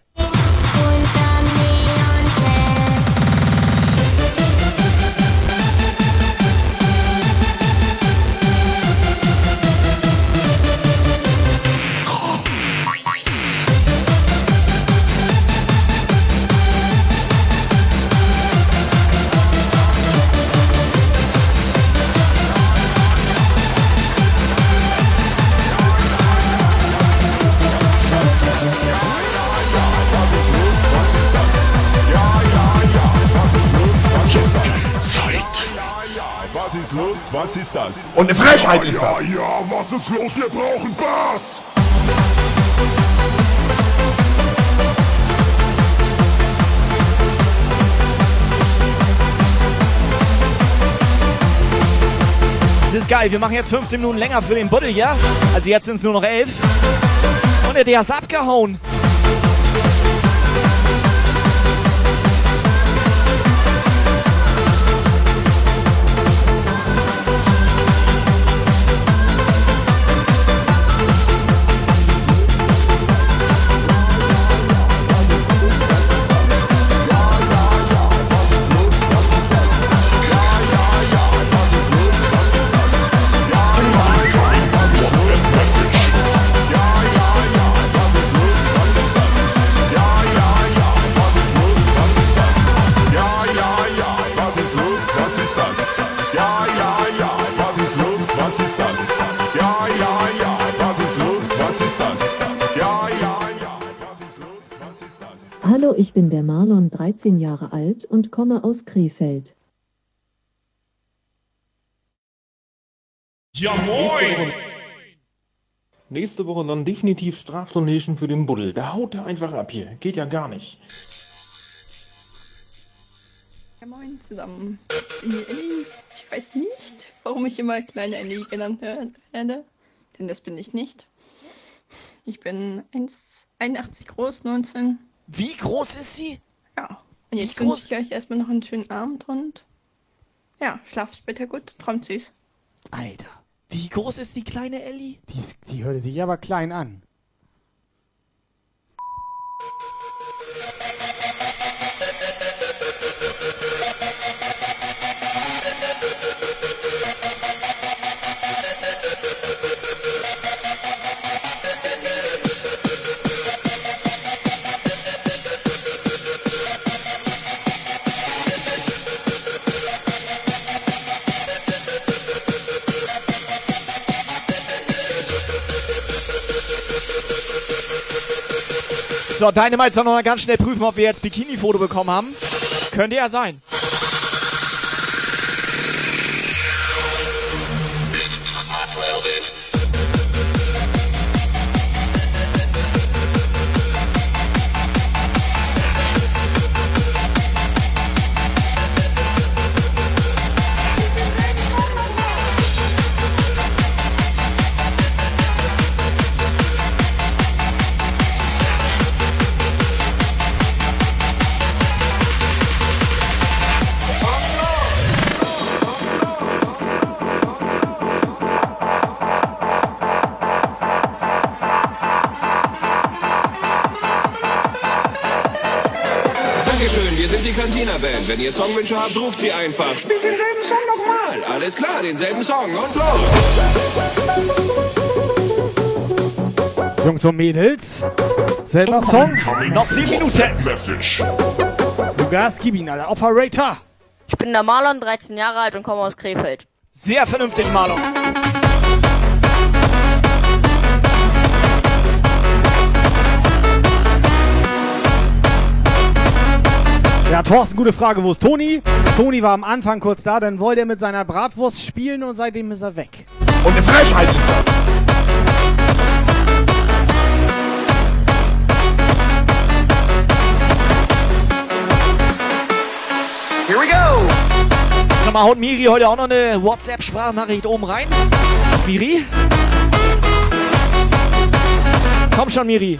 Was ist das? Und eine Frechheit ist das. Ja, ja, was ist los? Wir brauchen Bass. Das ist geil, wir machen jetzt 15 Minuten länger für den Buddel hier. Also jetzt sind es nur noch 11. Und der, der ist abgehauen. Hallo, ich bin der Marlon, 13 Jahre alt und komme aus Krefeld. Ja, moin! Nächste Woche dann definitiv Strafdonation für den Buddel. Da haut er einfach ab hier. Geht ja gar nicht. Ja, moin zusammen. Ich bin die Ellie. Ich weiß nicht, warum ich immer kleine Ellie genannt wer- werde, denn das bin ich nicht. Ich bin 1,81 groß, 19. Wie groß ist sie? Ja. Und jetzt wünsche ich euch erstmal noch einen schönen Abend und Ja, schlaf später gut, träumt süß. Alter. Wie groß ist die kleine Ellie? Die, ist- die hörte sich aber klein an. So, Dynamite soll noch mal ganz schnell prüfen, ob wir jetzt Bikini-Foto bekommen haben. Könnte ja sein. Band. Wenn ihr Songwünsche habt, ruft sie einfach. Spielt denselben Song nochmal. Alles klar, denselben Song und los. Jungs und Mädels. Selber Song. Noch sieben Minuten. Message. Lukas, gib ihn, Alter. Operator. Ich bin der Marlon, 13 Jahre alt und komme aus Krefeld. Sehr vernünftig, Marlon. Ja, Thorsten, gute Frage. Wo ist Toni? Toni war am Anfang kurz da, dann wollte er mit seiner Bratwurst spielen und seitdem ist er weg. Und eine Frechheit ist das. Here we go. Sag mal, haut Miri heute auch noch eine WhatsApp-Sprachnachricht oben rein? Miri? Komm schon, Miri.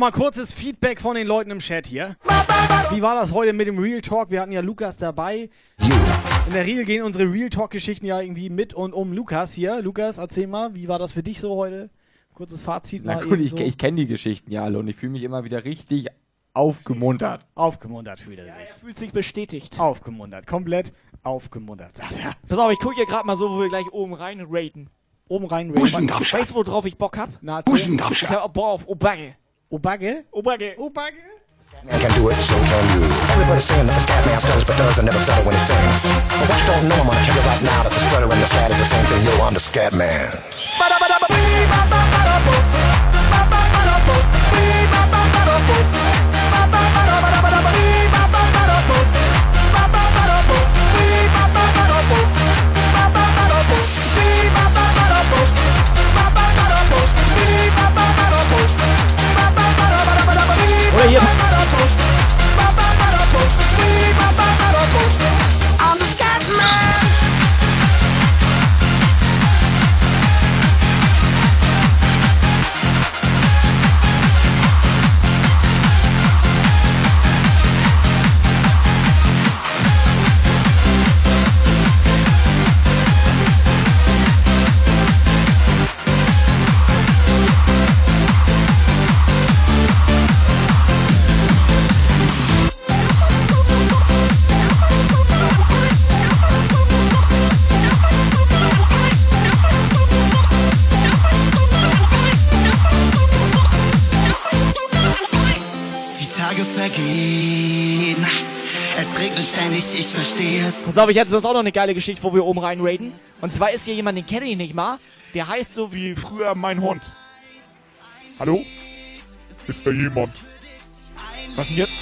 mal kurzes Feedback von den Leuten im Chat hier. Wie war das heute mit dem Real Talk? Wir hatten ja Lukas dabei. In der Regel gehen unsere Real Talk-Geschichten ja irgendwie mit und um Lukas hier. Lukas, erzähl mal, wie war das für dich so heute? Kurzes Fazit Na mal gut, eben ich, so. ich kenne die Geschichten ja alle und ich fühle mich immer wieder richtig aufgemuntert. Aufgemuntert fühlt er sich. Er fühlt sich bestätigt. Aufgemuntert, komplett aufgemuntert, sagt er. Pass auf, ich gucke hier gerade mal so, wo wir gleich oben rein raten. Oben rein Weißt du, worauf ich Bock hab? Na, Ich hab Bock auf Obagge. Obagge? Obagge. Obagge? Man can do it, so can you. Everybody saying that the scat man stutters but does and never stutter when he sings. But what you don't know, I'm gonna tell you right now that the stutter and the scat is the same thing. Yo, I'm the scat man. Oder Pass auf, ich hätte sonst auch noch eine geile Geschichte, wo wir oben rein raiden. Und zwar ist hier jemand, den kenne ich nicht mal. Der heißt so wie früher mein Hund. Hallo? Ist da jemand? Was denn jetzt?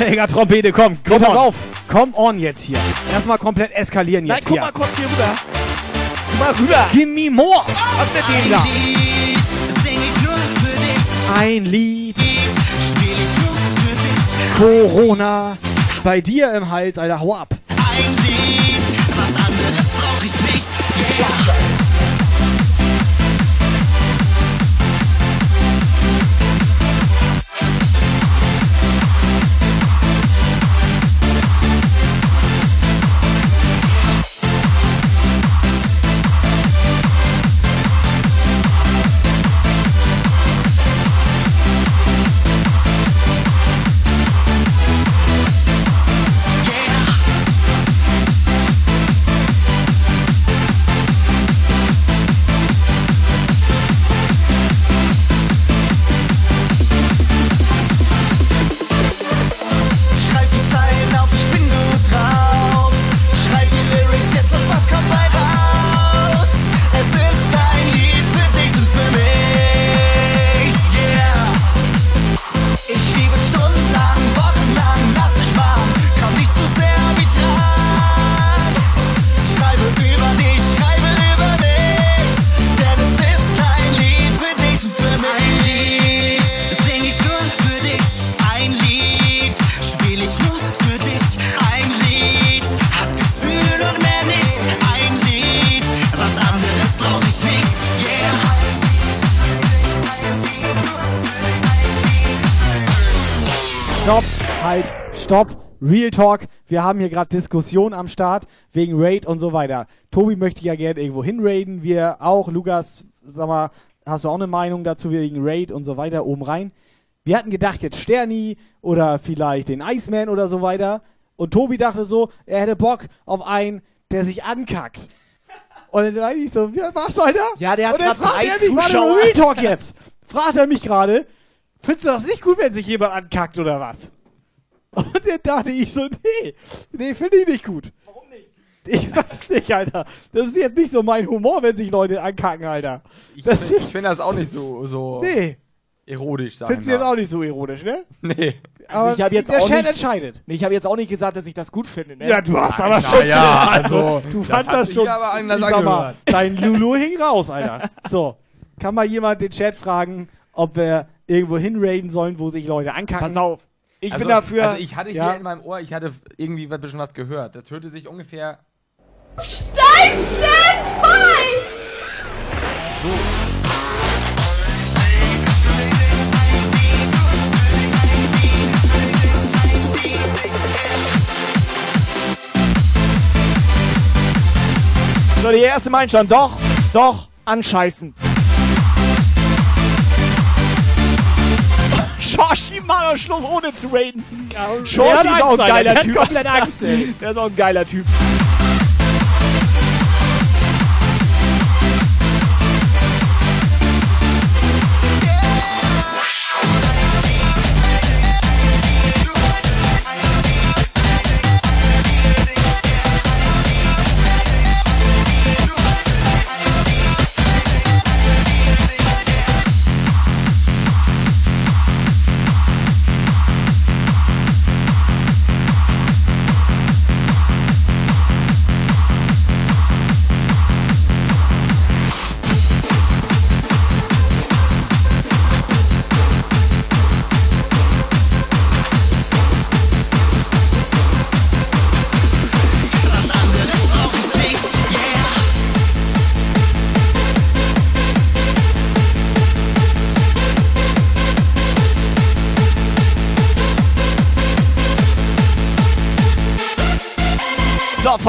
Digga, Trompete, komm, komm pass on. auf. Komm on jetzt hier. Erstmal komplett eskalieren Nein, jetzt guck hier. mal kurz hier rüber. Guck mal rüber. Give me more. Was mit dem da? Ein Lied. Spiel ich nur für dich. Corona. Bei dir im Hals, Alter, hau ab. Ein Lied. Was anderes brauch ich nicht. Yeah. Stopp, halt, stopp. Real Talk. Wir haben hier gerade Diskussion am Start wegen Raid und so weiter. Tobi möchte ja gerne irgendwo hinraiden. Wir auch. Lukas, sag mal, hast du auch eine Meinung dazu wegen Raid und so weiter oben rein? Wir hatten gedacht, jetzt Sterni oder vielleicht den Iceman oder so weiter. Und Tobi dachte so, er hätte Bock auf einen, der sich ankackt. Und dann dachte ich so, was, Alter? Ja, der hat Und dann fragt er mich, warte Zuschauer. Real Talk jetzt. Fragt er mich gerade, findest du das nicht gut, wenn sich jemand ankackt oder was? Und dann dachte ich so, nee, nee, finde ich nicht gut. Warum nicht? Ich weiß nicht, Alter. Das ist jetzt nicht so mein Humor, wenn sich Leute ankacken, Alter. Ich, Das find- ich finde das auch nicht so, so nee. erotisch, sag Findest du ich jetzt auch nicht so ironisch, ne? Nee. Aber ich habe jetzt der auch Chat nicht, entscheidet. Nee, ich habe jetzt auch nicht gesagt, dass ich das gut finde. Ne? Ja, du hast Nein, aber schon. ja, also, also, du das fandst hat das sich schon. aber anders ich sag mal, dein Lulu hing raus, Alter. So, kann mal jemand den Chat fragen, ob wir irgendwo hinraiden sollen, wo sich Leute ankacken? Pass auf. Ich also, bin dafür. Also ich hatte hier Ja. in meinem Ohr, ich hatte irgendwie ein bisschen was gehört. Das hörte sich ungefähr Stein, stand by! so, die erste meint schon, doch, doch, anscheißen. Shoshi am Schluss ohne zu raiden. Shoshi ist auch ein geiler Der hat Typ. komplett Angst, ey. Der ist auch ein geiler Typ.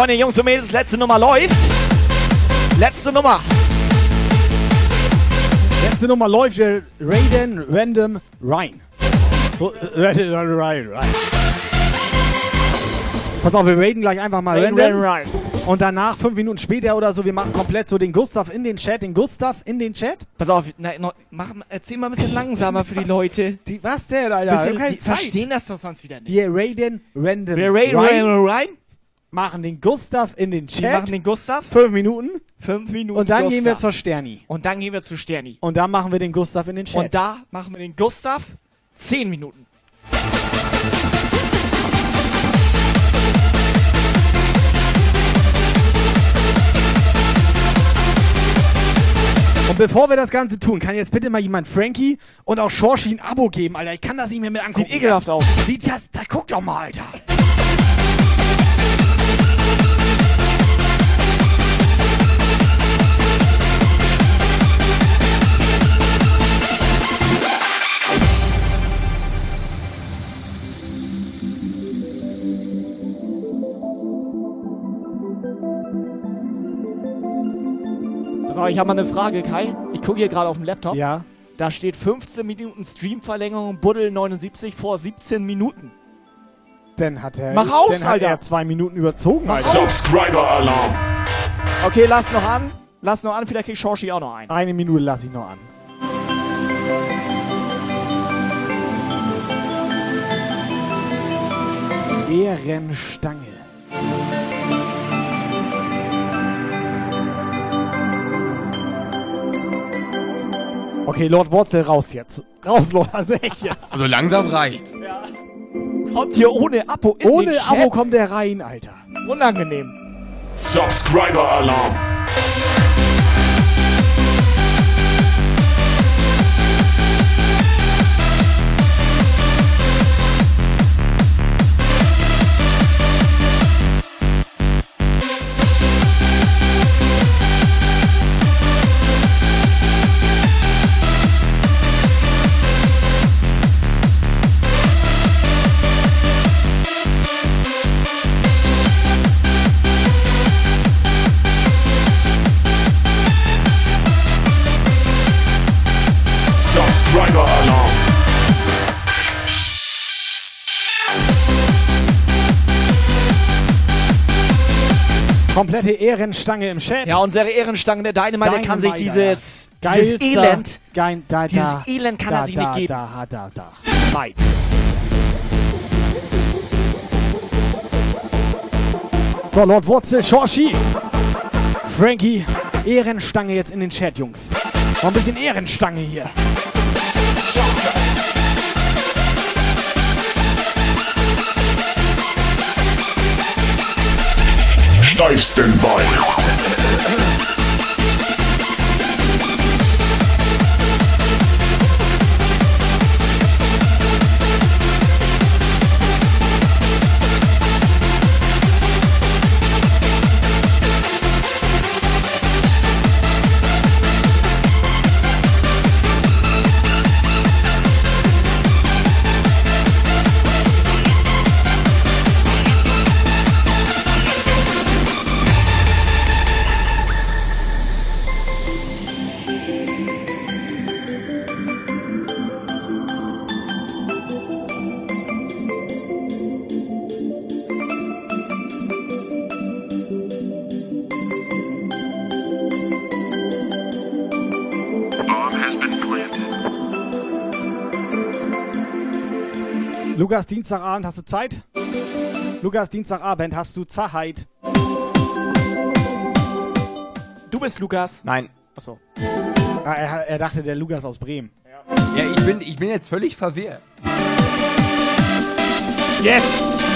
Freunde, Jungs und Mädels, letzte Nummer läuft. Letzte Nummer. Letzte Nummer läuft Raiden Random Ryan. So, äh, Raiden Random Ryan, Ryan. Pass auf, wir raiden gleich einfach mal Raiden random. Random. Und danach, fünf Minuten später oder so, wir machen komplett so den Gustav in den Chat, den Gustav in den Chat. Pass auf, na, no, mach, erzähl mal ein bisschen langsamer für die Leute. Die, was denn, Alter? Bisschen, die Zeit. verstehen das doch sonst wieder nicht. Wir raiden Random Wir raiden Random Ryan. Machen den Gustav in den Chat. Wir machen den Gustav. Fünf Minuten. Fünf Minuten Und dann gehen wir Gustav. zur Sterni. Und dann gehen wir zu Sterni. Und dann machen wir den Gustav in den Chat. Und da machen wir den Gustav 10 Minuten. Und bevor wir das Ganze tun, kann jetzt bitte mal jemand Frankie und auch Shorshi ein Abo geben, Alter. Ich kann das nicht mehr mit angucken. Sieht ekelhaft aus. Sieht das, da guck doch mal, Alter. Pass ich habe mal eine Frage, Kai. Ich gucke hier gerade auf dem Laptop. Ja. Da steht 15 Minuten Streamverlängerung, Buddel 79 vor 17 Minuten. Dann hat er, Mach aus, dann hat Alter. er zwei Minuten überzogen, Alter. Subscriber-Alarm. Okay, lass noch an. Lass noch an, vielleicht kriegt Shorshi auch noch ein. Eine Minute lasse ich noch an. Ehrenstange. Okay, Lord Wurzel raus jetzt. Raus, Lord, also echt jetzt. Also langsam reicht's. Kommt hier ohne Abo in Ohne den Abo kommt der rein, Alter. Unangenehm. Subscriber-Alarm. Subscriber-Alarm. Komplette Ehrenstange im Chat. Ja, unsere Ehrenstange der Dynamite, der kann sich dieses, dieses Elend, Geil, da, dieses da, Elend kann da, er sich da, nicht geben. Da, da, da, Leid. So, Lord Wurzel, Shorshi. Frankie, Ehrenstange jetzt in den Chat, Jungs. Noch ein bisschen Ehrenstange hier. Steif Standby. Lukas, Dienstagabend, hast du Zeit? Lukas, Dienstagabend, hast du Zeit? Du bist Lukas. Nein. Achso. Ah, er, er dachte, der Lukas aus Bremen. Ja, ich bin, ich bin jetzt völlig verwirrt. Yes!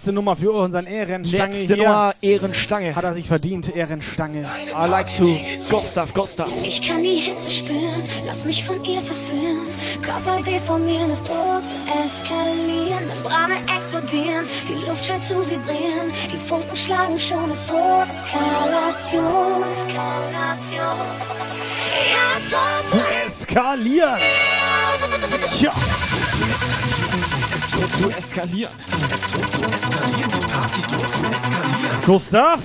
Letzte Nummer für unseren Ehrenstange Letzte hier. Nummer, Ehrenstange. Hat er sich verdient, Ehrenstange. I like to Gustav, Gustav. Ich kann die Hitze spüren, lass mich von ihr verführen. Körper deformieren, es droht zu eskalieren. Membrane explodieren, die Luft scheint zu vibrieren. Die Funken schlagen schon, es droht Eskalation. Eskalation. Ja, es droht Zu eskalieren. Ja. Droht zu eskalieren. Es droht zu eskalieren, die Party droht zu eskalieren. Gustav?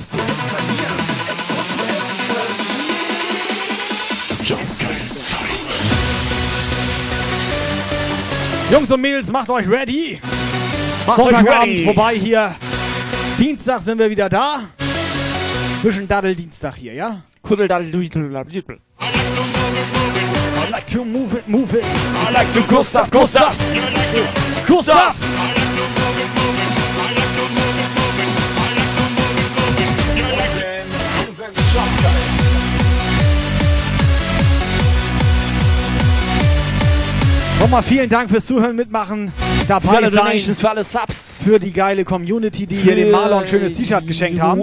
Jungs und Mädels, macht euch ready. Macht euch Sonntagabend ready. vorbei hier. Dienstag sind wir wieder da. Bisschen Daddel-Dienstag hier, ja? Kuddeldaddel, duidel, I like to move it, move it. I like to Gustav, Gustav. Gustav! Nochmal vielen Dank fürs Zuhören, Mitmachen, Für dabei alle sein, Donations, für alle Subs. für die geile Community, die hier dem Marlon ein schönes T-Shirt geschenkt haben.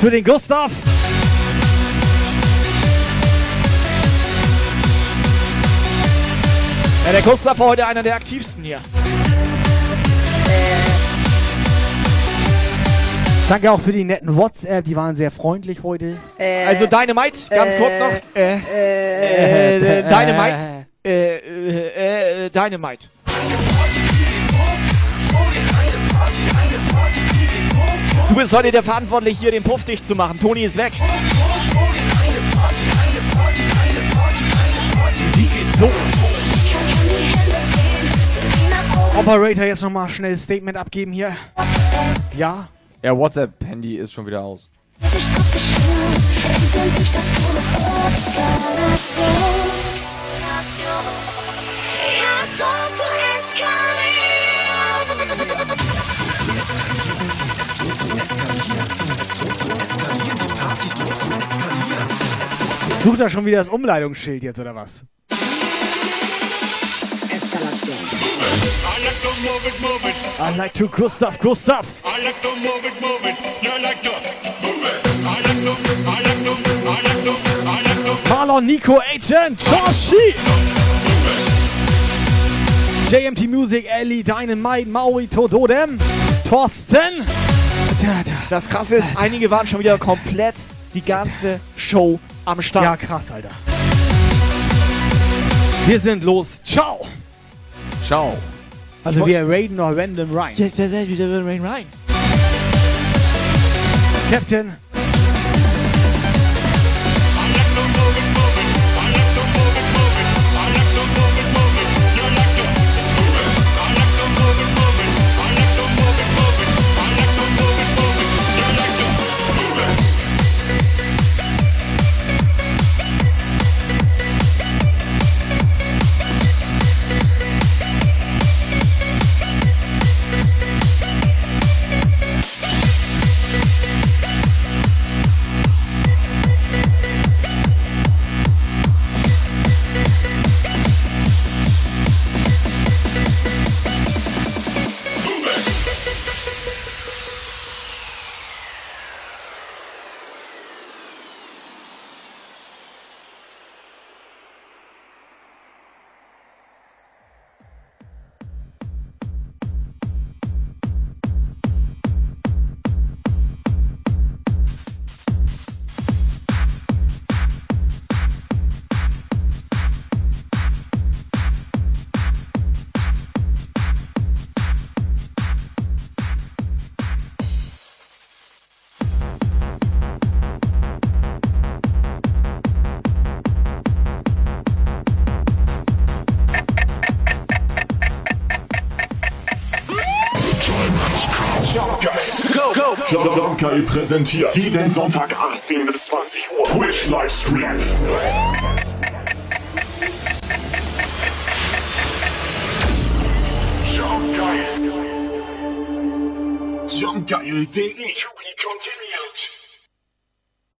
Für den Gustav. Ja, der Gustav war heute einer der aktivsten hier. Danke auch für die netten WhatsApp, die waren sehr freundlich heute. Äh, Also Dynamite, ganz äh, kurz noch. Äh, äh, äh, äh, Dynamite. Äh, äh, äh, Dynamite. Du bist heute der Verantwortliche, hier den Puff dicht zu machen. Toni ist weg. Operator, jetzt nochmal schnell Statement abgeben hier. Ja? Ja, WhatsApp-Handy ist schon wieder aus. Sucht er schon wieder das Umleitungsschild jetzt, oder was? I like to Gustav, Gustav. Marlon, Nico, Agent, Joshi. JMT Music, Ellie, Dynamite, Maui, Tododem, Thorsten. Das krasse ist, einige waren schon wieder komplett die ganze Show am Start. Ja, krass, Alter. Wir sind los. Ciao. Ciao. Also wir raiden noch Random Ryan. Ja, der, der, der, der Rain Ryan. Captain. Präsentiert. Jeden Sonntag 18 bis 20 Uhr. Twitch Livestream. Jump